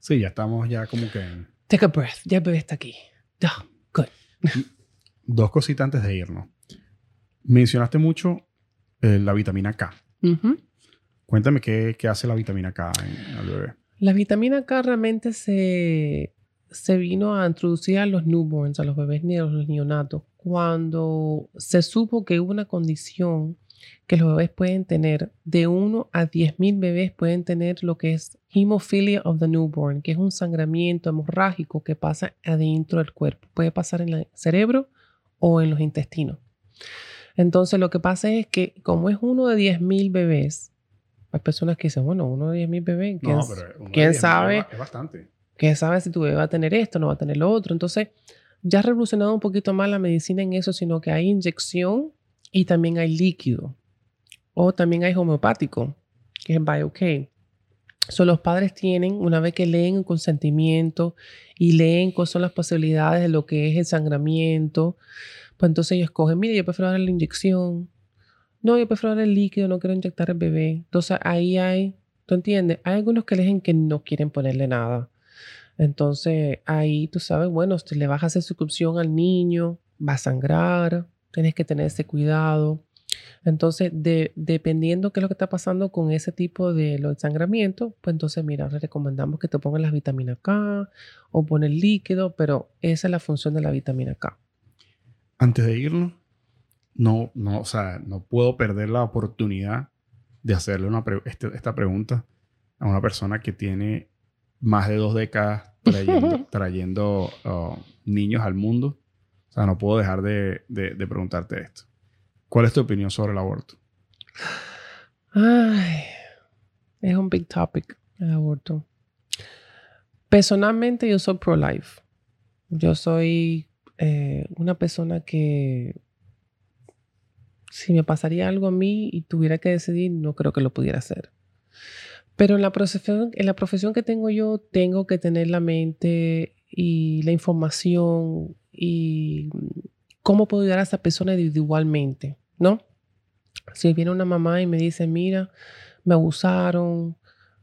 Sí, ya estamos ya como que... Take a breath, ya el bebé está aquí. Ya, good. Dos cositas antes de irnos. Mencionaste mucho eh, la vitamina K. Cuéntame qué, qué, hace la vitamina K en el bebé. La vitamina K realmente se, se vino a introducir a los newborns, a los bebés ni a los neonatos, cuando se supo que hubo una condición que los bebés pueden tener, de 1 a 10 mil bebés pueden tener lo que es hemophilia of the newborn, que es un sangramiento hemorrágico que pasa adentro del cuerpo. Puede pasar en el cerebro o en los intestinos. Entonces lo que pasa es que como es uno de 10 mil bebés, hay personas que dicen, bueno, uno de 10 mil bebés, ¿quién, ¿quién sabe? Es bastante. ¿Quién sabe si tu bebé va a tener esto, no va a tener lo otro? Entonces, ya ha revolucionado un poquito más la medicina en eso, sino que hay inyección y también hay líquido. O también hay homeopático, que es BioK. So, los padres tienen, una vez que leen el consentimiento y leen cuáles son las posibilidades de lo que es el sangramiento, pues entonces ellos escogen, mire, yo prefiero dar la inyección. No, yo prefiero dar el líquido, no quiero inyectar el bebé. Entonces ahí hay, ¿tú entiendes? Hay algunos que eligen que no quieren ponerle nada. Entonces ahí tú sabes, bueno, si le vas a hacer sucupción al niño, va a sangrar, tienes que tener ese cuidado. Entonces, de, dependiendo qué es lo que está pasando con ese tipo de los sangramiento, pues entonces, mira, recomendamos que te pongan las vitaminas K o poner líquido, pero esa es la función de la vitamina K. Antes de irnos, no, no, o sea, no puedo perder la oportunidad de hacerle una este, esta pregunta a una persona que tiene más de dos décadas trayendo, uh, niños al mundo. O sea, no puedo dejar de, preguntarte esto. ¿Cuál es tu opinión sobre el aborto? Ay, es un big topic el aborto. Personalmente yo soy pro-life. Yo soy eh, una persona que si me pasaría algo a mí y tuviera que decidir, no creo que lo pudiera hacer. Pero en la profesión, en la profesión que tengo yo, tengo que tener la mente y la información y cómo puedo ayudar a esa persona individualmente, ¿no? Si viene una mamá y me dice, mira, me abusaron,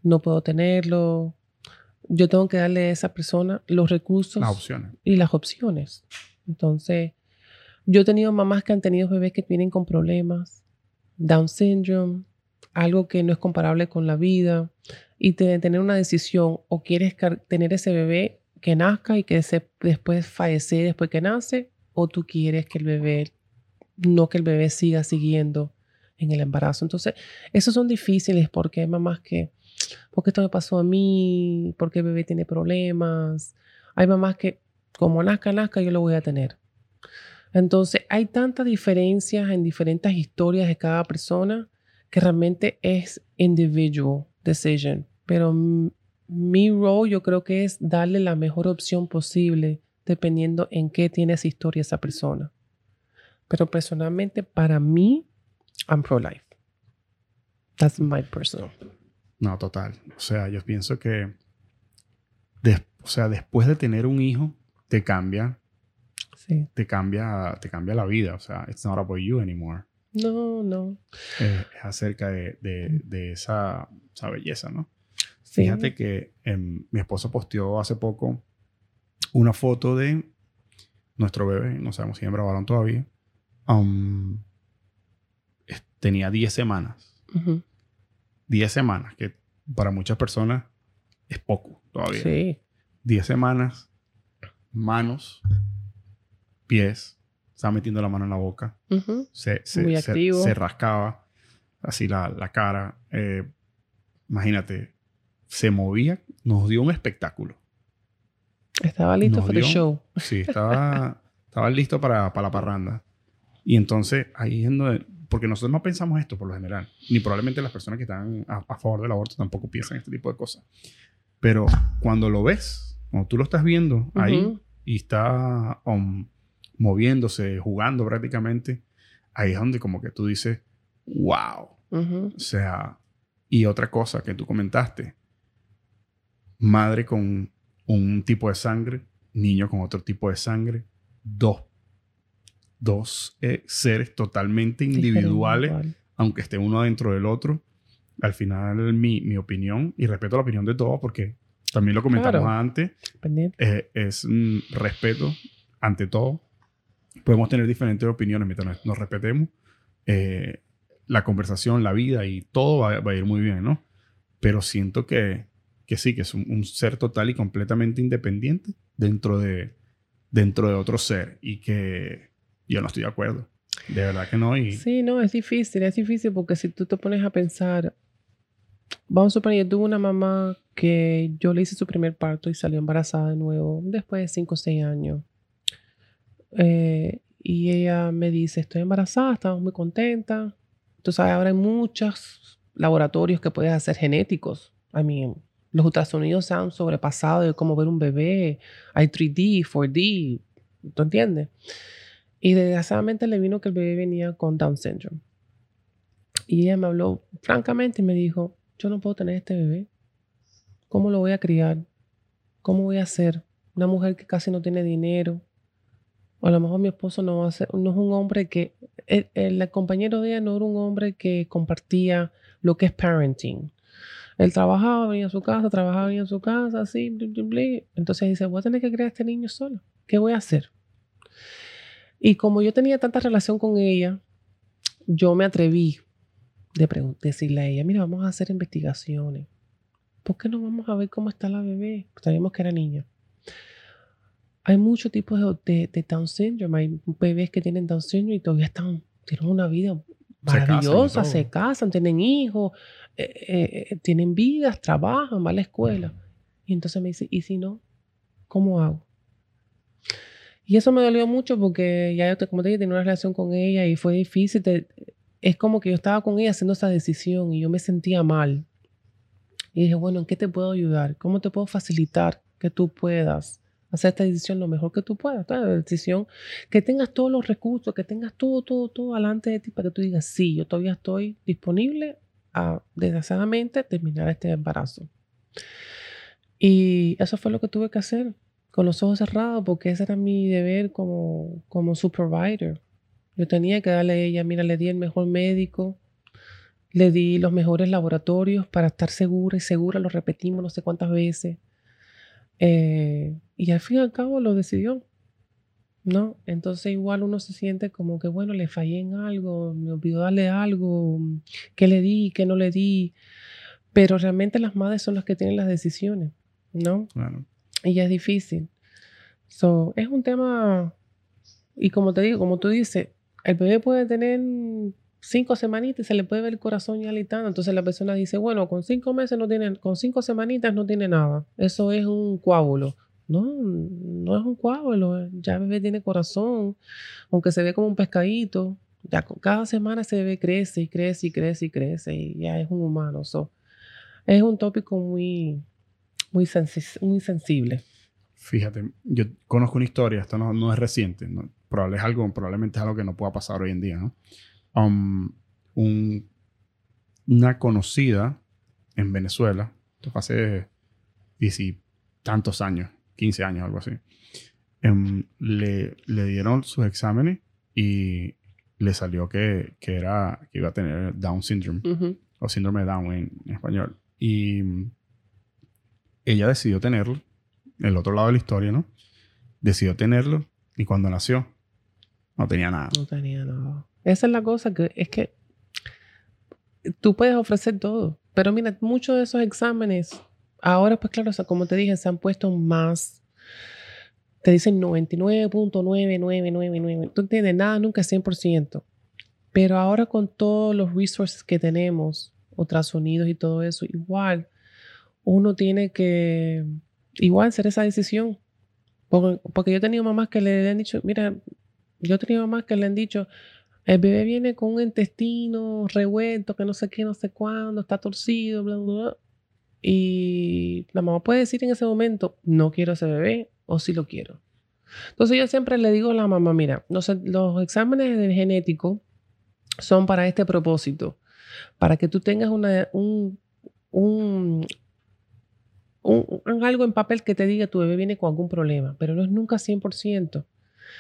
no puedo tenerlo, yo tengo que darle a esa persona los recursos y las opciones. Entonces, yo he tenido mamás que han tenido bebés que vienen con problemas, Down syndrome, algo que no es comparable con la vida y tener una decisión o quieres tener ese bebé que nazca y que después fallece después que nace o tú quieres que el bebé, no que el bebé siga siguiendo en el embarazo. Entonces, esos son difíciles porque hay mamás que, porque esto me pasó a mí, porque el bebé tiene problemas. Hay mamás que, como nazca, nazca, yo lo voy a tener. Entonces, hay tantas diferencias en diferentes historias de cada persona que realmente es individual decision. Pero mi rol yo creo que es darle la mejor opción posible dependiendo en qué tiene esa historia esa persona. Pero personalmente para mí, I'm pro-life. That's my personal. No, total. O sea, yo pienso que, o sea, después de tener un hijo, te cambia. Sí. Te cambia, te cambia la vida. O sea, it's not about you anymore. No, no. es acerca de, de, esa, esa, belleza, ¿no? Fíjate que em, mi esposo posteó hace poco una foto de nuestro bebé, no sabemos si hembra o todavía. Um, tenía 10 semanas. 10 semanas, que para muchas personas es poco todavía. Sí. 10 semanas, manos, pies, estaba metiendo la mano en la boca. se, se, rascaba así la, la cara. Eh, imagínate, se movía, nos dio un espectáculo. Estaba listo para el show. Sí, estaba, estaba listo para, para la parranda. Y entonces ahí es donde, porque nosotros no pensamos esto por lo general, ni probablemente las personas que están a, favor del aborto tampoco piensan este tipo de cosas. Pero cuando lo ves, cuando tú lo estás viendo ahí y está moviéndose, jugando prácticamente, ahí es donde como que tú dices, wow. O sea, y otra cosa que tú comentaste, madre con un tipo de sangre, niño con otro tipo de sangre, dos, dos eh, seres totalmente individuales, aunque esté uno dentro del otro. Al final, mi, mi, opinión, y respeto la opinión de todos, porque también lo comentamos antes, eh, es un respeto ante todo. Podemos tener diferentes opiniones mientras nos, respetemos. Eh, la conversación, la vida y todo va, va, a ir muy bien, ¿no? Pero siento que que sí, que es un, ser total y completamente independiente dentro de, dentro de otro ser y que yo no estoy de acuerdo. De verdad que no. Y... Sí, no, es difícil, es difícil porque si tú te pones a pensar, vamos a suponer, yo tuve una mamá que yo le hice su primer parto y salió embarazada de nuevo después de 5 o 6 años. Eh, y ella me dice, estoy embarazada, estamos muy contenta. Tú sabes, ahora hay muchos laboratorios que puedes hacer genéticos. I mean, los ultrasonidos se han sobrepasado de cómo ver un bebé. Hay 3D, 4D, ¿tú entiendes? Y desgraciadamente le vino que el bebé venía con Down syndrome. Y ella me habló francamente y me dijo, yo no puedo tener este bebé. ¿Cómo lo voy a criar? ¿Cómo voy a hacer? Una mujer que casi no tiene dinero. O a lo mejor mi esposo no va a ser, no es un hombre que, el, compañero de ella no era un hombre que compartía lo que es parenting. Él trabajaba, venía a su casa, trabajaba, venía a su casa, así, entonces dice, voy a tener que criar a este niño solo. ¿Qué voy a hacer? Y como yo tenía tanta relación con ella, yo me atreví de decirle a ella, mira, vamos a hacer investigaciones. ¿Por qué no vamos a ver cómo está la bebé? Sabíamos que era niña. Hay muchos tipos de, de, Down syndrome. Hay bebés que tienen Down syndrome y todavía están, tienen una vida maravillosa, se casan, tienen hijos, eh, eh, tienen vidas, trabajan, van a la escuela. Y entonces me dice, ¿y si no? ¿Cómo hago? Y eso me dolió mucho porque ya yo, como te dije, tenía una relación con ella y fue difícil. es como que yo estaba con ella haciendo esa decisión y yo me sentía mal. Y dije, bueno, ¿en qué te puedo ayudar? ¿Cómo te puedo facilitar que tú puedas hacer esta decisión lo mejor que tú puedas? Decisión, que tengas todos los recursos, que tengas todo, todo, todo delante de ti para que tú digas, sí, yo todavía estoy disponible desgraciadamente, terminar este embarazo. Y eso fue lo que tuve que hacer, con los ojos cerrados, porque ese era mi deber como, como supervisor. Yo tenía que darle a ella, mira, le di el mejor médico, le di los mejores laboratorios para estar segura y segura, lo repetimos no sé cuántas veces. Eh, y al fin y al cabo lo decidió. ¿no? Entonces igual uno se siente como que, bueno, le fallé en algo, me olvidó darle algo, que le di, que no le di, pero realmente las madres son las que tienen las decisiones, ¿no? Claro. Y ya es difícil. So, es un tema, y como te digo, como tú dices, el bebé puede tener cinco semanitas se le puede ver el corazón ya alitando. Entonces la persona dice, bueno, con cinco meses no tiene, con cinco semanitas no tiene nada. Eso es un coágulo. No, no es un coágulo, ya el bebé tiene corazón, aunque se ve como un pescadito, ya cada semana ese bebé crece y crece y crece y crece y ya es un humano. es un tópico muy, muy, muy sensible. Fíjate, yo conozco una historia, esto no, es reciente, Probable es algo, probablemente es algo que no pueda pasar hoy en día, ¿no? Um, una conocida en Venezuela, esto fue hace diez y tantos años, 15 años, algo así. Em, le, le, dieron sus exámenes y le salió que, que, era, que iba a tener Down syndrome o síndrome de Down en, español. Y ella decidió tenerlo, el otro lado de la historia, ¿no? Decidió tenerlo y cuando nació no tenía nada. No tenía nada. Esa es la cosa que es que tú puedes ofrecer todo, pero mira, muchos de esos exámenes Ahora, pues claro, como te dije, se han puesto más. Te dicen 99.9999. Tú entiendes, nada nunca es 100%. Pero ahora con todos los resources que tenemos, ultrasonidos y todo eso, igual uno tiene que igual hacer esa decisión. Porque, yo he tenido mamás que le han dicho, mira, yo he tenido mamás que le han dicho, el bebé viene con un intestino revuelto, que no sé qué, no sé cuándo, está torcido, bla, bla, bla. Y la mamá puede decir en ese momento, no quiero ese bebé o sí lo quiero. Entonces yo siempre le digo a la mamá, mira, los, los exámenes de genético son para este propósito, para que tú tengas un, algo en papel que te diga tu bebé viene con algún problema, pero no es nunca 100%.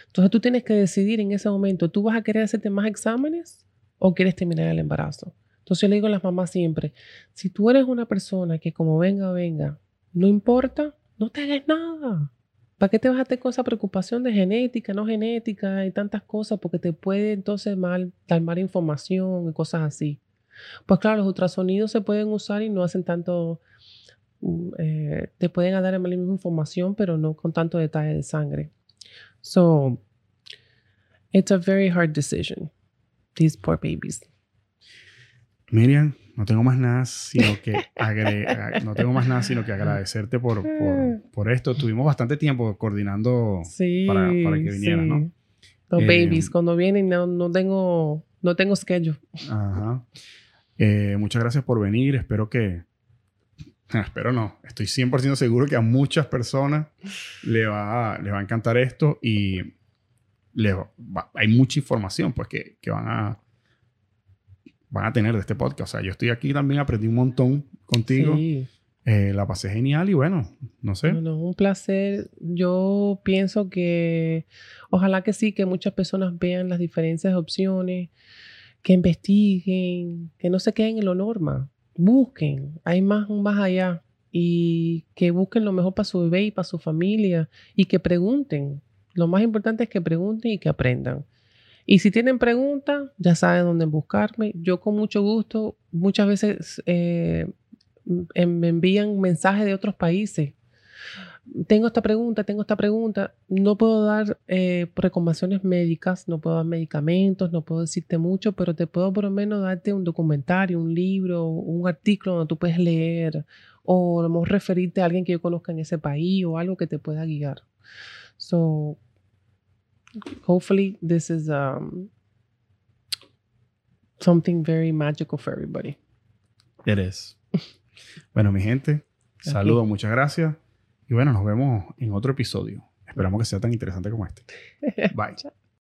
Entonces tú tienes que decidir en ese momento, ¿tú vas a querer hacerte más exámenes o quieres terminar el embarazo? Entonces yo le digo a las mamás siempre, si tú eres una persona que como venga, venga, no importa, no te hagas nada. ¿Para qué te vas a tener con esa preocupación de genética, no genética y tantas cosas? Porque te puede entonces mal, dar mala información y cosas así. Pues claro, los ultrasonidos se pueden usar y no hacen tanto Mm, eh, te pueden dar la misma información, pero no con tanto detalle de sangre. So, it's a very hard decision. These poor babies. Miriam, no tengo más nada sino que no tengo más nada sino que agradecerte por, por, esto. Tuvimos bastante tiempo coordinando para, para, que vinieras, ¿no? Los eh, babies, cuando vienen no, no tengo no tengo schedule. Ajá. Eh, muchas gracias por venir. Espero que, Espero no. Estoy 100% seguro que a muchas personas le va, les va a encantar esto y hay mucha información pues, que, que, van, a, van a tener de este podcast. O sea, yo estoy aquí también, aprendí un montón contigo. Eh, la pasé genial y bueno, no sé. Bueno, un placer. Yo pienso que ojalá que sí, que muchas personas vean las diferentes opciones, que investiguen, que no se queden en lo norma busquen, hay más, más allá y que busquen lo mejor para su bebé y para su familia y que pregunten. Lo más importante es que pregunten y que aprendan. Y si tienen preguntas, ya saben dónde buscarme. Yo con mucho gusto, muchas veces eh, me envían mensajes de otros países tengo esta pregunta, tengo esta pregunta, no puedo dar eh, recomendaciones médicas, no puedo dar medicamentos, no puedo decirte mucho, pero te puedo por lo menos darte un documentario, un libro, un artículo donde tú puedes leer o a lo mejor referirte a alguien que yo conozca en ese país o algo que te pueda guiar. So, hopefully this is um, something very magical for everybody. It is. bueno, mi gente, saludos, muchas gracias. Y bueno, nos vemos en otro episodio. Esperamos que sea tan interesante como este. Bye.